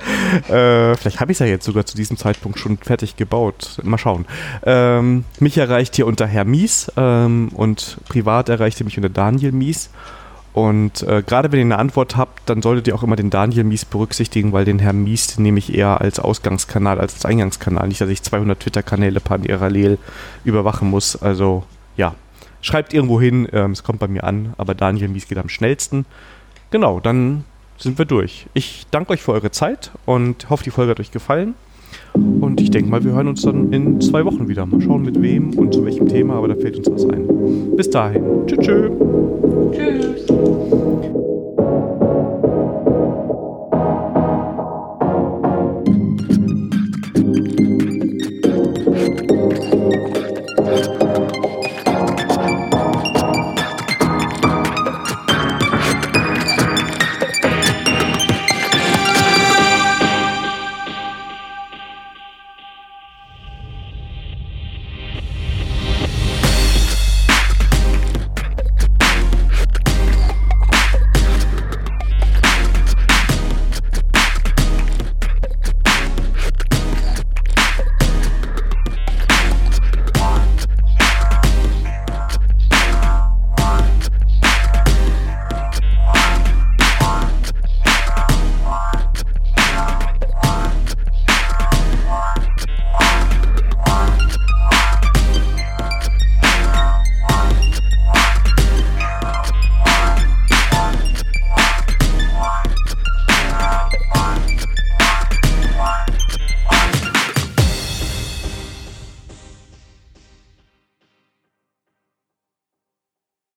[laughs] äh, vielleicht habe ich es ja jetzt sogar zu diesem Zeitpunkt schon fertig gebaut. Mal schauen. Ähm, mich erreicht hier unter Herr Mies ähm, und privat erreicht ihr mich unter Daniel Mies. Und äh, gerade wenn ihr eine Antwort habt, dann solltet ihr auch immer den Daniel Mies berücksichtigen, weil den Herrn Mies nehme ich eher als Ausgangskanal als als Eingangskanal. Nicht, dass ich 200 Twitter-Kanäle parallel überwachen muss. Also ja, schreibt irgendwo hin, ähm, es kommt bei mir an, aber Daniel Mies geht am schnellsten. Genau, dann sind wir durch. Ich danke euch für eure Zeit und hoffe, die Folge hat euch gefallen. Und ich denke mal, wir hören uns dann in zwei Wochen wieder. Mal schauen, mit wem und zu welchem Thema, aber da fällt uns was ein. Bis dahin. Tschüss. tschüss. Tschüss.